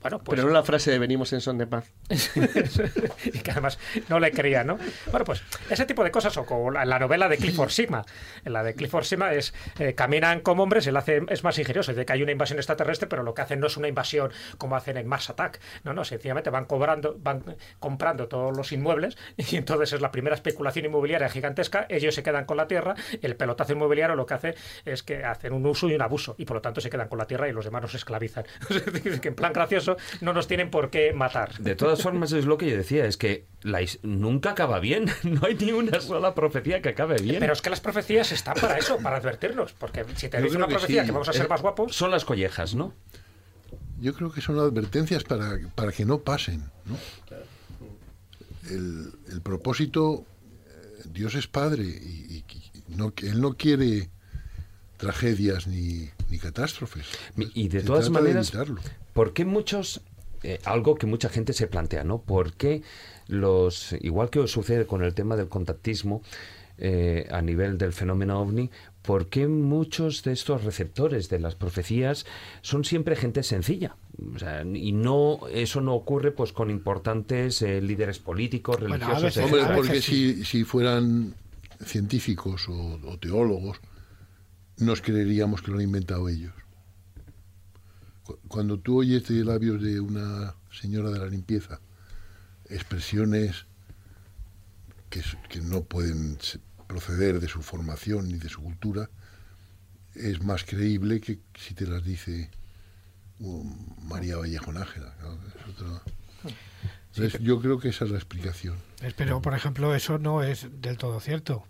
Bueno, pues Pero no la frase de venimos en son de paz. y que además no le quería, ¿no? Bueno, pues ese tipo de cosas, o como la, la novela de Clifford Sigma. En la de Clifford Sigma es eh, caminan como hombres, él hace, es más ingenioso, es de que hay una invasión extraterrestre, pero lo que hacen no es una invasión como hacen en Mars Attack. No, no, sencillamente van cobrando, van comprando todos los inmuebles, y entonces es la primera especulación inmobiliaria gigantesca, ellos se quedan con la tierra, el pelotazo inmobiliario lo que hace es que hacen un uso y un abuso, y por lo tanto se quedan con la tierra y los demás nos esclavizan. Es decir, que en plan gracioso no nos tienen por qué matar. De todas formas, es lo que yo decía, es que la nunca acaba bien. No hay ni una sola profecía que acabe bien. Pero es que las profecías están para eso, para advertirnos. Porque si te dice una que profecía sí. que vamos a ser Eh, más guapos, Son las collejas, ¿no? Yo creo que son advertencias para, para que no pasen. ¿no? El, el propósito, eh, Dios es Padre y, y- y no, que Él no quiere tragedias ni, ni catástrofes. Y de Se todas trata maneras, evitarlo. ¿por qué muchos, eh, algo que mucha gente se plantea, ¿no? ¿Por qué los, igual que sucede con el tema del contactismo eh, a nivel del fenómeno ovni, ¿por qué muchos de estos receptores de las profecías son siempre gente sencilla? O sea, y no, eso no ocurre pues con importantes eh, líderes políticos, Bueno, a religiosos, veces- Hombre, porque si, si fueran científicos o, o teólogos, nos creeríamos que lo han inventado ellos. Cu- Cuando tú oyes de labios de una señora de la limpieza expresiones que, no pueden proceder de su formación ni de su cultura, es más creíble que si te las dice um, María Vallejo Nájera. ¿no? Es otra- Entonces, yo creo que esa es la explicación. Pero, por ejemplo, eso no es del todo cierto.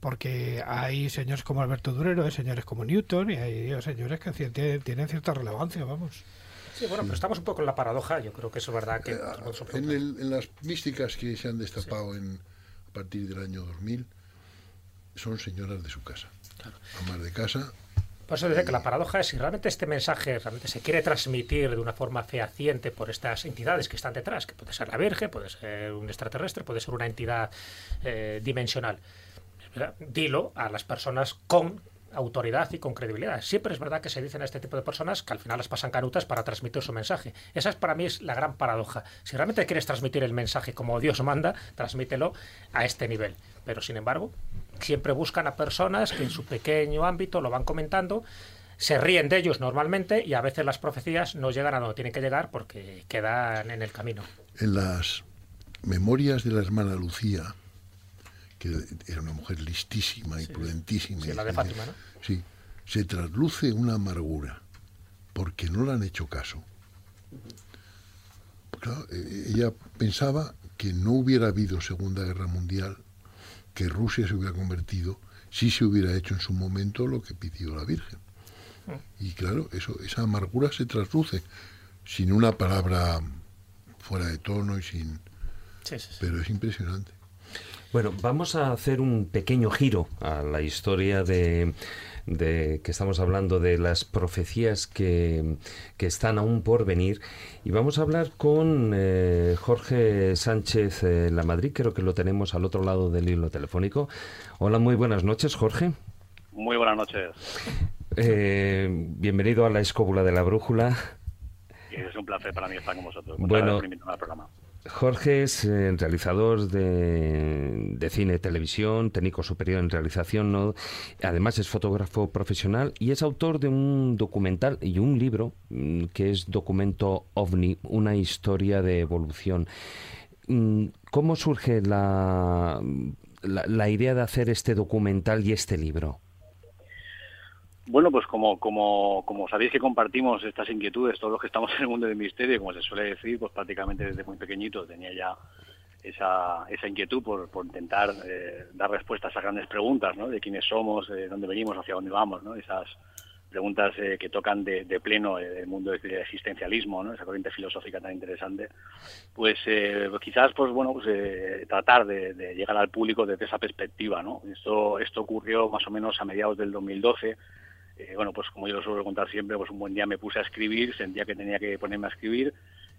Porque hay señores como Alberto Durero, hay señores como Newton y hay señores que tienen cierta relevancia, vamos. sí, bueno, pero estamos un poco en la paradoja. Yo creo que eso es verdad que. se En, el- en las místicas que se han destapado en, a partir del año 2000, son señoras de su casa. Amas de casa, Por eso dice que la paradoja es si realmente este mensaje realmente se quiere transmitir de una forma fehaciente por estas entidades que están detrás, que puede ser la Virgen, puede ser un extraterrestre, puede ser una entidad eh, dimensional. Dilo a las personas con autoridad y con credibilidad. Siempre es verdad que se dicen a este tipo de personas que al final las pasan canutas para transmitir su mensaje. Esa es para mí es la gran paradoja. Si realmente quieres transmitir el mensaje como Dios manda, transmítelo a este nivel. Pero sin embargo, siempre buscan a personas que en su pequeño ámbito lo van comentando, se ríen de ellos normalmente y a veces las profecías no llegan a donde tienen que llegar porque quedan en el camino. en las memorias de la hermana Lucía, que era una mujer listísima y prudentísima. Sí, y la de dice- Fátima, ¿no? Sí, se trasluce una amargura porque no le han hecho caso. Claro, eh, ella pensaba que no hubiera habido Segunda Guerra Mundial, que Rusia se hubiera convertido si se hubiera hecho en su momento lo que pidió la Virgen. Y claro, eso, esa amargura se trasluce sin una palabra fuera de tono y sin... Sí, sí, sí. Pero es impresionante. Bueno, vamos a hacer un pequeño giro a la historia de, de que estamos hablando de las profecías que, que están aún por venir y vamos a hablar con eh, Jorge Sánchez eh, La Madrid, creo que lo tenemos al otro lado del hilo telefónico. Hola, muy buenas noches, Jorge. Muy buenas noches. Eh, bienvenido a la escóbula de la brújula. Es un placer para mí estar con vosotros. Muchas Bueno. gracias por invitarme al programa. Jorge es eh, realizador de, de cine y televisión, técnico superior en realización, además es fotógrafo profesional y es autor de un documental y un libro mm, que es Documento OVNI, una historia de evolución. Mm, ¿Cómo surge la, la idea de hacer este documental y este libro? Bueno, pues como, como, como sabéis que compartimos estas inquietudes, todos los que estamos en el mundo del misterio, como se suele decir, pues prácticamente desde muy pequeñito tenía ya esa, esa inquietud por, por intentar eh, dar respuesta a grandes preguntas, ¿no? De quiénes somos, de dónde venimos, hacia dónde vamos, ¿no? Esas preguntas eh, que tocan de, de pleno eh, el mundo del existencialismo, ¿no? Esa corriente filosófica tan interesante. Pues eh, quizás, pues bueno, pues eh, tratar de, de llegar al público desde esa perspectiva, ¿no? Esto, esto ocurrió más o menos a mediados del 2012 bueno, pues como yo lo suelo contar siempre, pues un buen día me puse a escribir, sentía que tenía que ponerme a escribir.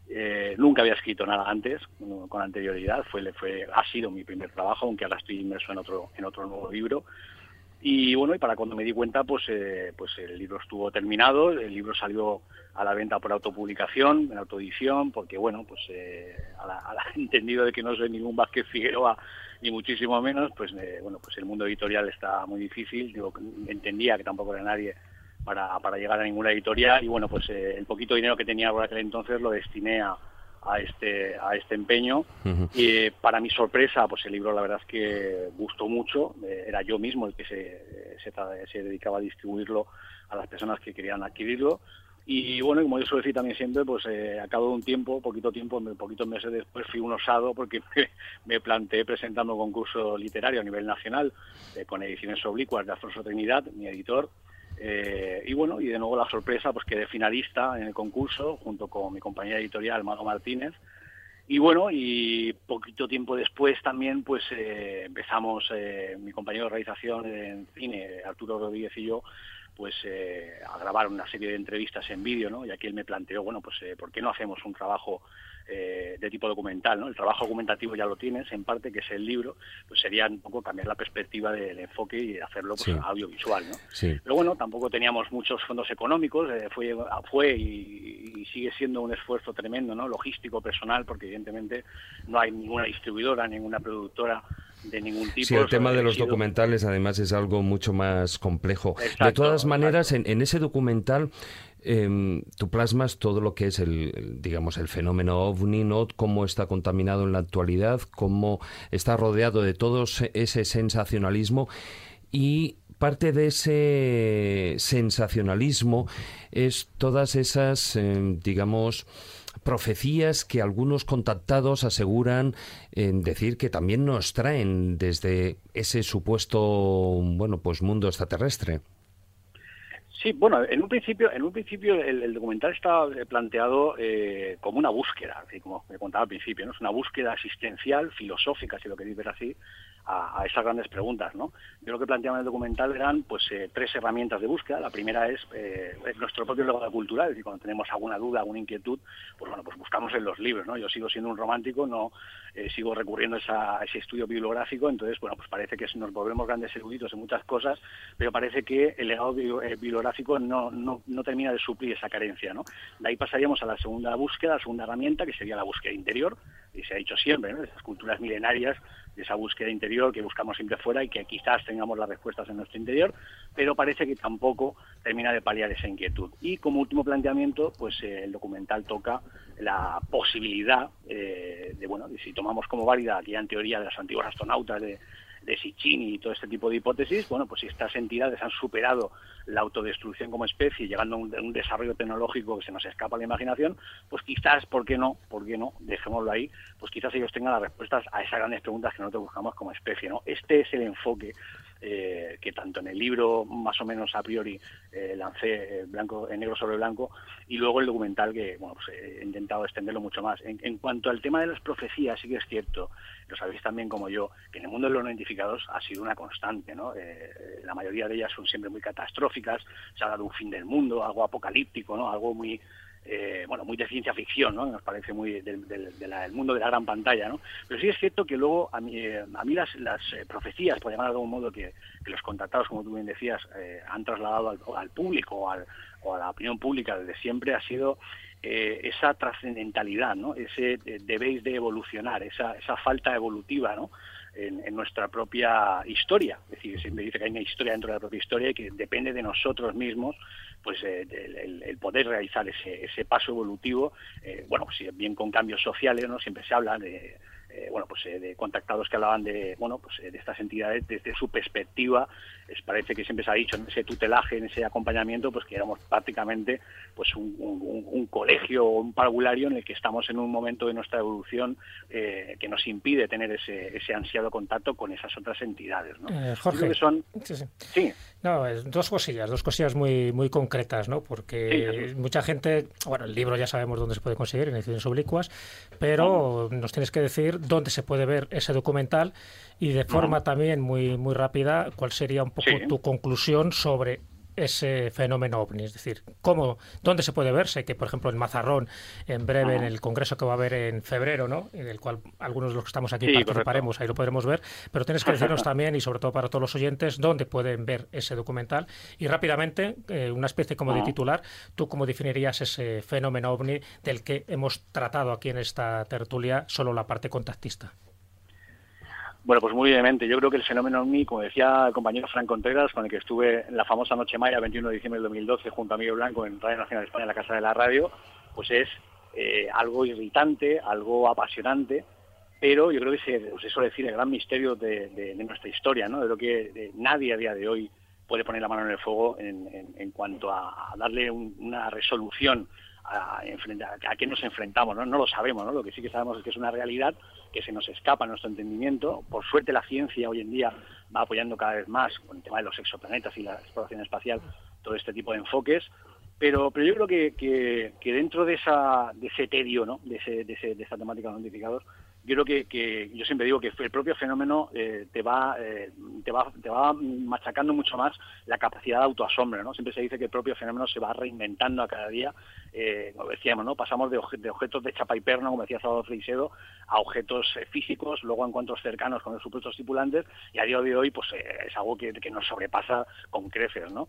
Eh, nunca había escrito nada antes, con anterioridad, fue, fue, ha sido mi primer trabajo, aunque ahora estoy inmerso en otro, en otro nuevo libro. Y bueno, y para cuando me di cuenta, pues, eh, pues el libro estuvo terminado, el libro salió a la venta por autopublicación, en autoedición, porque bueno, pues eh, a la, a entendido de que no soy ningún Vázquez Figueroa, ni muchísimo menos, pues eh, bueno, pues el mundo editorial está muy difícil, digo, entendía que tampoco era nadie para, para llegar a ninguna editorial. Y bueno, pues eh, el poquito dinero que tenía por aquel entonces lo destiné a, a este a este empeño. Ujú. y eh, para mi sorpresa pues el libro la verdad es que gustó mucho. Eh, era yo mismo el que se, se, tra- se dedicaba a distribuirlo a las personas que querían adquirirlo. Y bueno como yo suelo decir también siempre pues eh, a cabo de un tiempo poquito tiempo poquitos meses después fui un osado porque me, me planteé presentando un concurso literario a nivel nacional eh, con ediciones oblicuas de Alfonso Trinidad mi editor eh, y bueno, y de nuevo la sorpresa, pues quedé finalista en el concurso junto con mi compañera editorial, Mago Martínez. Y bueno, y poquito tiempo después también, pues eh, empezamos, eh, mi compañero de realización en cine, Arturo Rodríguez y yo, pues eh, a grabar una serie de entrevistas en vídeo, ¿no? Y aquí él me planteó, bueno, pues eh, ¿por qué no hacemos un trabajo eh, de tipo documental, ¿no? El trabajo argumentativo ya lo tienes, en parte, que es el libro, pues sería un poco cambiar la perspectiva del enfoque y hacerlo pues, Sí. audiovisual, ¿no? Sí. Pero bueno, tampoco teníamos muchos fondos económicos, eh, fue, fue y, y sigue siendo un esfuerzo tremendo, ¿no? Logístico, personal, porque evidentemente no hay ninguna distribuidora, ninguna productora de ningún tipo. Sí, el tema de los documentales además es algo mucho más complejo. de todas maneras, en, en ese documental em, tú plasmas todo lo que es el, digamos, el fenómeno ovni, ¿no? Cómo está contaminado en la actualidad, cómo está rodeado de todo ese- ese sensacionalismo y parte de ese sensacionalismo es todas esas, em, digamos, profecías que algunos contactados aseguran en decir que también nos traen desde ese supuesto, bueno, pues mundo extraterrestre. Sí, bueno, en un principio, en un principio el, documental está eh, planteado eh, como una búsqueda, como me contaba al principio, ¿no? Es una búsqueda existencial, filosófica, si lo queréis ver así, a, a esas grandes preguntas, ¿no? Yo lo que planteaba en el documental eran, pues, eh, tres herramientas de búsqueda. La primera es, eh, es nuestro propio legado cultural, es decir, cuando tenemos alguna duda, alguna inquietud, pues bueno, pues buscamos en los libros, ¿no? Yo sigo siendo un romántico, no eh, sigo recurriendo a, ese estudio bibliográfico, entonces, bueno, pues parece que nos volvemos grandes eruditos en muchas cosas, pero parece que el legado eh, bibliográfico no, no, no termina de suplir esa carencia, ¿no? De ahí pasaríamos a la segunda búsqueda, la segunda herramienta, que sería la búsqueda interior, y se ha dicho siempre, ¿no? Esas culturas milenarias, de esa búsqueda interior que buscamos siempre fuera y que quizás tengamos las respuestas en nuestro interior, pero parece que tampoco termina de paliar esa inquietud. Y como último planteamiento, pues eh, el documental toca la posibilidad eh, de, bueno, de si tomamos como válida aquella teoría de los antiguos astronautas de de Sitchin y todo este tipo de hipótesis, bueno, pues si estas entidades han superado la autodestrucción como especie, llegando a un, un desarrollo tecnológico que se nos escapa a la imaginación, pues quizás, ¿por qué no? ¿Por qué no? Dejémoslo ahí, pues quizás ellos tengan las respuestas a esas grandes preguntas que nosotros buscamos como especie, ¿no? Este es el enfoque eh, que tanto en el libro más o menos a priori eh, lancé eh, blanco en negro sobre blanco y luego el documental que bueno pues, he intentado extenderlo mucho más. En, cuanto al tema de las profecías sí que es cierto lo sabéis también como yo que en el mundo de los no identificados ha sido una constante no eh, la mayoría de ellas son siempre muy catastróficas se habla de un fin del mundo algo apocalíptico no algo muy eh, bueno, muy de ciencia ficción, ¿no? Nos parece muy del, del, mundo de la gran pantalla, ¿no? Pero sí es cierto que luego a mí, eh, a mí las, las eh, profecías, por llamar de algún modo, que, los contactados, como tú bien decías, eh, han trasladado al, al público al, o, a la opinión pública desde siempre ha sido esa trascendentalidad, ¿no? Ese debéis de evolucionar, esa, esa falta evolutiva, ¿no? En, en, nuestra propia historia. Es decir, siempre dice que hay una historia dentro de la propia historia y que depende de nosotros mismos pues eh, el, poder realizar ese, ese paso evolutivo, eh, bueno, pues bien con cambios sociales, ¿no? Siempre se habla de, eh, bueno, pues eh, de contactados que hablaban de, bueno, pues eh, de estas entidades desde su perspectiva, les parece que siempre se ha dicho en ese tutelaje, en ese acompañamiento, pues que éramos prácticamente pues un, un, un colegio o un parvulario en el que estamos en un momento de nuestra evolución eh, que nos impide tener ese, ese ansiado contacto con esas otras entidades, ¿no? Jorge, son... sí, sí. sí. No, dos cosillas, dos cosillas muy muy concretas, ¿no? Porque sí, mucha gente, bueno, el libro ya sabemos dónde se puede conseguir, en ediciones oblicuas, pero nos tienes que decir dónde se puede ver ese documental y de forma también muy muy rápida cuál sería un poco sí. tu conclusión sobre ese fenómeno ovni, es decir, cómo, dónde se puede verse, que por ejemplo en Mazarrón, en breve, en el congreso que va a haber en febrero, ¿no? En el cual algunos de los que estamos aquí sí, participaremos, correcto. ahí lo podremos ver, pero tienes que decirnos también, y sobre todo para todos los oyentes, dónde pueden ver ese documental. Y rápidamente, eh, una especie como de titular, ¿tú cómo definirías ese fenómeno ovni del que hemos tratado aquí en esta tertulia, solo la parte contactista? Bueno, pues muy brevemente. Yo creo que el fenómeno OVNI, como decía el compañero Frank Contreras, con el que estuve en la famosa Noche Maya, 21 de diciembre del 2012, junto a Miguel Blanco en Radio Nacional de España, en la Casa de la Radio, pues es eh, algo irritante, algo apasionante, pero yo creo que se, se suele decir el gran misterio de, nuestra historia, ¿no? De lo que nadie a día de hoy puede poner la mano en el fuego en, en, en cuanto a, a darle un, una resolución a, a, a, qué nos enfrentamos, ¿no? no lo sabemos, ¿no? lo que sí que sabemos es que es una realidad que se nos escapa nuestro entendimiento. Por suerte la ciencia hoy en día va apoyando cada vez más con el tema de los exoplanetas y la exploración espacial todo este tipo de enfoques, pero, pero yo creo que, que, que dentro de, esa, de ese tedio, ¿no? de, ese, de, ese, de esa temática de los identificados, yo creo que, que, yo siempre digo que el propio fenómeno eh, te va eh, te va te va machacando mucho más la capacidad de autoasombro no siempre se dice que el propio fenómeno se va reinventando a cada día eh, como decíamos no pasamos de, obje, de, objetos de chapa y perno como decía Salvador Freixedo a objetos eh, físicos luego encuentros cercanos con los supuestos tripulantes y a día de hoy pues eh, es algo que, que nos sobrepasa con creces no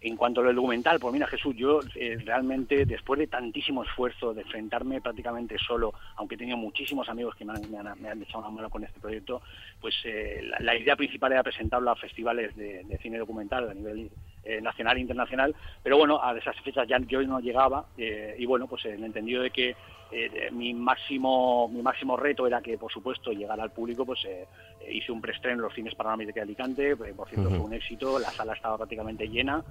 en cuanto al documental, pues mira Jesús, yo eh, realmente después de tantísimo esfuerzo, de enfrentarme prácticamente solo, aunque he tenido muchísimos amigos que me han, echado una mano con este proyecto, pues eh, la, idea principal era presentarlo a festivales de, cine documental a nivel eh, nacional e internacional, pero bueno, a esas fechas ya yo no llegaba eh, y bueno, pues el entendido de que eh, mi máximo mi máximo reto era que por supuesto llegara al público pues eh, hice un preestreno en los cines panorámicos de Alicante eh, por cierto uh -huh. fue un éxito la sala estaba prácticamente llena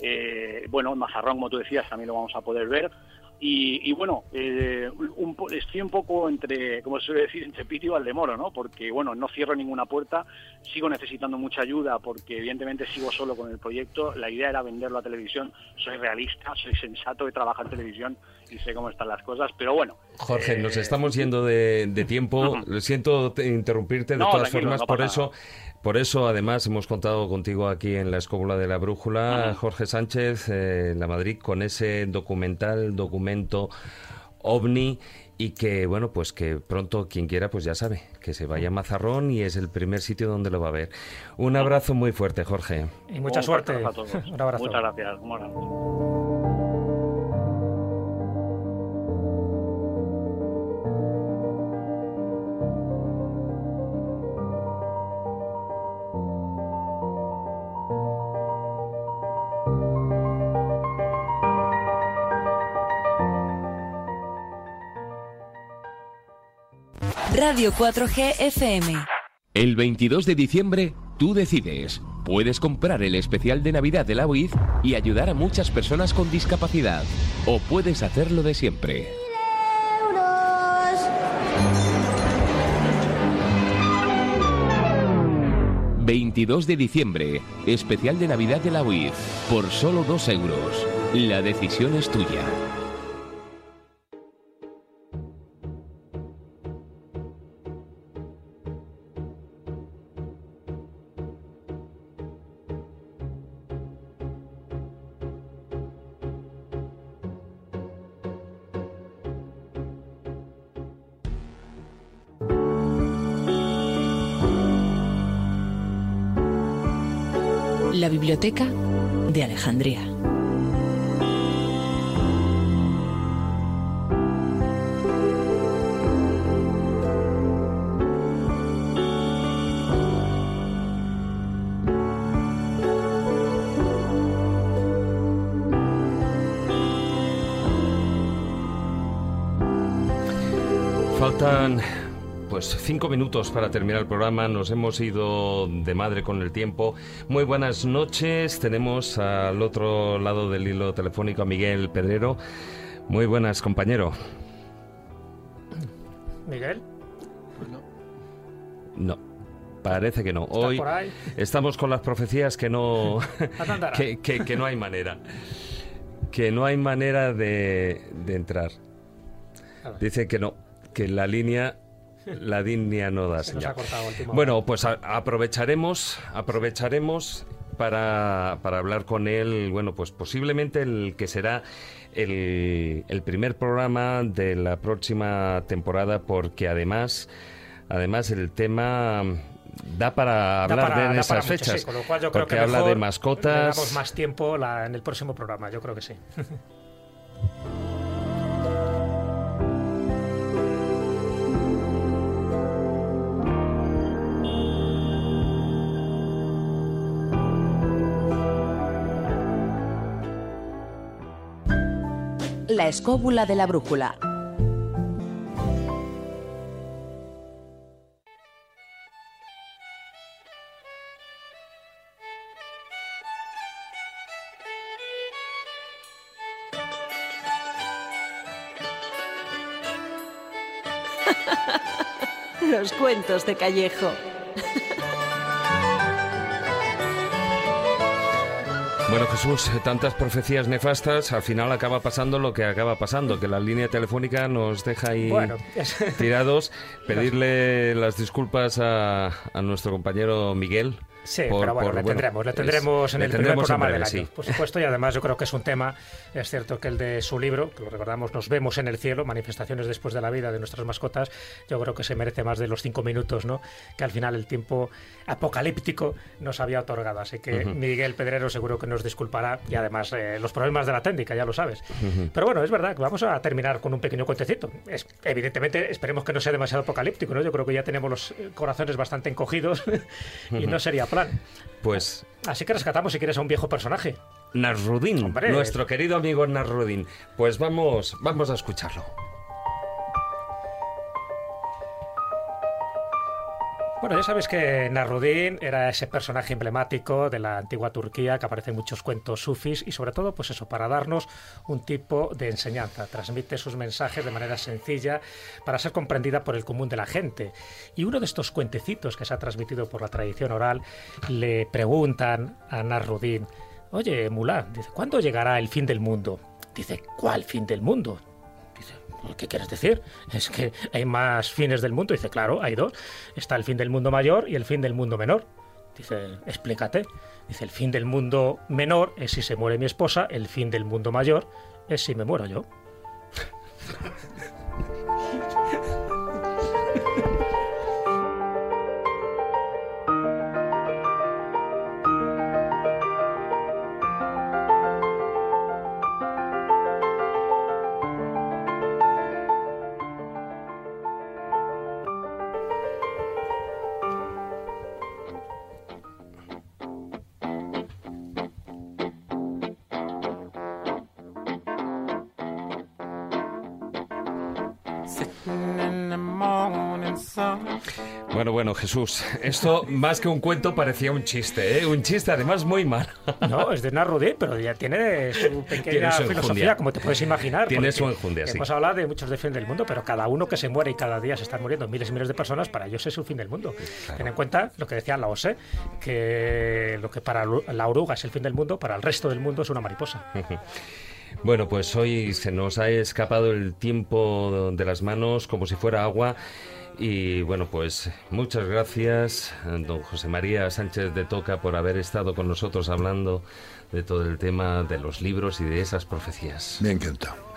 eh, bueno en Mazarrón como tú decías también lo vamos a poder ver y, y bueno, eh, un, estoy un poco entre, como se suele decir, entre Pito y Valdemoro, ¿no? Porque, bueno, no cierro ninguna puerta, sigo necesitando mucha ayuda porque evidentemente sigo solo con el proyecto. La idea era venderlo a televisión, soy realista, soy sensato, he trabajado en televisión y sé cómo están las cosas, pero bueno. Jorge, eh, nos estamos yendo de, de tiempo, -huh. siento interrumpirte de no, todas formas, no por eso... Por eso, además, hemos contado contigo aquí en la Escóbula de la Brújula, uh -huh. Jorge Sánchez, eh, La Madrid, con ese documental, documento ovni y que, bueno, pues que pronto quien quiera, pues ya sabe, que se vaya a Mazarrón y es el primer sitio donde lo va a ver. Un abrazo muy fuerte, Jorge. Y mucha Un suerte. A todos. Un abrazo. Muchas gracias. Radio 4G FM. El 22 de diciembre, tú decides. Puedes comprar el especial de Navidad de la UIF y ayudar a muchas personas con discapacidad. O puedes hacerlo de siempre. ...22 de diciembre... ...especial de Navidad de la UIF... ...por solo 2 euros... ...la decisión es tuya... biblioteca de Alejandría. Pues cinco minutos para terminar el programa. Nos hemos ido de madre con el tiempo. Muy buenas noches. Tenemos al otro lado del hilo telefónico a Miguel Pedrero. Muy buenas, compañero. Miguel, No. Parece que no. ¿estás Hoy estamos con las profecías que no que, que- que no hay manera. Que no hay manera de, de entrar. Dice que no, que la línea la línea no da señal. Bueno, pues a- aprovecharemos, aprovecharemos para, para hablar con él, bueno, pues posiblemente el que será el, el primer programa de la próxima temporada, porque además, además el tema da para Da hablar para- de esas mucho, fechas, sí, con lo cual yo creo porque que habla mejor de Le mascotas. damos más tiempo la- en el próximo programa, yo creo que sí. La escóbula de la brújula. Los cuentos de Callejo. Bueno, Jesús, tantas profecías nefastas, al final acaba pasando lo que acaba pasando, que la línea telefónica nos deja ahí Bueno, tirados. Pedirle las disculpas a, a nuestro compañero Miguel. Sí, por- pero bueno, por, le tendremos, le es- tendremos en el primer tendremos en programa breve, del año. sí. Por supuesto, y además yo creo que es un tema, es cierto que el de su libro, que lo recordamos, Nos vemos en el cielo, manifestaciones después de la vida de nuestras mascotas, yo creo que se merece más de los cinco minutos, ¿no? Que al final el tiempo apocalíptico nos había otorgado. Así que Ujú. Miguel Pedrero seguro que nos disculpará y además eh, los problemas de la técnica, ya lo sabes. Ujú. Pero bueno, es verdad que vamos a terminar con un pequeño cuentecito. Es, evidentemente, esperemos que no sea demasiado apocalíptico, ¿no? Yo creo que ya tenemos los eh, corazones bastante encogidos y no sería Pues Así que rescatamos, si quieres, a un viejo personaje. Nasrudin, nuestro querido amigo Nasrudin. Pues vamos, vamos a escucharlo. Bueno, ya sabes que Narudin era ese personaje emblemático de la antigua Turquía que aparece en muchos cuentos sufis y sobre todo, pues eso, para darnos un tipo de enseñanza. Transmite sus mensajes de manera sencilla para ser comprendida por el común de la gente. Y uno de estos cuentecitos que se ha transmitido por la tradición oral le preguntan a Narudin, oye, Mulá, ¿cuándo llegará el fin del mundo? Dice, ¿cuál fin del mundo? ¿Qué quieres decir? Es que hay más fines del mundo. Dice, claro, hay dos. Está el fin del mundo mayor y el fin del mundo menor. Dice, explícate. Dice, el fin del mundo menor es si se muere mi esposa, el fin del mundo mayor es si me muero yo. Bueno, Jesús, esto más que un cuento parecía un chiste, ¿eh? Un chiste además muy mal. No, es de Narrudé, pero ya tiene su pequeña Tiene su filosofía, como te puedes imaginar. Tiene su enjundia, sí. Hemos hablado de muchos de fin del mundo, pero cada uno que se muere y cada día se están muriendo miles y miles de personas, para ellos es el fin del mundo. Ten en cuenta lo que decía la OSE, que lo que para la oruga es el fin del mundo, para el resto del mundo es una mariposa. Bueno, pues hoy se nos ha escapado el tiempo de las manos como si fuera agua. Y bueno, pues muchas gracias, don José María Sánchez de Toca, por haber estado con nosotros hablando de todo el tema de los libros y de esas profecías. Me ha encantado.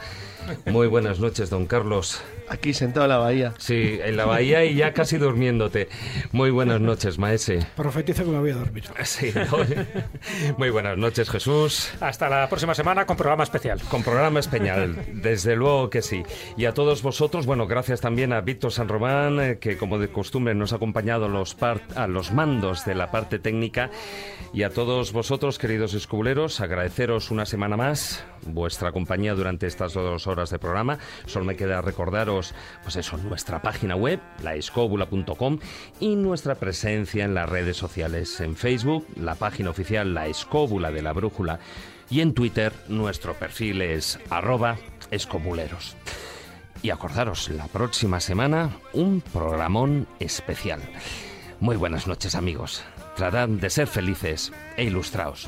Muy buenas noches, don Carlos. Aquí sentado en la bahía. Sí, en la bahía y ya casi durmiéndote. Muy buenas noches, maese. Profetizo que me voy a dormir. Sí, ¿no? Muy buenas noches, Jesús. Hasta la próxima semana con programa especial. Con programa especial, desde luego que sí. Y a todos vosotros, bueno, gracias también a Víctor San Román, eh, que como de costumbre nos ha acompañado a los, par- a los mandos de la parte técnica. Y a todos vosotros, queridos escubuleros, agradeceros una semana más vuestra compañía durante estas dos horas de programa. Solo me queda recordaros, pues eso, nuestra página web, laescóbula.com, y nuestra presencia en las redes sociales. En Facebook, la página oficial La Escóbula de la Brújula, y en Twitter, nuestro perfil es arroba escobuleros. Y acordaros, la próxima semana, un programón especial. Muy buenas noches, amigos. Tratad de ser felices e ilustraos.